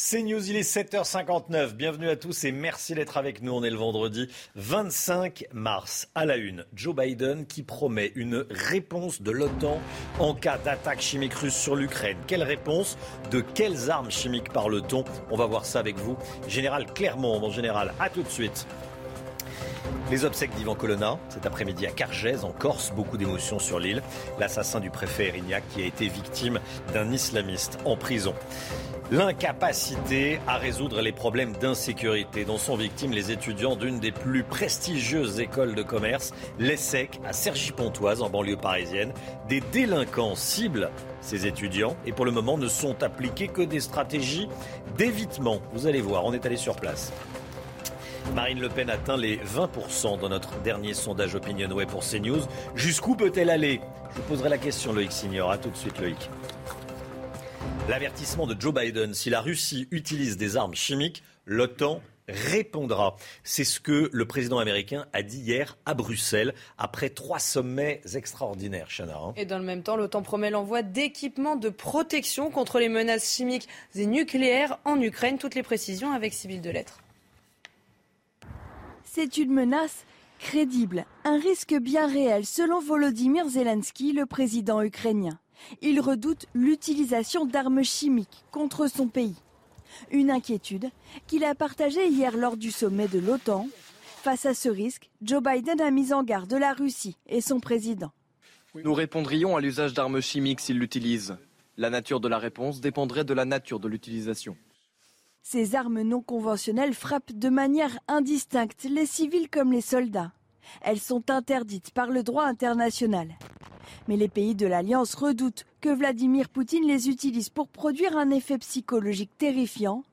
C'est News, il est 7h59. Bienvenue à tous et merci d'être avec nous. On est le vendredi 25 mars. À la une, Joe Biden qui promet une réponse de l'OTAN en cas d'attaque chimique russe sur l'Ukraine. Quelle réponse? De quelles armes chimiques parle-t-on? On va voir ça avec vous. Général Clermont, mon général, à tout de suite. Les obsèques d'Ivan Colonna, cet après-midi à Cargèse, en Corse, beaucoup d'émotions sur l'île. L'assassin du préfet Erignac qui a été victime d'un islamiste en prison. L'incapacité à résoudre les problèmes d'insécurité dont sont victimes les étudiants d'une des plus prestigieuses écoles de commerce, l'ESSEC, à Cergy-Pontoise, en banlieue parisienne. Des délinquants ciblent ces étudiants et pour le moment ne sont appliquées que des stratégies d'évitement. Vous allez voir, on est allé sur place. Marine Le Pen atteint les 20% dans notre dernier sondage Opinionway pour CNews. Jusqu'où peut-elle aller? Je vous poserai la question, Loïc Signor. A tout de suite, Loïc. L'avertissement de Joe Biden, si la Russie utilise des armes chimiques, l'OTAN répondra. C'est ce que le président américain a dit hier à Bruxelles après trois sommets extraordinaires, Chana. Hein. Et dans le même temps, l'OTAN promet l'envoi d'équipements de protection contre les menaces chimiques et nucléaires en Ukraine. Toutes les précisions avec Sybille Delettre. C'est une menace crédible, un risque bien réel selon Volodymyr Zelensky, le président ukrainien. Il redoute l'utilisation d'armes chimiques contre son pays. Une inquiétude qu'il a partagée hier lors du sommet de l'OTAN. Face à ce risque, Joe Biden a mis en garde la Russie et son président. Nous répondrions à l'usage d'armes chimiques s'il l'utilise. La nature de la réponse dépendrait de la nature de l'utilisation. Ces armes non conventionnelles frappent de manière indistincte les civils comme les soldats. Elles sont interdites par le droit international. Mais les pays de l'Alliance redoutent que Vladimir Poutine les utilise pour produire un effet psychologique terrifiant,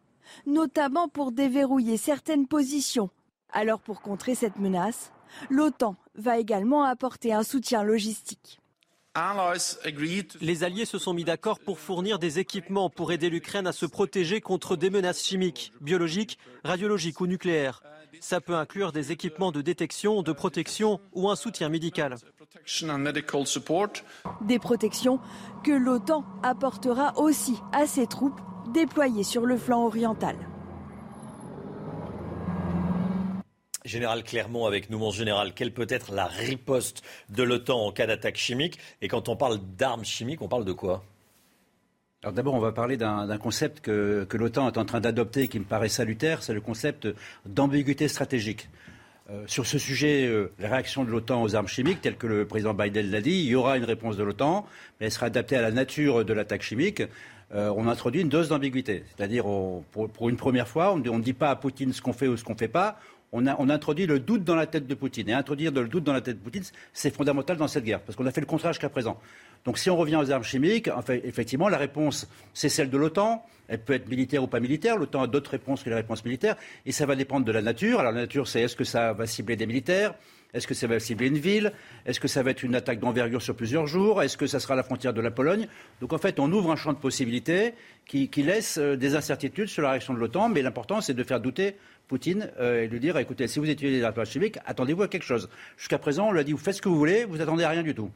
notamment pour déverrouiller certaines positions. Alors pour contrer cette menace, l'OTAN va également apporter un soutien logistique. Les alliés se sont mis d'accord pour fournir des équipements pour aider l'Ukraine à se protéger contre des menaces chimiques, biologiques, radiologiques ou nucléaires. Ça peut inclure des équipements de détection, de protection ou un soutien médical. Des protections que l'OTAN apportera aussi à ses troupes déployées sur le flanc oriental. Général Clermont avec nous, mon général, quelle peut être la riposte de l'OTAN en cas d'attaque chimique Et quand on parle d'armes chimiques, on parle de quoi alors d'abord, on va parler d'un concept que, l'OTAN est en train d'adopter et qui me paraît salutaire, c'est le concept d'ambiguïté stratégique. Euh, sur ce sujet, euh, la réaction de l'OTAN aux armes chimiques, telle que le président Biden l'a dit, il y aura une réponse de l'OTAN, mais elle sera adaptée à la nature de l'attaque chimique. Euh, on introduit une dose d'ambiguïté. C'est-à-dire, pour, une première fois, on ne dit pas à Poutine ce qu'on fait ou ce qu'on ne fait pas, on, introduit le doute dans la tête de Poutine. Et introduire le doute dans la tête de Poutine, c'est fondamental dans cette guerre, parce qu'on a fait le contraire jusqu'à présent. Donc si on revient aux armes chimiques, effectivement, la réponse, c'est celle de l'OTAN. Elle peut être militaire ou pas militaire. L'OTAN a d'autres réponses que les réponses militaires. Et ça va dépendre de la nature. Alors la nature, c'est est-ce que ça va cibler des militaires? Est-ce que ça va cibler une ville? Est-ce que ça va être une attaque d'envergure sur plusieurs jours? Est-ce que ça sera la frontière de la Pologne? Donc en fait, on ouvre un champ de possibilités qui, laisse euh, des incertitudes sur la réaction de l'OTAN. Mais l'important, c'est de faire douter Poutine euh, et lui dire écoutez, si vous utilisez des armes chimiques, attendez-vous à quelque chose. Jusqu'à présent, on lui a dit vous faites ce que vous voulez, vous attendez à rien du tout.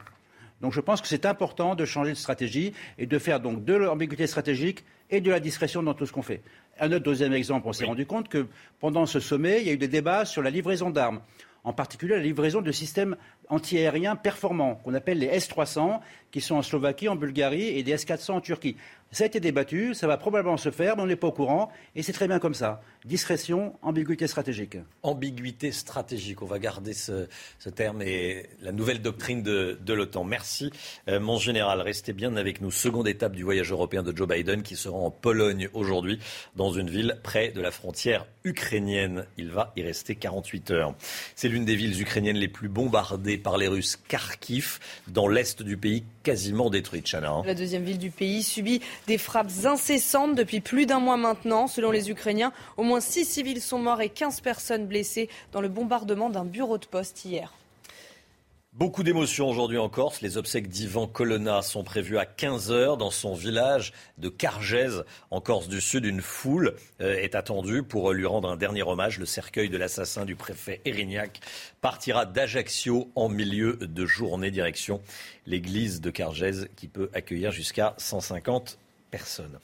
Donc je pense que c'est important de changer de stratégie et de faire donc de l'ambiguïté stratégique et de la discrétion dans tout ce qu'on fait. Un autre deuxième exemple, on s'est rendu compte que pendant ce sommet, il y a eu des débats sur la livraison d'armes, en particulier la livraison de systèmes antiaériens performants, qu'on appelle les S-300, qui sont en Slovaquie, en Bulgarie, et des S-400 en Turquie. Ça a été débattu, ça va probablement se faire, mais on n'est pas au courant, et c'est très bien comme ça. Discrétion, ambiguïté stratégique. Ambiguïté stratégique, on va garder ce, terme et la nouvelle doctrine de, l'OTAN. Merci, euh, mon général. Restez bien avec nous. Seconde étape du voyage européen de Joe Biden qui sera en Pologne aujourd'hui, dans une ville près de la frontière ukrainienne. Il va y rester 48 heures. C'est l'une des villes ukrainiennes les plus bombardées par les Russes, Kharkiv, dans l'est du pays, quasiment détruite, Chana. Hein. La deuxième ville du pays subit des frappes incessantes depuis plus d'un mois maintenant. Selon les Ukrainiens, au moins six civils sont morts et 15 personnes blessées dans le bombardement d'un bureau de poste hier. Beaucoup d'émotions aujourd'hui en Corse. Les obsèques d'Ivan Colonna sont prévues à 15h dans son village de Cargèse, en Corse du Sud. Une foule euh, est attendue pour lui rendre un dernier hommage. Le cercueil de l'assassin du préfet Erignac partira d'Ajaccio en milieu de journée, direction l'église de Cargèse qui peut accueillir jusqu'à 150 personnes.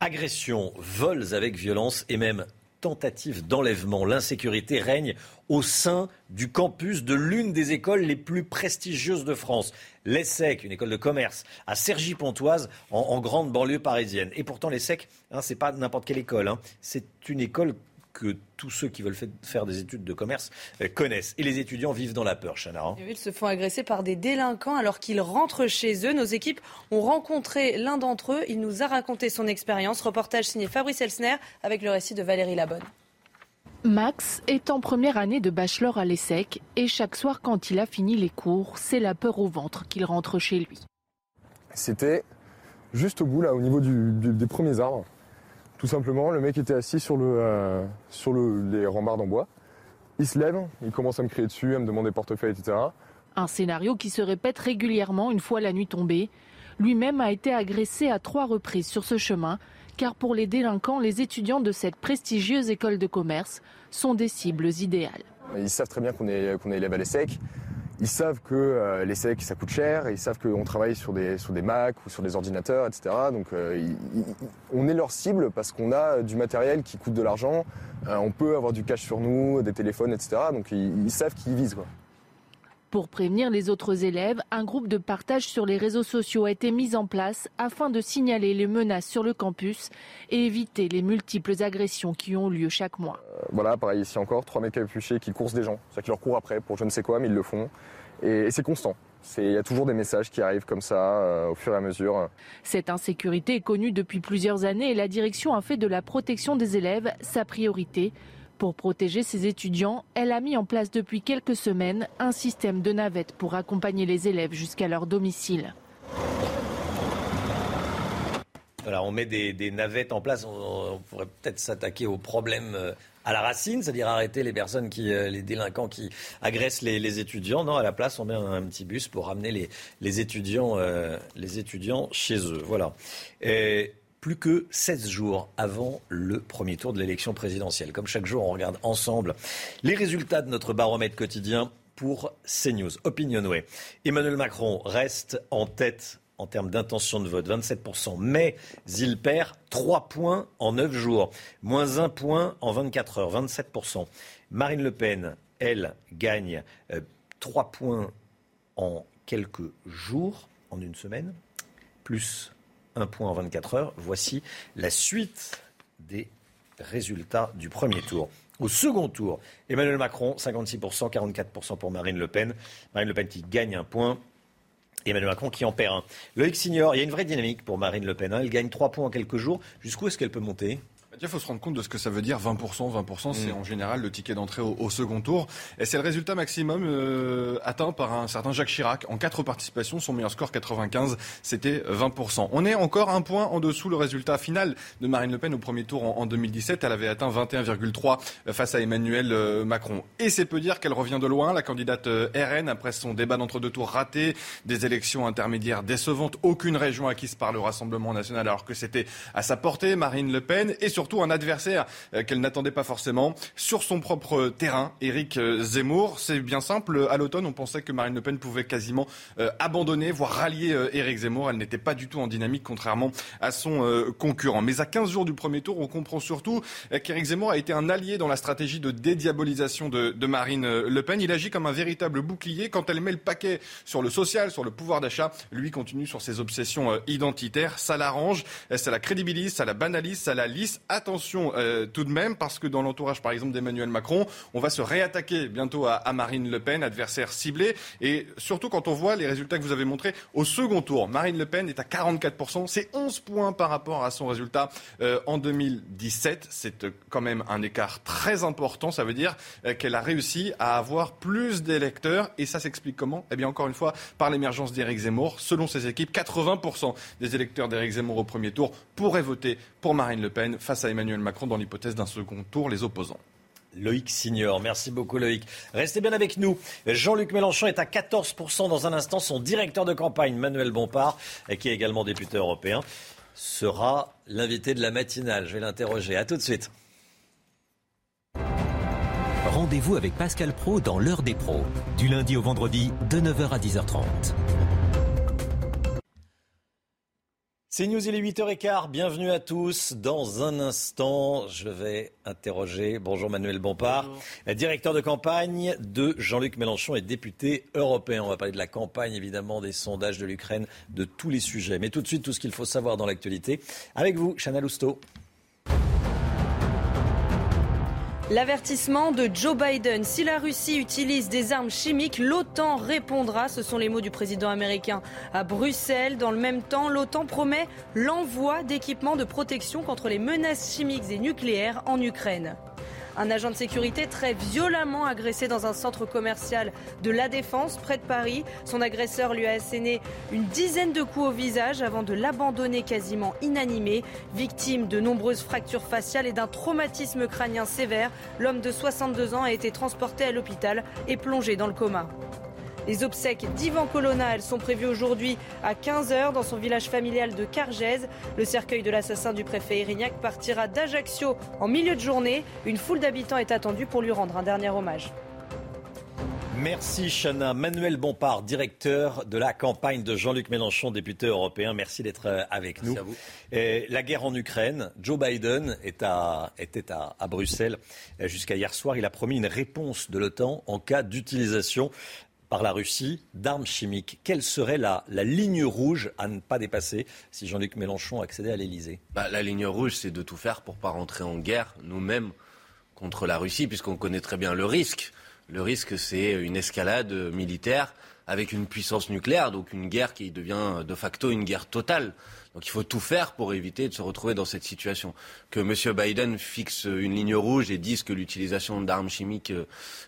Agressions, vols avec violence et même tentatives d'enlèvement. L'insécurité règne au sein du campus de l'une des écoles les plus prestigieuses de France, l'ESSEC, une école de commerce, à Cergy-Pontoise, en, grande banlieue parisienne. Et pourtant, l'ESSEC, hein, ce n'est pas n'importe quelle école, hein. c'est une école que tous ceux qui veulent faire des études de commerce euh, connaissent. Et les étudiants vivent dans la peur, Chana. Hein. Ils se font agresser par des délinquants alors qu'ils rentrent chez eux. Nos équipes ont rencontré l'un d'entre eux. Il nous a raconté son expérience. Reportage signé Fabrice Elsner avec le récit de Valérie Labonne. Max est en première année de bachelor à l'ESSEC et chaque soir quand il a fini les cours, c'est la peur au ventre qu'il rentre chez lui. C'était juste au bout, là, au niveau des premiers arbres. Tout simplement, le mec était assis sur, le, euh, sur les rambardes en bois. Il se lève, il commence à me crier dessus, à me demander portefeuille, etc. Un scénario qui se répète régulièrement une fois la nuit tombée. Lui-même a été agressé à trois reprises sur ce chemin, car pour les délinquants, les étudiants de cette prestigieuse école de commerce sont des cibles idéales. Ils savent très bien qu'on est, qu'on est élève à l'ESSEC. Ils savent que euh, les SEC, ça coûte cher, ils savent qu'on travaille sur des, sur Mac ou sur des ordinateurs, etc. Donc euh, on est leur cible parce qu'on a du matériel qui coûte de l'argent, euh, on peut avoir du cash sur nous, des téléphones, etc. Donc ils, savent qu'ils visent. Quoi. Pour prévenir les autres élèves, un groupe de partage sur les réseaux sociaux a été mis en place afin de signaler les menaces sur le campus et éviter les multiples agressions qui ont lieu chaque mois. voilà, pareil ici encore, trois mecs capuchés qui coursent des gens, c'est-à-dire qu'ils leur courent après pour je ne sais quoi, mais ils le font. Et, c'est constant. Il y a toujours des messages qui arrivent comme ça euh, au fur et à mesure. Cette insécurité est connue depuis plusieurs années et la direction a fait de la protection des élèves sa priorité. Pour protéger ses étudiants, elle a mis en place depuis quelques semaines un système de navettes pour accompagner les élèves jusqu'à leur domicile. Voilà, on met des, navettes en place. On, pourrait peut-être s'attaquer aux problèmes euh, à la racine, c'est-à-dire arrêter les personnes qui, euh, les délinquants qui agressent les, étudiants. Non, à la place, on met un, petit bus pour ramener les, étudiants, euh, les étudiants chez eux. Voilà. Plus que 16 jours avant le premier tour de l'élection présidentielle. Comme chaque jour, on regarde ensemble les résultats de notre baromètre quotidien pour CNews. Opinionway. Emmanuel Macron reste en tête en termes d'intention de vote, 27%. Mais il perd 3 points en 9 jours, moins 1 point en 24 heures, 27%. Marine Le Pen, elle, gagne 3 euh, points en quelques jours, en une semaine, plus 1 point en 24 heures. Voici la suite des résultats du premier tour. Au second tour, Emmanuel Macron, 56%, 44% pour Marine Le Pen. Marine Le Pen qui gagne un point. Emmanuel Macron qui en perd un. Loïc Signor, il y a une vraie dynamique pour Marine Le Pen. Hein. Elle gagne 3 points en quelques jours. Jusqu'où est-ce qu'elle peut monter? Il faut se rendre compte de ce que ça veut dire 20%. 20%, c'est mm. en général le ticket d'entrée au, second tour. Et c'est le résultat maximum euh, atteint par un certain Jacques Chirac. En quatre participations, son meilleur score 95, c'était 20%. On est encore un point en dessous le résultat final de Marine Le Pen au premier tour en, 2017. Elle avait atteint 21,3 face à Emmanuel euh, Macron. Et c'est peu dire qu'elle revient de loin, la candidate euh, RN, après son débat d'entre-deux tours raté, des élections intermédiaires décevantes, aucune région acquise par le Rassemblement national alors que c'était à sa portée, Marine Le Pen. Et sur surtout un adversaire qu'elle n'attendait pas forcément sur son propre terrain, Éric Zemmour. C'est bien simple, à l'automne, on pensait que Marine Le Pen pouvait quasiment abandonner, voire rallier Éric Zemmour. Elle n'était pas du tout en dynamique, contrairement à son concurrent. Mais à 15 jours du premier tour, on comprend surtout qu'Éric Zemmour a été un allié dans la stratégie de dédiabolisation de, de Marine Le Pen. Il agit comme un véritable bouclier. Quand elle met le paquet sur le social, sur le pouvoir d'achat, lui continue sur ses obsessions euh, identitaires. Ça l'arrange, ça la crédibilise, ça la banalise, ça la lisse. Attention euh, tout de même, parce que dans l'entourage, par exemple, d'Emmanuel Macron, on va se réattaquer bientôt à, Marine Le Pen, adversaire ciblé. Et surtout quand on voit les résultats que vous avez montrés au second tour, Marine Le Pen est à 44%. C'est 11 points par rapport à son résultat euh, en 2017. C'est euh, quand même un écart très important. Ça veut dire qu'elle a réussi à avoir plus d'électeurs. Et ça s'explique comment? Eh bien, encore une fois, par l'émergence d'Éric Zemmour. Selon ses équipes, 80% des électeurs d'Éric Zemmour au premier tour pourraient voter pour Marine Le Pen face à Emmanuel Macron dans l'hypothèse d'un second tour, les opposants. Loïc Signor. Merci beaucoup Loïc. Restez bien avec nous. Jean-Luc Mélenchon est à 14% dans un instant. Son directeur de campagne, Manuel Bompard, qui est également député européen, sera l'invité de la matinale. Je vais l'interroger. À tout de suite. Rendez-vous avec Pascal Pro dans l'heure des pros, du lundi au vendredi de 9h à 10h30. C'est News, il est 8h15. Bienvenue à tous. Dans un instant, je vais interroger, bonjour Manuel Bompard, bonjour. directeur de campagne de Jean-Luc Mélenchon et député européen. On va parler de la campagne, évidemment, des sondages de l'Ukraine, de tous les sujets. Mais tout de suite, tout ce qu'il faut savoir dans l'actualité. Avec vous, Chana Lousteau. L'avertissement de Joe Biden. Si la Russie utilise des armes chimiques, l'OTAN répondra. Ce sont les mots du président américain à Bruxelles. Dans le même temps, l'OTAN promet l'envoi d'équipements de protection contre les menaces chimiques et nucléaires en Ukraine. Un agent de sécurité très violemment agressé dans un centre commercial de La Défense, près de Paris. Son agresseur lui a asséné une dizaine de coups au visage avant de l'abandonner quasiment inanimé. Victime de nombreuses fractures faciales et d'un traumatisme crânien sévère, l'homme de 62 ans a été transporté à l'hôpital et plongé dans le coma. Les obsèques d'Ivan Colonna, elles sont prévues aujourd'hui à 15h dans son village familial de Cargèse. Le cercueil de l'assassin du préfet Erignac partira d'Ajaccio en milieu de journée. Une foule d'habitants est attendue pour lui rendre un dernier hommage. Merci Chana. Manuel Bompard, directeur de la campagne de Jean-Luc Mélenchon, député européen. Merci d'être euh, avec nous. À vous. Et la guerre en Ukraine, Joe Biden est à, était à, à Bruxelles euh, jusqu'à hier soir. Il a promis une réponse de l'OTAN en cas d'utilisation par la Russie d'armes chimiques. Quelle serait la, ligne rouge à ne pas dépasser si Jean-Luc Mélenchon accédait à l'Elysée bah, La ligne rouge, c'est de tout faire pour ne pas rentrer en guerre nous-mêmes contre la Russie, puisqu'on connaît très bien le risque. Le risque, c'est une escalade militaire avec une puissance nucléaire, donc une guerre qui devient de facto une guerre totale. Donc il faut tout faire pour éviter de se retrouver dans cette situation. Que M. Biden fixe une ligne rouge et dise que l'utilisation d'armes chimiques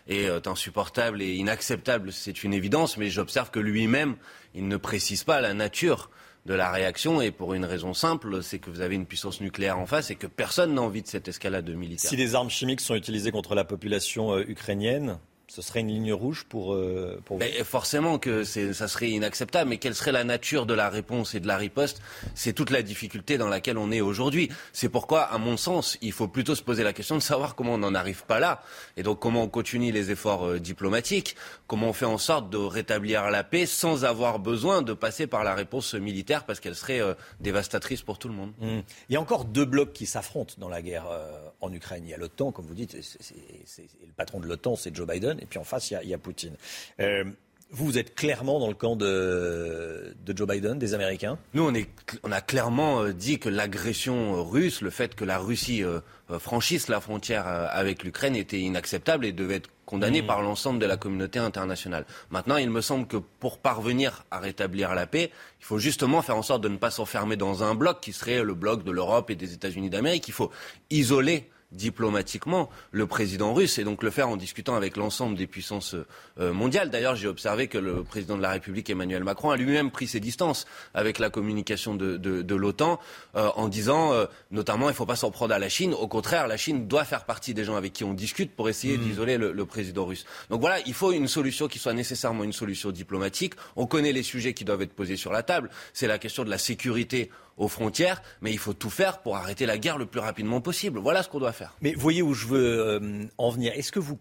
est insupportable et inacceptable, c'est une évidence, mais j'observe que lui-même, il ne précise pas la nature de la réaction et pour une raison simple, c'est que vous avez une puissance nucléaire en face et que personne n'a envie de cette escalade militaire. Si des armes chimiques sont utilisées contre la population euh, ukrainienne, ce serait une ligne rouge pour, euh, vous Forcément que ça serait inacceptable, mais quelle serait la nature de la réponse et de la riposte? C'est toute la difficulté dans laquelle on est aujourd'hui. C'est pourquoi, à mon sens, il faut plutôt se poser la question de savoir comment on n'en arrive pas là, et donc comment on continue les efforts euh, diplomatiques, comment on fait en sorte de rétablir la paix sans avoir besoin de passer par la réponse militaire, parce qu'elle serait euh, dévastatrice pour tout le monde. Mmh. Il y a encore deux blocs qui s'affrontent dans la guerre euh, en Ukraine. Il y a l'OTAN, comme vous dites, c'est, c'est, c'est, le patron de l'OTAN, c'est Joe Biden et puis en face, il y a, il y a Poutine. Euh, vous, vous êtes clairement dans le camp de, de Joe Biden, des Américains? Nous, on, est, on a clairement dit que l'agression russe, le fait que la Russie euh, franchisse la frontière avec l'Ukraine était inacceptable et devait être condamné mmh. par l'ensemble de la communauté internationale. Maintenant, il me semble que pour parvenir à rétablir la paix, il faut justement faire en sorte de ne pas s'enfermer dans un bloc qui serait le bloc de l'Europe et des États-Unis d'Amérique. Il faut isoler diplomatiquement le président russe et donc le faire en discutant avec l'ensemble des puissances euh, mondiales. D'ailleurs, j'ai observé que le président de la République, Emmanuel Macron, a lui-même pris ses distances avec la communication de, de, de l'OTAN euh, en disant euh, notamment il ne faut pas s'en prendre à la Chine. Au contraire, la Chine doit faire partie des gens avec qui on discute pour essayer mmh. d'isoler le, le, président russe. Donc voilà, il faut une solution qui soit nécessairement une solution diplomatique. On connaît les sujets qui doivent être posés sur la table. C'est la question de la sécurité aux frontières, mais il faut tout faire pour arrêter la guerre le plus rapidement possible. Voilà ce qu'on doit faire. Mais voyez où je veux euh, en venir. Est-ce que vous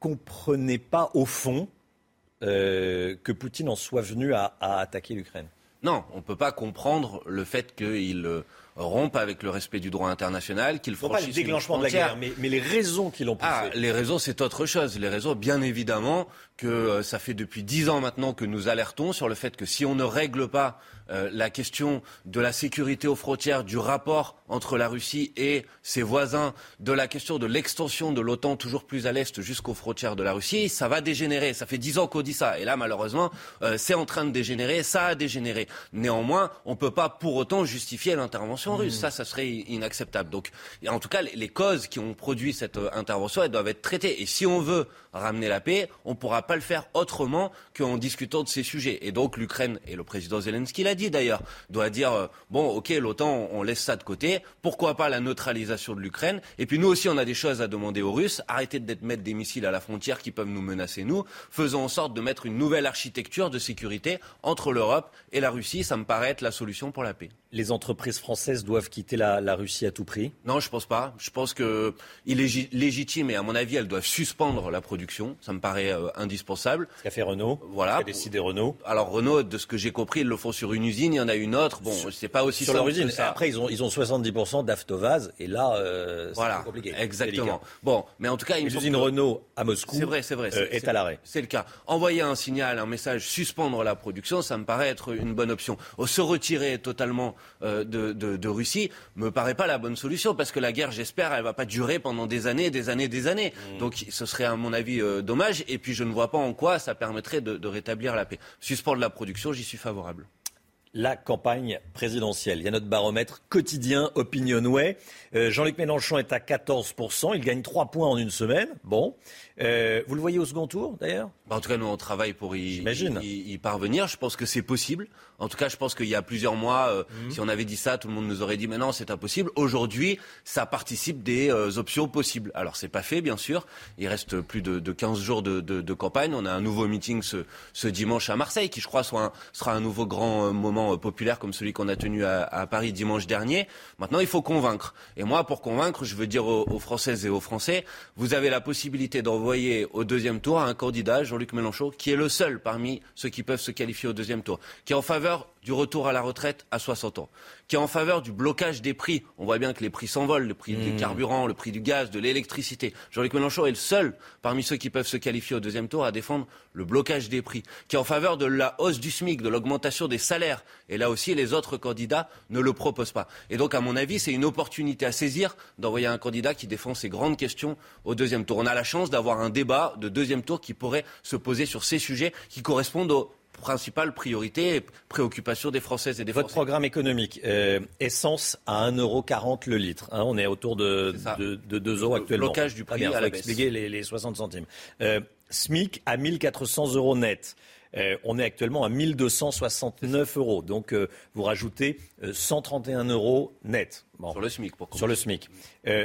comprenez pas, au fond, euh, que Poutine en soit venu à, attaquer l'Ukraine? Non, on ne peut pas comprendre le fait qu'il euh, rompe avec le respect du droit international, qu'il franchisse pas le déclenchement de la guerre, mais, mais les raisons qui l'ont poussé. Ah, les raisons, c'est autre chose. Les raisons, bien évidemment, que ça fait depuis dix ans maintenant que nous alertons sur le fait que si on ne règle pas euh, la question de la sécurité aux frontières, du rapport entre la Russie et ses voisins, de la question de l'extension de l'OTAN toujours plus à l'est jusqu'aux frontières de la Russie, ça va dégénérer. Ça fait dix ans qu'on dit ça. Et là, malheureusement, euh, c'est en train de dégénérer. Ça a dégénéré. Néanmoins, on ne peut pas pour autant justifier l'intervention russe. Mmh. Ça, ça serait inacceptable. Donc, en tout cas, les causes qui ont produit cette euh, intervention, elles doivent être traitées. Et si on veut ramener la paix, on ne pourra pas le faire autrement qu'en discutant de ces sujets. Et donc, l'Ukraine, et le président Zelensky l'a dit d'ailleurs, doit dire euh, bon, ok, l'OTAN, on laisse ça de côté. Pourquoi pas la neutralisation de l'Ukraine Et puis nous aussi, on a des choses à demander aux Russes. Arrêtez de mettre des missiles à la frontière qui peuvent nous menacer nous. Faisons en sorte de mettre une nouvelle architecture de sécurité entre l'Europe et la Russie. Ça me paraît être la solution pour la paix. Les entreprises françaises doivent quitter la, Russie à tout prix Non, je pense pas. Je pense qu'il est légitime et à mon avis, elles doivent suspendre la production. Ça me paraît euh, indispensable. Ce qu'a fait Renault. Voilà. Ce qu'a décidé Renault. Alors Renault, de ce que j'ai compris, ils le font sur une usine. Il y en a une autre. Bon, c'est pas aussi sur leur usine. Après, ils ont ils ont 70% d'Aftovaz et là, euh, voilà, compliqué. Exactement. Bon, mais en tout cas, l'usine Renault à Moscou. C'est vrai, c'est vrai. Euh, est, à l'arrêt. C'est le cas. Envoyer un signal, un message, suspendre la production, ça me paraît être une bonne option. Se retirer totalement de, de, de, Russie me paraît pas la bonne solution parce que la guerre, j'espère, elle va pas durer pendant des années, des années, des années. Mmh. Donc, ce serait à mon avis dommage. Et puis, je ne vois pas en quoi ça permettrait de, rétablir la paix. Suspendre la production, j'y suis favorable la campagne présidentielle. Il y a notre baromètre quotidien Opinionway. Euh, Jean-Luc Mélenchon est à 14%. Il gagne 3 points en une semaine. Bon. Euh, vous le voyez au second tour, d'ailleurs? Bah, En tout cas, nous, on travaille pour y, y, parvenir. Je pense que c'est possible. En tout cas, je pense qu'il y a plusieurs mois, euh, mhm. si on avait dit ça, tout le monde nous aurait dit, mais non, c'est impossible. Aujourd'hui, ça participe des euh, options possibles. Alors, c'est pas fait, bien sûr. Il reste plus de, de 15 jours de, de, de, campagne. On a un nouveau meeting ce, ce dimanche à Marseille, qui, je crois, soit un, sera un nouveau grand moment populaire comme celui qu'on a tenu à, à, Paris dimanche dernier. Maintenant, il faut convaincre. Et moi, pour convaincre, je veux dire aux, aux Françaises et aux Français, vous avez la possibilité d'envoyer envoyé au deuxième tour un candidat, Jean-Luc Mélenchon, qui est le seul parmi ceux qui peuvent se qualifier au deuxième tour, qui est en faveur du retour à la retraite à 60 ans, qui est en faveur du blocage des prix. On voit bien que les prix s'envolent, le prix des mmh. carburants, le prix du gaz, de l'électricité. Jean-Luc Mélenchon est le seul parmi ceux qui peuvent se qualifier au deuxième tour à défendre le blocage des prix, qui est en faveur de la hausse du SMIC, de l'augmentation des salaires. Et là aussi, les autres candidats ne le proposent pas. Et donc, à mon avis, c'est une opportunité à saisir d'envoyer un candidat qui défend ces grandes questions au deuxième tour. On a la chance d'avoir un débat de deuxième tour qui pourrait se poser sur ces sujets qui correspondent aux principale priorité et préoccupation des Françaises et des Français. Votre programme économique, euh, essence à 1,40€ le litre. Hein, on est autour de, de, de 2 euros actuellement. Le blocage du prix à la expliquer les, les, 60 centimes. Euh, SMIC à 1400 euros net. Euh, on est actuellement à 1269 euros. Donc, euh, vous rajoutez 131 euros net. Sur le SMIC, pour Sur le SMIC.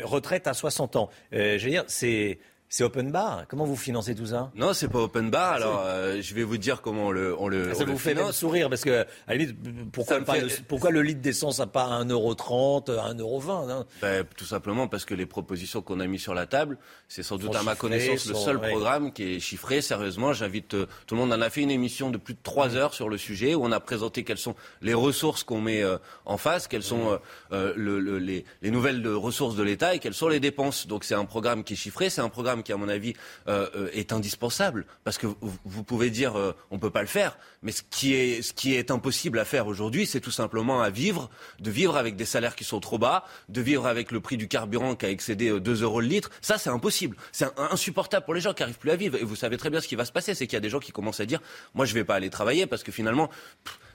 retraite à 60 ans. je veux dire, c'est c'est open bar. Comment vous financez tout ça Non, c'est pas open bar. Alors, euh, je vais vous dire comment on le, on le. Ça vous fait même sourire parce que, à la limite, pourquoi, le, pourquoi le litre d'essence n'a pas 1,30€, 1,20€ hein? Ben, Tout simplement parce que les propositions qu'on a mises sur la table, c'est sans doute à ma connaissance le seul programme qui est chiffré. Sérieusement, j'invite euh, tout le monde. On a fait une émission de plus de trois heures sur le sujet où on a présenté quelles sont les ressources qu'on met euh, en face, quelles sont le, les, les nouvelles ressources de l'État et quelles sont les dépenses. Donc c'est un programme qui est chiffré, c'est un programme qui, à mon avis, euh, euh, est indispensable. Parce que vous, pouvez dire euh, on ne peut pas le faire, mais ce qui est, ce qui est impossible à faire aujourd'hui, c'est tout simplement à vivre, de vivre avec des salaires qui sont trop bas, de vivre avec le prix du carburant qui a excédé 2 euros le litre. Ça, c'est impossible. C'est insupportable pour les gens qui n'arrivent plus à vivre. Et vous savez très bien ce qui va se passer, c'est qu'il y a des gens qui commencent à dire moi, je ne vais pas aller travailler parce que finalement,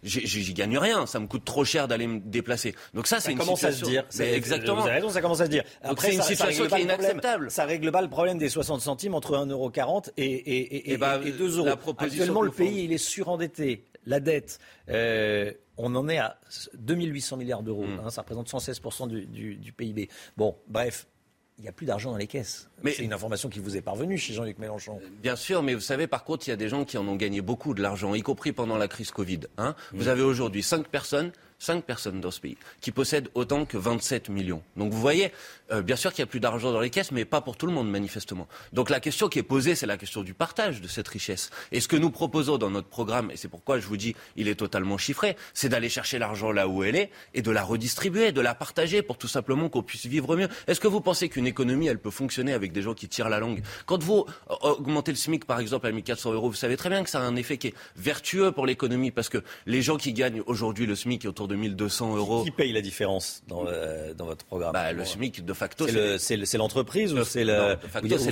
j'y gagne rien. Ça me coûte trop cher d'aller me déplacer. Donc ça, c'est une situation. À se dire. exactement. Vous avez raison, ça commence à se dire. Après, c'est une situation qui est inacceptable. Ça règle pas le problème des 60 centimes entre 1,40€ et, et, et, et, 2 bah, euros. Actuellement, le pays, il est surendetté. La dette, euh, on en est à 2800 milliards d'euros. Hmm. Hein, ça représente 116% du, du, du PIB. Bon, bref, il n'y a plus d'argent dans les caisses. c'est une information qui vous est parvenue chez Jean-Luc Mélenchon. Bien sûr, mais vous savez, par contre, il y a des gens qui en ont gagné beaucoup de l'argent, y compris pendant la crise Covid. Hein. Vous hmm. avez aujourd'hui cinq personnes cinq personnes dans ce pays qui possèdent autant que 27 millions. Donc vous voyez, euh, bien sûr qu'il n'y a plus d'argent dans les caisses, mais pas pour tout le monde, manifestement. Donc la question qui est posée, c'est la question du partage de cette richesse. Et ce que nous proposons dans notre programme, et c'est pourquoi je vous dis, il est totalement chiffré, c'est d'aller chercher l'argent là où elle est et de la redistribuer, de la partager pour tout simplement qu'on puisse vivre mieux. Est-ce que vous pensez qu'une économie, elle peut fonctionner avec des gens qui tirent la langue? Quand vous euh, augmentez le SMIC, par exemple, à 1400 euros, vous savez très bien que ça a un effet qui est vertueux pour l'économie parce que les gens qui gagnent aujourd'hui le SMIC autour de 1200 euros. Qui paye la différence dans, euh, dans votre programme? Bah, Le SMIC, de facto, c'est l'entreprise ou c'est le.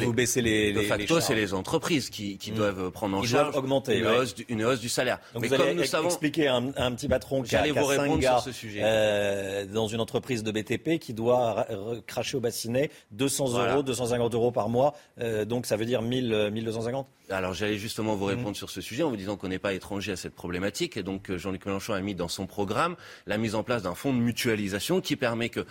vous, baissez les. De facto, c'est les entreprises qui, qui hmm. doivent prendre en charge augmenter, une, hausse du, une, hausse du, salaire. Donc Mais vous comme allez nous savons, expliquer à un, un, petit patron qui a, vous répondre gars, sur ce sujet. Euh, dans une entreprise de BTP qui doit cracher au bassinet 200 euros, 250 euros par mois. Euh, donc ça veut dire 1000, 1250 alors j'allais justement vous répondre mmh. sur ce sujet en vous disant qu'on n'est pas étranger à cette problématique et donc euh, Jean-Luc Mélenchon a mis dans son programme la mise en place d'un fonds de mutualisation qui permet que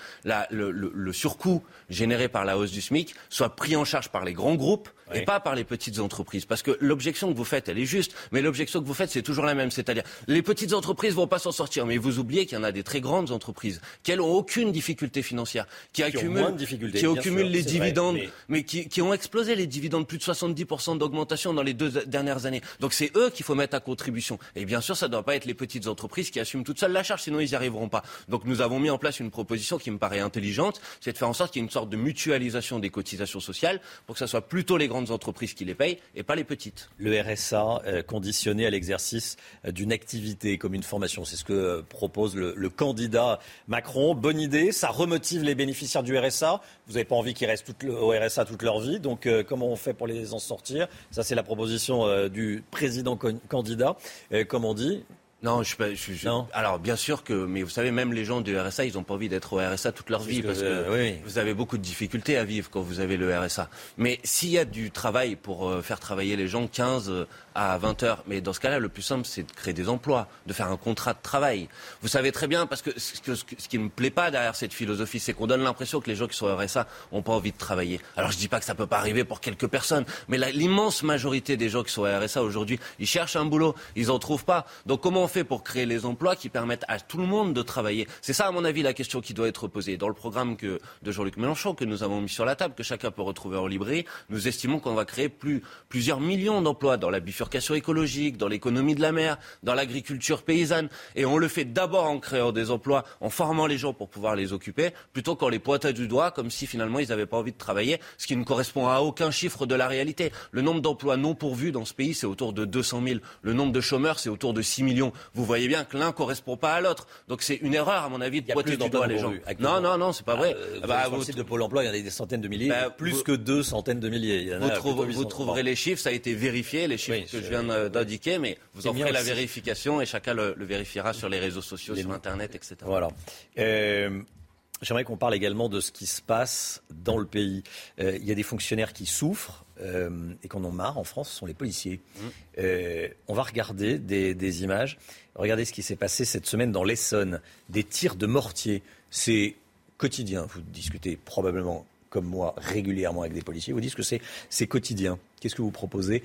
le, surcoût généré par la hausse du SMIC soit pris en charge par les grands groupes et pas par les petites entreprises. Parce que l'objection que vous faites, elle est juste, mais l'objection que vous faites, c'est toujours la même. C'est-à-dire, les petites entreprises vont pas s'en sortir, mais vous oubliez qu'il y en a des très grandes entreprises qui, elles, ont aucune difficulté financière, qui, accumulent, qui accumulent les dividendes, mais, qui, qui, ont explosé les dividendes, plus de 70% d'augmentation dans les deux dernières années. Donc c'est eux qu'il faut mettre à contribution. Et bien sûr, ça ne doit pas être les petites entreprises qui assument toutes seules la charge, sinon ils n'y arriveront pas. Donc nous avons mis en place une proposition qui me paraît intelligente, c'est de faire en sorte qu'il y ait une sorte de mutualisation des cotisations sociales pour que ce soit plutôt les grandes entreprises qui les payent et pas les petites. Le RSA euh, conditionné à l'exercice euh, d'une activité comme une formation, c'est ce que euh, propose le, candidat Macron. Bonne idée, ça remotive les bénéficiaires du RSA. Vous n'avez pas envie qu'ils restent au RSA toute leur vie, donc comment on fait pour les en sortir? Ça, c'est la proposition du président candidat. comme on dit, non, je, je, je non. Alors, bien sûr que, mais vous savez, même les gens du RSA, ils n'ont pas envie d'être au RSA toute leur vie parce que, oui. vous avez beaucoup de difficultés à vivre quand vous avez le RSA. Mais s'il y a du travail pour euh, faire travailler les gens 15 euh, à 20 heures, mais dans ce cas-là, le plus simple, c'est de créer des emplois, de faire un contrat de travail. Vous savez très bien, parce que ce, que, ce qui ne me plaît pas derrière cette philosophie, c'est qu'on donne l'impression que les gens qui sont au RSA n'ont pas envie de travailler. Alors, je dis pas que ça peut pas arriver pour quelques personnes, mais l'immense majorité des gens qui sont au RSA aujourd'hui, ils cherchent un boulot, ils en trouvent pas. Donc, comment on fait pour créer les emplois qui permettent à tout le monde de travailler. C'est ça, à mon avis, la question qui doit être posée. Dans le programme que, de Jean-Luc Mélenchon que nous avons mis sur la table, que chacun peut retrouver en librairie, nous estimons qu'on va créer plus, plusieurs millions d'emplois dans la bifurcation écologique, dans l'économie de la mer, dans l'agriculture paysanne. Et on le fait d'abord en créant des emplois, en formant les gens pour pouvoir les occuper, plutôt qu'en les pointant du doigt comme si finalement ils n'avaient pas envie de travailler, ce qui ne correspond à aucun chiffre de la réalité. Le nombre d'emplois non pourvus dans ce pays, c'est autour de 200 000. Le nombre de chômeurs, c'est autour de 6 millions. Vous voyez bien que l'un correspond pas à l'autre. Donc c'est une erreur, à mon avis, de pointer du doigt les gens. Non, non, non, c'est pas vrai. Euh, ah bah, vous... de Pôle emploi, il y en a des centaines de milliers, bah, plus que deux centaines de milliers. vous, trouverez les chiffres, ça a été vérifié, les chiffres que je viens d'indiquer, mais vous en ferez la vérification et chacun le, vérifiera sur les réseaux sociaux, sur Internet, etc. Voilà. Euh, j'aimerais qu'on parle également de ce qui se passe dans le pays. Euh, il y a des fonctionnaires qui souffrent euh, et qu'on en marre en France, ce sont les policiers. Mmh. Euh, on va regarder des, images. Regardez ce qui s'est passé cette semaine dans l'Essonne. Des tirs de mortier. C'est quotidien. Vous discutez probablement comme moi régulièrement avec des policiers. Vous dites que c'est quotidien. Qu'est-ce que vous proposez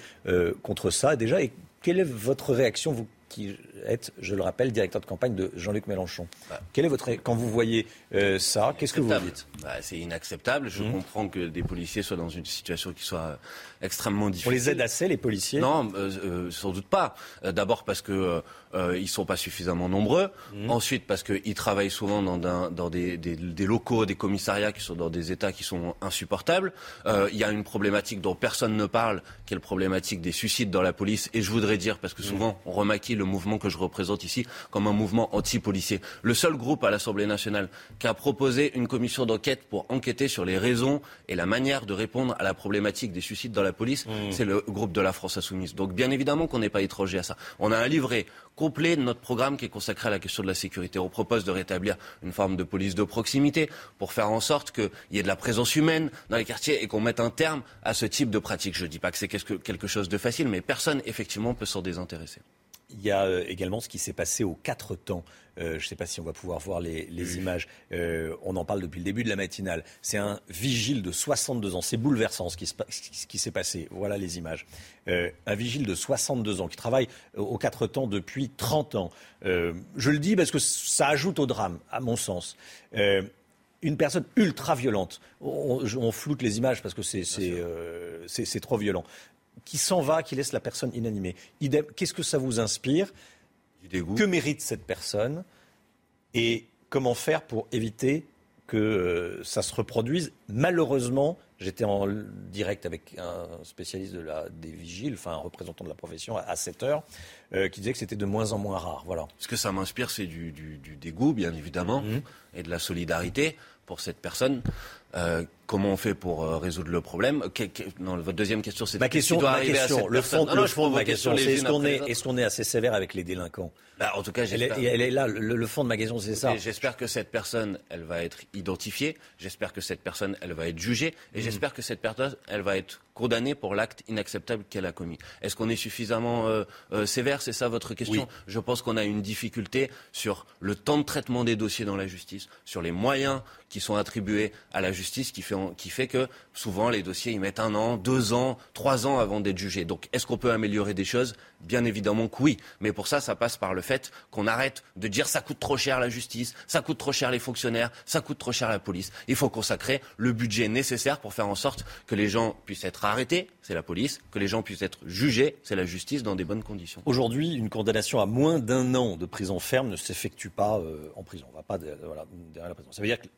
contre ça? Déjà Et quelle est votre réaction, vous qui êtes, je le rappelle, directeur de campagne de Jean-Luc Mélenchon. Bah. Quel est votre quand vous voyez euh, ça Qu'est-ce que vous dites? Bah, C'est inacceptable. Je mmh. comprends que des policiers soient dans une situation qui soit extrêmement difficile. On les aide assez, les policiers? Non, euh, euh, sans doute pas. D'abord parce que euh, ils sont pas suffisamment nombreux. Mmh. Ensuite parce qu'ils travaillent souvent dans, dans des, des, des, locaux, des commissariats qui sont dans des états qui sont insupportables. Il y a une problématique dont personne ne parle, qui est la problématique des suicides dans la police. Et je voudrais dire, parce que mmh. souvent on remaquille le mouvement que je représente ici comme un mouvement anti-policier. Le seul groupe à l'Assemblée nationale qui a proposé une commission d'enquête pour enquêter sur les raisons et la manière de répondre à la problématique des suicides dans la police, mmh. c'est le groupe de la France insoumise. Donc bien évidemment qu'on n'est pas étranger à ça. On a un livret complet de notre programme qui est consacré à la question de la sécurité. On propose de rétablir une forme de police de proximité pour faire en sorte qu'il y ait de la présence humaine dans les quartiers et qu'on mette un terme à ce type de pratique. Je ne dis pas que c'est quelque chose de facile, mais personne effectivement peut s'en désintéresser. Il y a euh, également ce qui s'est passé aux quatre temps. Euh, je ne sais pas si on va pouvoir voir les, images. Euh, on en parle depuis le début de la matinale. C'est un vigile de 62 ans. C'est bouleversant ce qui, s'est passé. Voilà les images. un vigile de 62 ans qui travaille aux quatre temps depuis 30 ans. je le dis parce que ça ajoute au drame, à mon sens une personne ultra violente. On, floute les images parce que c'est trop violent qui s'en va, qui laisse la personne inanimée. Qu'est-ce que ça vous inspire Que mérite cette personne Et comment faire pour éviter que euh, ça se reproduise? Malheureusement, j'étais en direct avec un spécialiste de la, des vigiles, enfin un représentant de la profession à, 7 heures, euh, qui disait que c'était de moins en moins rare. Voilà. Ce que ça m'inspire, c'est du, dégoût, bien évidemment, mmh. et de la solidarité pour cette personne. Euh, comment on fait pour euh, résoudre le problème? Non, Votre deuxième question, c'est ma question. Ma question le fond, le fond de ma question, c'est est-ce qu'on est, est, est, assez sévère avec les délinquants? Bah, En tout cas, elle est, elle est là. Le, fond de ma question, c'est ça. J'espère que cette personne, elle va être identifiée. J'espère que cette personne, elle va être jugée. Et mm. j'espère que cette personne, elle va être condamnée pour l'acte inacceptable qu'elle a commis. Est-ce qu'on est suffisamment euh, sévère? C'est ça votre question? Je pense qu'on a une difficulté sur le temps de traitement des dossiers dans la justice, sur les moyens qui sont attribués à la justice, qui fait, qui fait que souvent les dossiers ils mettent un an, deux ans, trois ans avant d'être jugés. Donc est-ce qu'on peut améliorer des choses? Bien évidemment que oui. Mais pour ça, ça passe par le fait qu'on arrête de dire ça coûte trop cher la justice, ça coûte trop cher les fonctionnaires, ça coûte trop cher la police. Il faut consacrer le budget nécessaire pour faire en sorte que les gens puissent être arrêtés, c'est la police, que les gens puissent être jugés, c'est la justice, dans des bonnes conditions. Aujourd'hui, une condamnation à moins d'un an de prison ferme ne s'effectue pas euh, en prison. On va pas derrière la prison. Ça veut dire que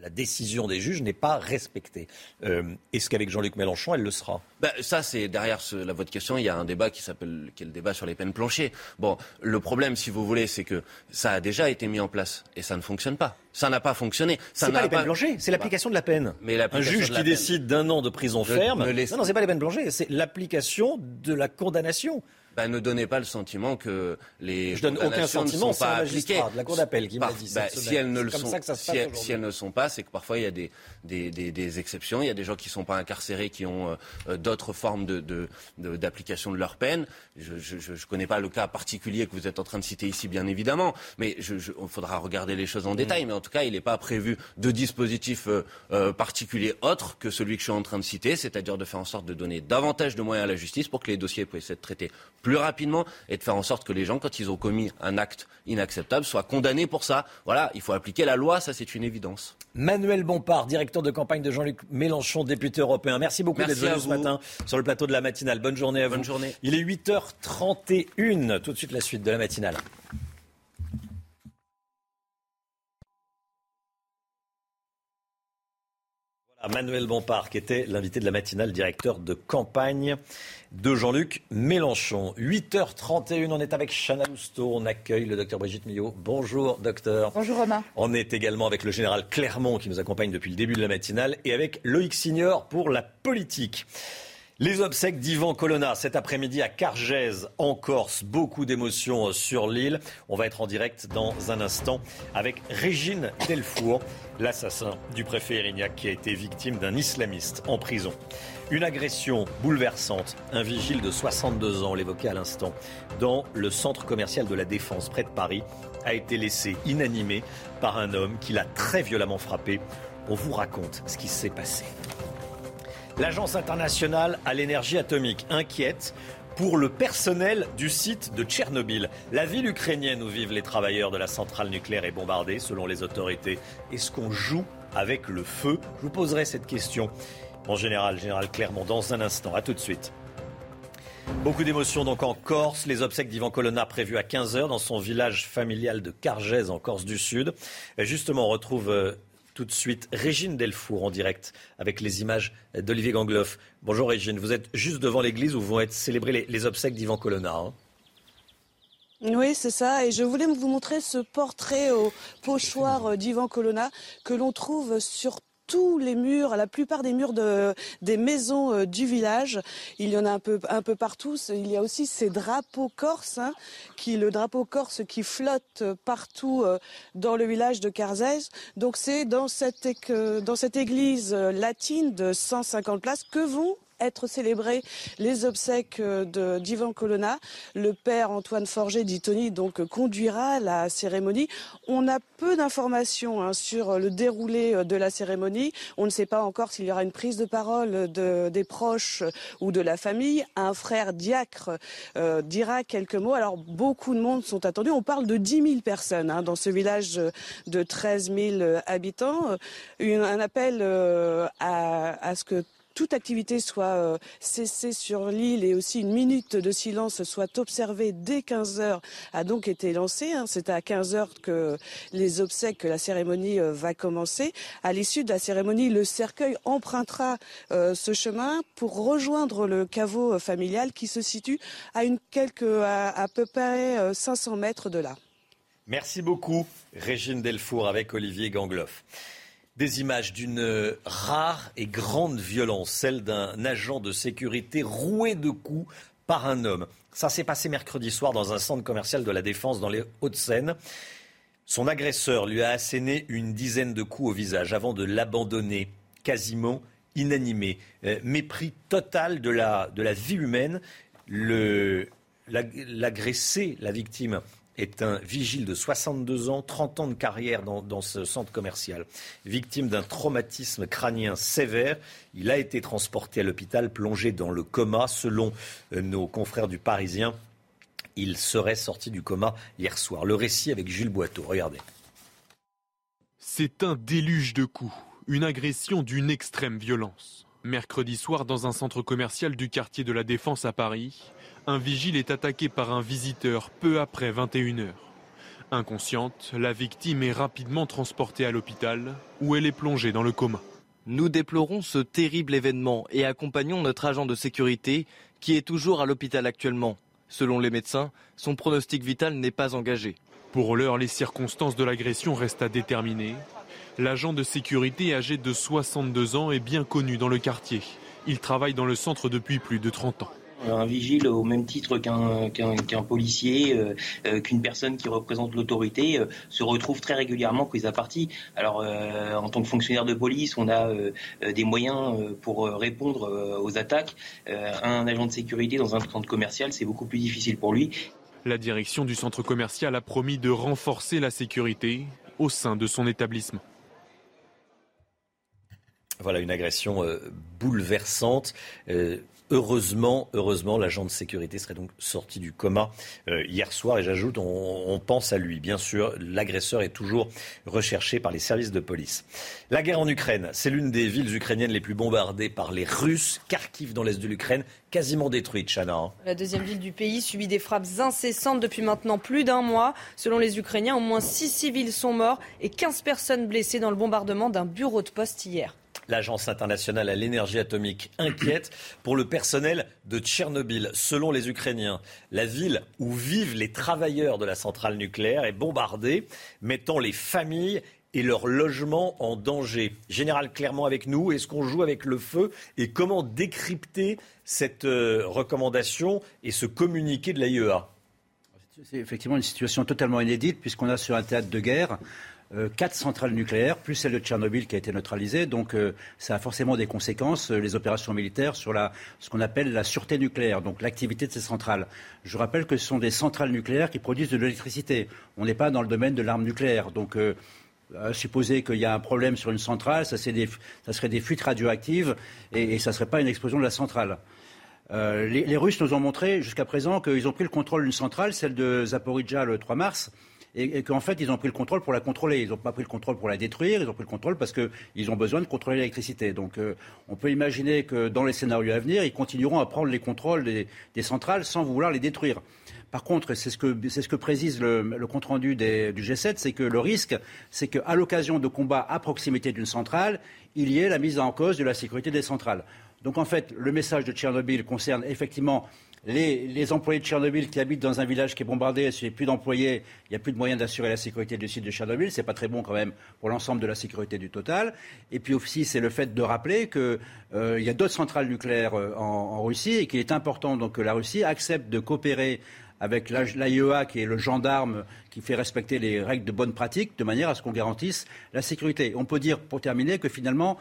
la, décision des juges n'est pas respectée. Euh, est-ce qu'avec Jean-Luc Mélenchon, elle le sera? Ben, Ça, c'est derrière la, votre question, il y a un débat qui s'appelle qui est le débat sur les peines planchées. Bon, le problème, si vous voulez, c'est que ça a déjà été mis en place et ça ne fonctionne pas. Ça n'a pas fonctionné. C'est pas les peines planchées, c'est l'application de la peine. Mais un juge qui décide d'un an de prison ferme. Non, non, c'est pas les peines planchées, c'est l'application de la condamnation. Bah, ne donnez pas le sentiment que les je donne aucun sentiment, ne sont pas appliquées. de la cour d'appel qui m'a dit bah, si elles ne le sont, si, elles, ne sont pas, c'est que parfois il y a des, des, des, des, exceptions. Il y a des gens qui ne sont pas incarcérés, qui ont euh, d'autres formes de, d'application de, de, leur peine. Je ne connais pas le cas particulier que vous êtes en train de citer ici, bien évidemment, mais il faudra regarder les choses en détail. Mm. Mais en tout cas, il n'est pas prévu de dispositif euh, euh, particulier autre que celui que je suis en train de citer, c'est-à-dire de faire en sorte de donner davantage de moyens à la justice pour que les dossiers puissent être traités plus rapidement et de faire en sorte que les gens, quand ils ont commis un acte inacceptable, soient condamnés pour ça. Voilà, il faut appliquer la loi, ça c'est une évidence. Manuel Bompard, directeur de campagne de Jean-Luc Mélenchon, député européen. Merci beaucoup d'être venu ce matin sur le plateau de la matinale. Bonne journée à vous. Bonne journée. Il est 8h31. Tout de suite la suite de la matinale. Manuel Bompard, qui était l'invité de la matinale, directeur de campagne de Jean-Luc Mélenchon. 8h31, on est avec Chana Lousteau. On accueille le docteur Brigitte Millot. Bonjour, docteur. Bonjour, Romain. On est également avec le général Clermont, qui nous accompagne depuis le début de la matinale, et avec Loïc Signor pour la politique. Les obsèques d'Ivan Colonna cet après-midi à Cargèse en Corse. Beaucoup d'émotions sur l'île. On va être en direct dans un instant avec Régine Delfour, l'assassin du préfet Erignac qui a été victime d'un islamiste en prison. Une agression bouleversante. Un vigile de 62 ans, l'évoquait à l'instant, dans le centre commercial de la Défense près de Paris, a été laissé inanimé par un homme qui l'a très violemment frappé. On vous raconte ce qui s'est passé. L'Agence internationale à l'énergie atomique inquiète pour le personnel du site de Tchernobyl. La ville ukrainienne où vivent les travailleurs de la centrale nucléaire est bombardée, selon les autorités. Est-ce qu'on joue avec le feu? Je vous poserai cette question en général, général Clermont, dans un instant. A tout de suite. Beaucoup d'émotions donc en Corse. Les obsèques d'Ivan Colonna prévues à 15h dans son village familial de Cargèse en Corse du Sud. Et justement, on retrouve euh, tout de suite Régine Delfour en direct avec les images d'Olivier Gangloff. Bonjour Régine, vous êtes juste devant l'église où vont être célébrées les, obsèques d'Ivan Colonna. Hein. Oui, c'est ça. Et je voulais vous montrer ce portrait au pochoir d'Ivan Colonna que l'on trouve sur tous les murs, la plupart des murs de, des maisons euh, du village. Il y en a un peu, un peu partout. Il y a aussi ces drapeaux corses, hein, qui, le drapeau corse qui flotte partout euh, dans le village de Carzès. Donc c'est dans cette, dans cette église euh, latine de 150 places que vont être célébrées les obsèques d'Ivan Colonna. Le père Antoine Forger, dit Tony, donc conduira la cérémonie. On a peu d'informations hein, sur le déroulé de la cérémonie. On ne sait pas encore s'il y aura une prise de parole des proches ou de la famille. Un frère diacre dira quelques mots. Alors beaucoup de monde sont attendus. On parle de 10 000 personnes hein, dans ce village de 13 000 habitants. un appel euh, à, ce que toute activité soit euh, cessée sur l'île et aussi une minute de silence soit observée dès 15 heures a donc été lancée. Hein. C'est à 15 heures que les obsèques, que la cérémonie euh, va commencer. À l'issue de la cérémonie, le cercueil empruntera ce chemin pour rejoindre le caveau familial qui se situe à, une quelque, à peu près 500 mètres de là. Merci beaucoup, Régine Delfour avec Olivier Gangloff. Des images d'une rare et grande violence, celle d'un agent de sécurité roué de coups par un homme. Ça s'est passé mercredi soir dans un centre commercial de la Défense dans les Hauts-de-Seine. Son agresseur lui a asséné une dizaine de coups au visage avant de l'abandonner quasiment inanimé. Euh, mépris total de la, de la vie humaine. L'agressé, la victime, est un vigile de 62 ans, 30 ans de carrière dans, ce centre commercial. Victime d'un traumatisme crânien sévère, il a été transporté à l'hôpital, plongé dans le coma. Selon euh, nos confrères du Parisien, il serait sorti du coma hier soir. Le récit avec Jules Boiteau. Regardez. C'est un déluge de coups, une agression d'une extrême violence. Mercredi soir, dans un centre commercial du quartier de la Défense à Paris, un vigile est attaqué par un visiteur peu après 21h. Inconsciente, la victime est rapidement transportée à l'hôpital où elle est plongée dans le coma. Nous déplorons ce terrible événement et accompagnons notre agent de sécurité qui est toujours à l'hôpital actuellement. Selon les médecins, son pronostic vital n'est pas engagé. Pour l'heure, les circonstances de l'agression restent à déterminer. L'agent de sécurité âgé de 62 ans est bien connu dans le quartier. Il travaille dans le centre depuis plus de 30 ans un vigile au même titre qu'un policier, euh, euh, qu'une personne qui représente l'autorité, euh, se retrouve très régulièrement prise à partie. Alors, en tant que fonctionnaire de police, on a des moyens pour répondre aux attaques. un agent de sécurité dans un centre commercial, c'est beaucoup plus difficile pour lui. La direction du centre commercial a promis de renforcer la sécurité au sein de son établissement. Voilà une agression bouleversante. Heureusement, heureusement, l'agent de sécurité serait donc sorti du coma euh, hier soir. Et j'ajoute, on, pense à lui. Bien sûr, l'agresseur est toujours recherché par les services de police. La guerre en Ukraine, c'est l'une des villes ukrainiennes les plus bombardées par les Russes. Kharkiv, dans l'est de l'Ukraine, quasiment détruite, Chana. Hein. La deuxième ville du pays subit des frappes incessantes depuis maintenant plus d'un mois. Selon les Ukrainiens, au moins six civils sont morts et 15 personnes blessées dans le bombardement d'un bureau de poste hier. L'Agence internationale à l'énergie atomique inquiète pour le personnel de Tchernobyl. Selon les Ukrainiens, la ville où vivent les travailleurs de la centrale nucléaire est bombardée, mettant les familles et leurs logements en danger. Général Clermont avec nous, est-ce qu'on joue avec le feu et comment décrypter cette euh, recommandation et ce communiqué de l'AIEA C'est effectivement une situation totalement inédite puisqu'on a sur un théâtre de guerre quatre centrales nucléaires, plus celle de Tchernobyl qui a été neutralisée. Donc euh, ça a forcément des conséquences, euh, les opérations militaires, sur la, ce qu'on appelle la sûreté nucléaire, donc l'activité de ces centrales. Je rappelle que ce sont des centrales nucléaires qui produisent de l'électricité. On n'est pas dans le domaine de l'arme nucléaire. Donc supposer qu'il y a un problème sur une centrale, ça serait des fuites radioactives et, ça ne serait pas une explosion de la centrale. les, les, Russes nous ont montré jusqu'à présent qu'ils ont pris le contrôle d'une centrale, celle de Zaporizhia le 3 mars, et, qu'en fait, ils ont pris le contrôle pour la contrôler. Ils n'ont pas pris le contrôle pour la détruire, ils ont pris le contrôle parce qu'ils ont besoin de contrôler l'électricité. Donc euh, on peut imaginer que dans les scénarios à venir, ils continueront à prendre les contrôles des, centrales sans vouloir les détruire. Par contre, c'est ce que, c'est ce que précise le, compte-rendu du G7, c'est que le risque, c'est qu'à l'occasion de combats à proximité d'une centrale, il y ait la mise en cause de la sécurité des centrales. Donc en fait, le message de Tchernobyl concerne effectivement les, employés de Tchernobyl qui habitent dans un village qui est bombardé, s'il n'y a plus d'employés, il n'y a plus de moyens d'assurer la sécurité du site de Tchernobyl. Ce n'est pas très bon quand même pour l'ensemble de la sécurité du total. Et puis aussi, c'est le fait de rappeler qu'il euh, y a d'autres centrales nucléaires euh, en, Russie et qu'il est important donc, que la Russie accepte de coopérer avec l'AIEA, qui est le gendarme qui fait respecter les règles de bonne pratique, de manière à ce qu'on garantisse la sécurité. On peut dire, pour terminer, que finalement,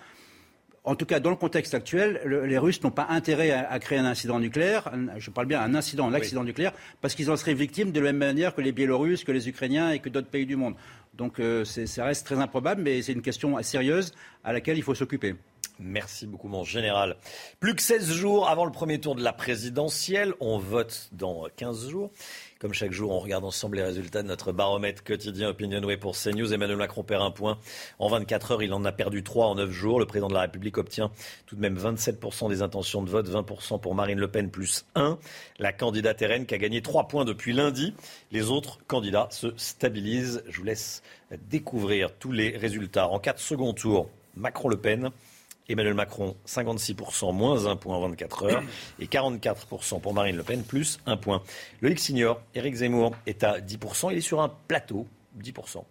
en tout cas, dans le contexte actuel, les Russes n'ont pas intérêt à, créer un incident nucléaire. Je parle bien d'un incident, un accident nucléaire, parce qu'ils en seraient victimes de la même manière que les Biélorusses, que les Ukrainiens et que d'autres pays du monde. Donc euh, ça reste très improbable, mais c'est une question sérieuse à laquelle il faut s'occuper. Merci beaucoup, mon général. Plus que 16 jours avant le premier tour de la présidentielle. On vote dans 15 jours. Comme chaque jour, on regarde ensemble les résultats de notre baromètre quotidien Opinionway pour CNews. Emmanuel Macron perd un point. En 24 heures, il en a perdu 3 en 9 jours. Le président de la République obtient tout de même 27% des intentions de vote, 20% pour Marine Le Pen plus 1. La candidate RN qui a gagné 3 points depuis lundi. Les autres candidats se stabilisent. Je vous laisse découvrir tous les résultats. En 4 secondes tours, Macron-Le Pen, Emmanuel Macron, 56%, moins 1 point en 24 heures, et 44% pour Marine Le Pen, plus 1 point. Loïc Signor, Éric Zemmour est à 10%, il est sur un plateau, 10%.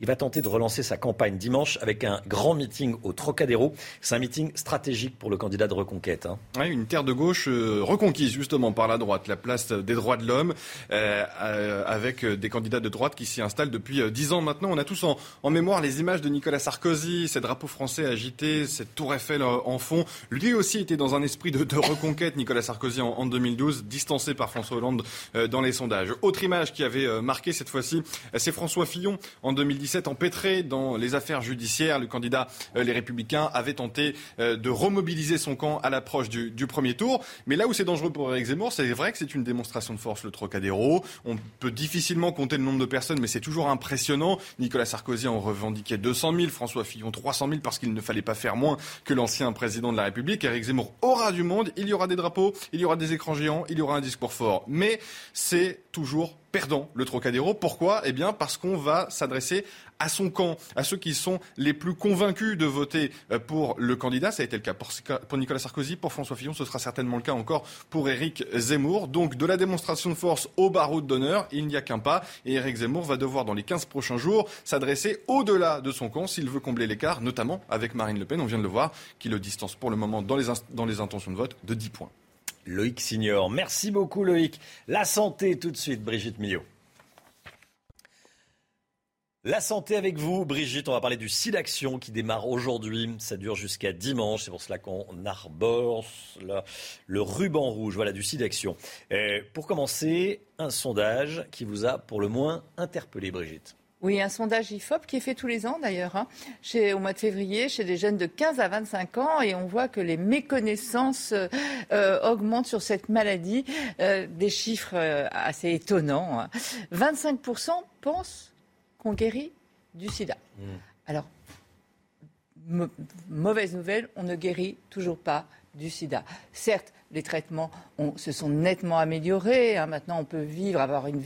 Il va tenter de relancer sa campagne dimanche avec un grand meeting au Trocadéro. C'est un meeting stratégique pour le candidat de reconquête. Hein. une terre de gauche euh, reconquise justement par la droite, la place des droits de l'homme, euh, euh, avec des candidats de droite qui s'y installent depuis dix ans maintenant. On a tous en, mémoire les images de Nicolas Sarkozy, ses drapeaux français agités, cette tour Eiffel en fond. Lui aussi était dans un esprit de, reconquête, Nicolas Sarkozy en, en, 2012, distancé par François Hollande dans les sondages. Autre image qui avait marqué cette fois-ci, c'est François Fillon en 2010 2017, empêtré dans les affaires judiciaires, le candidat euh, Les Républicains avait tenté euh, de remobiliser son camp à l'approche du, premier tour. Mais là où c'est dangereux pour Eric Zemmour, c'est vrai que c'est une démonstration de force, le Trocadéro. On peut difficilement compter le nombre de personnes, mais c'est toujours impressionnant. Nicolas Sarkozy en revendiquait 200 000, François Fillon 300 000 parce qu'il ne fallait pas faire moins que l'ancien président de la République. Eric Zemmour aura du monde, il y aura des drapeaux, il y aura des écrans géants, il y aura un discours fort. Mais c'est toujours perdant, le Trocadéro. Pourquoi? Eh bien, parce qu'on va s'adresser à son camp, à ceux qui sont les plus convaincus de voter euh, pour le candidat. Ça a été le cas pour, Nicolas Sarkozy, pour François Fillon, ce sera certainement le cas encore pour Éric Zemmour. Donc, de la démonstration de force au barreau d'honneur, il n'y a qu'un pas. Et Éric Zemmour va devoir, dans les 15 prochains jours, s'adresser au-delà de son camp s'il veut combler l'écart, notamment avec Marine Le Pen, on vient de le voir, qui le distance pour le moment dans les, dans les intentions de vote de 10 points. Loïc Signor. Merci beaucoup Loïc. La santé tout de suite, Brigitte Millot. La santé avec vous, Brigitte. On va parler du SIDAction qui démarre aujourd'hui. Ça dure jusqu'à dimanche. C'est pour cela qu'on arbore le ruban rouge voilà, du SIDAction. pour commencer, un sondage qui vous a pour le moins interpellé, Brigitte. Oui, un sondage IFOP qui est fait tous les ans d'ailleurs, hein, au mois de février, chez des jeunes de 15 à 25 ans, et on voit que les méconnaissances euh, augmentent sur cette maladie, euh, des chiffres euh, assez étonnants. 25% hein. pensent qu'on guérit du sida. Mmh. Alors, mauvaise nouvelle, on ne guérit toujours pas du sida. Certes, les traitements se sont nettement améliorés. Hein. Maintenant, on peut vivre, avoir une,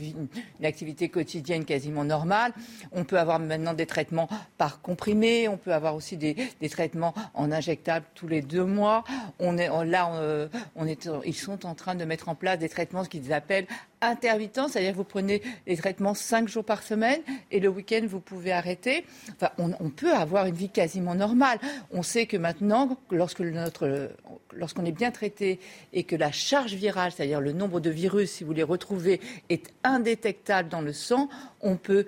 activité quotidienne quasiment normale. On peut avoir maintenant des traitements par comprimé. On peut avoir aussi des, traitements en injectable tous les deux mois. Est, ils sont en train de mettre en place des traitements, qu'ils appellent intermittents, c'est-à-dire que vous prenez les traitements cinq jours par semaine et le week-end, vous pouvez arrêter. Enfin, on, on, peut avoir une vie quasiment normale. On sait que maintenant, lorsque notre, lorsqu'on est bien traité et que la charge virale, c'est-à-dire le nombre de virus, si vous les retrouvez, est indétectable dans le sang, on peut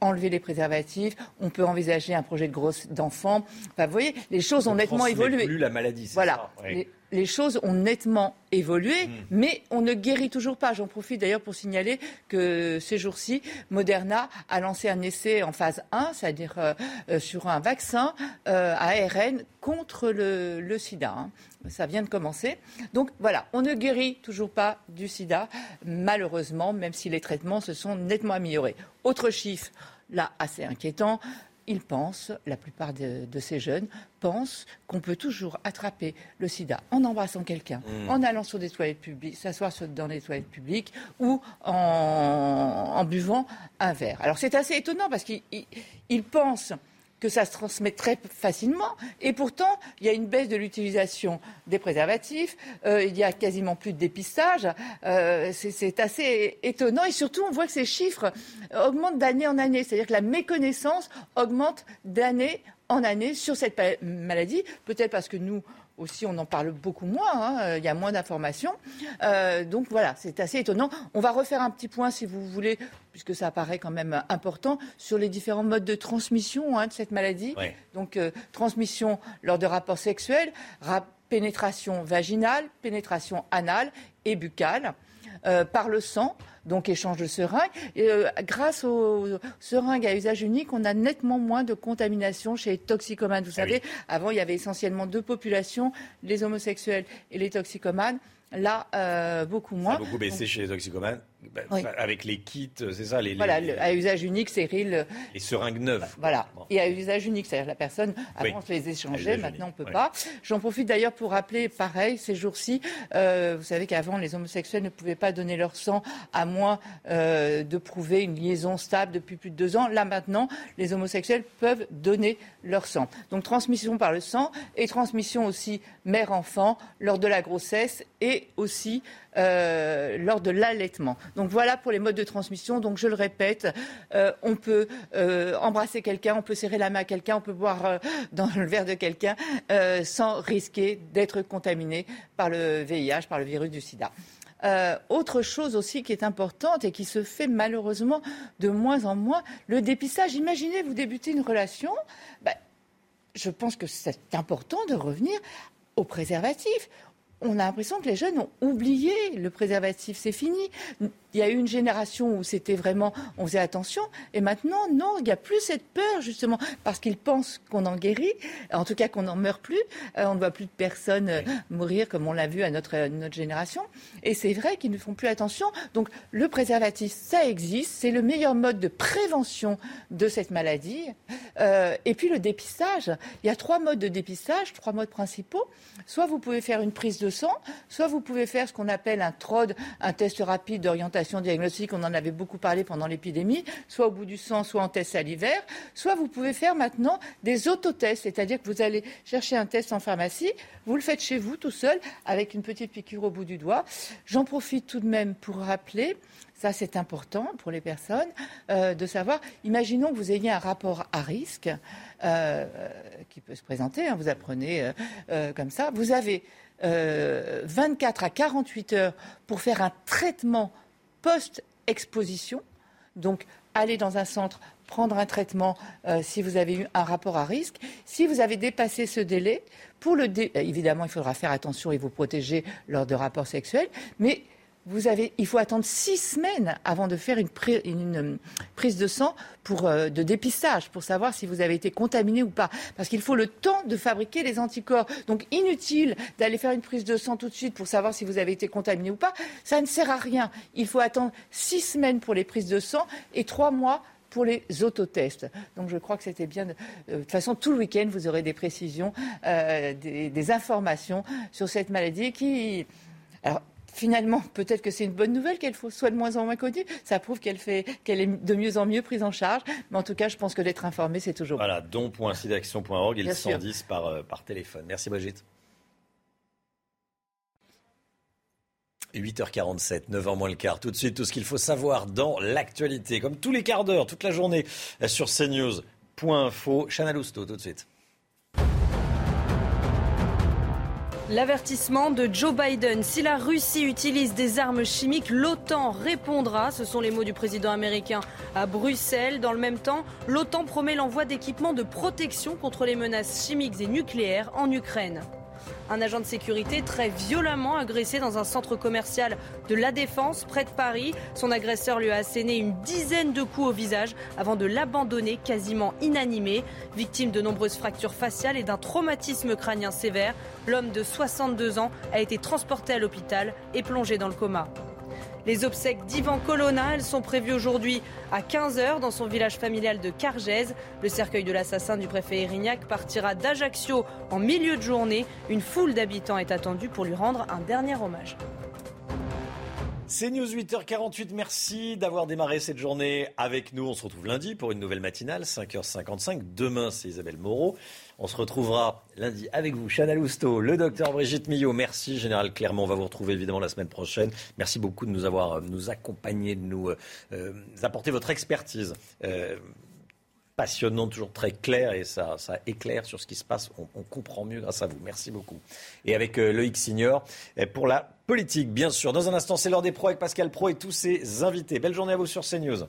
enlever les préservatifs, on peut envisager un projet de grosse d'enfant. Enfin, vous voyez, les choses ont nettement évolué. plus la maladie, voilà. Ça, les choses ont nettement évolué, hmm. mais on ne guérit toujours pas. J'en profite d'ailleurs pour signaler que ces jours-ci, Moderna a lancé un essai en phase 1, c'est-à-dire euh, euh, sur un vaccin euh, ARN contre le, sida. Hein. Ça vient de commencer. Donc voilà, on ne guérit toujours pas du sida, malheureusement, même si les traitements se sont nettement améliorés. Autre chiffre, là, assez inquiétant, ils pensent, la plupart de, ces jeunes pensent qu'on peut toujours attraper le sida en embrassant quelqu'un, mmh. en allant sur des toilettes publiques, s'asseoir dans les toilettes publiques ou en buvant un verre. Alors c'est assez étonnant parce qu'ils pensent que ça se transmet très facilement. Et pourtant, il y a une baisse de l'utilisation des préservatifs, euh, il y a quasiment plus de dépistage. Euh, c'est assez étonnant. Et surtout, on voit que ces chiffres augmentent d'année en année. C'est-à-dire que la méconnaissance augmente d'année en année sur cette maladie. Peut-être parce que nous, aussi, on en parle beaucoup moins. Hein, il y a moins d'informations. donc voilà, c'est assez étonnant. On va refaire un petit point, si vous voulez, puisque ça apparaît quand même important, sur les différents modes de transmission hein, de cette maladie. Donc transmission lors de rapports sexuels, pénétration vaginale, pénétration anale et buccale. Par le sang, donc échange de seringues. Et, euh, grâce aux seringues à usage unique, on a nettement moins de contamination chez les toxicomanes. Vous ah savez, avant, il y avait essentiellement deux populations, les homosexuels et les toxicomanes. Là, euh, beaucoup moins. Ça a beaucoup baissé chez les toxicomanes bah, avec les kits, c'est ça les, Voilà, à usage unique, Cyril. Les seringues neuves. Bah, voilà. Et à usage unique, c'est-à-dire la personne, avant, on se les échangeait, maintenant, on ne peut pas. J'en profite d'ailleurs pour rappeler, pareil, ces jours-ci, euh, vous savez qu'avant, les homosexuels ne pouvaient pas donner leur sang à moins euh, de prouver une liaison stable depuis plus de deux ans. Là, maintenant, les homosexuels peuvent donner leur sang. Donc, transmission par le sang et transmission aussi mère-enfant lors de la grossesse et aussi euh, lors de l'allaitement. Donc voilà pour les modes de transmission. Donc je le répète, euh, on peut euh, embrasser quelqu'un, on peut serrer la main à quelqu'un, on peut boire dans le verre de quelqu'un sans risquer d'être contaminé par le VIH, par le virus du sida. autre chose aussi qui est importante et qui se fait malheureusement de moins en moins, le dépistage. Imaginez, vous débutez une relation. Ben, je pense que c'est important de revenir au préservatif on a l'impression que les jeunes ont oublié le préservatif, c'est fini. Il y a eu une génération où c'était vraiment, on faisait attention, et maintenant, non, il n'y a plus cette peur, justement, parce qu'ils pensent qu'on en guérit, en tout cas qu'on n'en meurt plus. Euh, on ne voit plus de personnes euh, mourir comme on l'a vu à notre, notre génération. Et c'est vrai qu'ils ne font plus attention. Donc, le préservatif, ça existe, c'est le meilleur mode de prévention de cette maladie. Euh, et puis, le dépistage. Il y a trois modes de dépistage, trois modes principaux. Soit vous pouvez faire une prise de sang, soit vous pouvez faire ce qu'on appelle un TROD, un test rapide d'orientation diagnostique, on en avait beaucoup parlé pendant l'épidémie, soit au bout du sang, soit en test salivaire, soit vous pouvez faire maintenant des autotests, c'est-à-dire que vous allez chercher un test en pharmacie, vous le faites chez vous tout seul avec une petite piqûre au bout du doigt. J'en profite tout de même pour rappeler ça, c'est important pour les personnes euh, de savoir. Imaginons que vous ayez un rapport à risque euh, qui peut se présenter. Hein, vous apprenez euh, comme ça. Vous avez 24 à 48 heures pour faire un traitement post-exposition. Donc, aller dans un centre, prendre un traitement si vous avez eu un rapport à risque. Si vous avez dépassé ce délai, pour le évidemment, il faudra faire attention et vous protéger lors de rapports sexuels, mais il faut attendre six semaines avant de faire une, euh, prise de sang pour, euh, de dépistage pour savoir si vous avez été contaminé ou pas. Parce qu'il faut le temps de fabriquer les anticorps. Donc inutile d'aller faire une prise de sang tout de suite pour savoir si vous avez été contaminé ou pas. Ça ne sert à rien. Il faut attendre six semaines pour les prises de sang et trois mois pour les autotests. Donc je crois que c'était bien. Euh, de toute façon, tout le week-end, vous aurez des précisions, des, informations sur cette maladie qui. Finalement, peut-être que c'est une bonne nouvelle qu'elle soit de moins en moins connue. Ça prouve qu'elle fait, qu'elle est de mieux en mieux prise en charge. Mais en tout cas, je pense que d'être informé, c'est toujours. Voilà, don.sidaction.org et le 110 par, euh, par téléphone. Merci Brigitte. 8h47, 9h moins le quart. Tout de suite, tout ce qu'il faut savoir dans l'actualité, comme tous les quarts d'heure, toute la journée euh, sur CNews.info. Chana Lousteau, tout de suite. L'avertissement de Joe Biden. Si la Russie utilise des armes chimiques, l'OTAN répondra. Ce sont les mots du président américain à Bruxelles. Dans le même temps, l'OTAN promet l'envoi d'équipements de protection contre les menaces chimiques et nucléaires en Ukraine. Un agent de sécurité très violemment agressé dans un centre commercial de La Défense, près de Paris. Son agresseur lui a asséné une dizaine de coups au visage avant de l'abandonner quasiment inanimé. Victime de nombreuses fractures faciales et d'un traumatisme crânien sévère, l'homme de 62 ans a été transporté à l'hôpital et plongé dans le coma. Les obsèques d'Ivan Colonna, elles sont prévues aujourd'hui à 15h dans son village familial de Cargèse. Le cercueil de l'assassin du préfet Erignac partira d'Ajaccio en milieu de journée. Une foule d'habitants est attendue pour lui rendre un dernier hommage. C'est News 8h48. Merci d'avoir démarré cette journée avec nous. On se retrouve lundi pour une nouvelle matinale, 5h55. Demain, c'est Isabelle Moreau. On se retrouvera lundi avec vous, Chana Lousteau, le docteur Brigitte Millot. Merci, Général Clermont. On va vous retrouver évidemment la semaine prochaine. Merci beaucoup de nous avoir, euh, nous de nous euh, euh, apporter votre expertise. passionnant, toujours très clair et ça, ça éclaire sur ce qui se passe. On, comprend mieux grâce à vous. Merci beaucoup. Et avec euh, Loïc Signor pour la politique, bien sûr. Dans un instant, c'est l'heure des pros avec Pascal Pro et tous ses invités. Belle journée à vous sur CNews.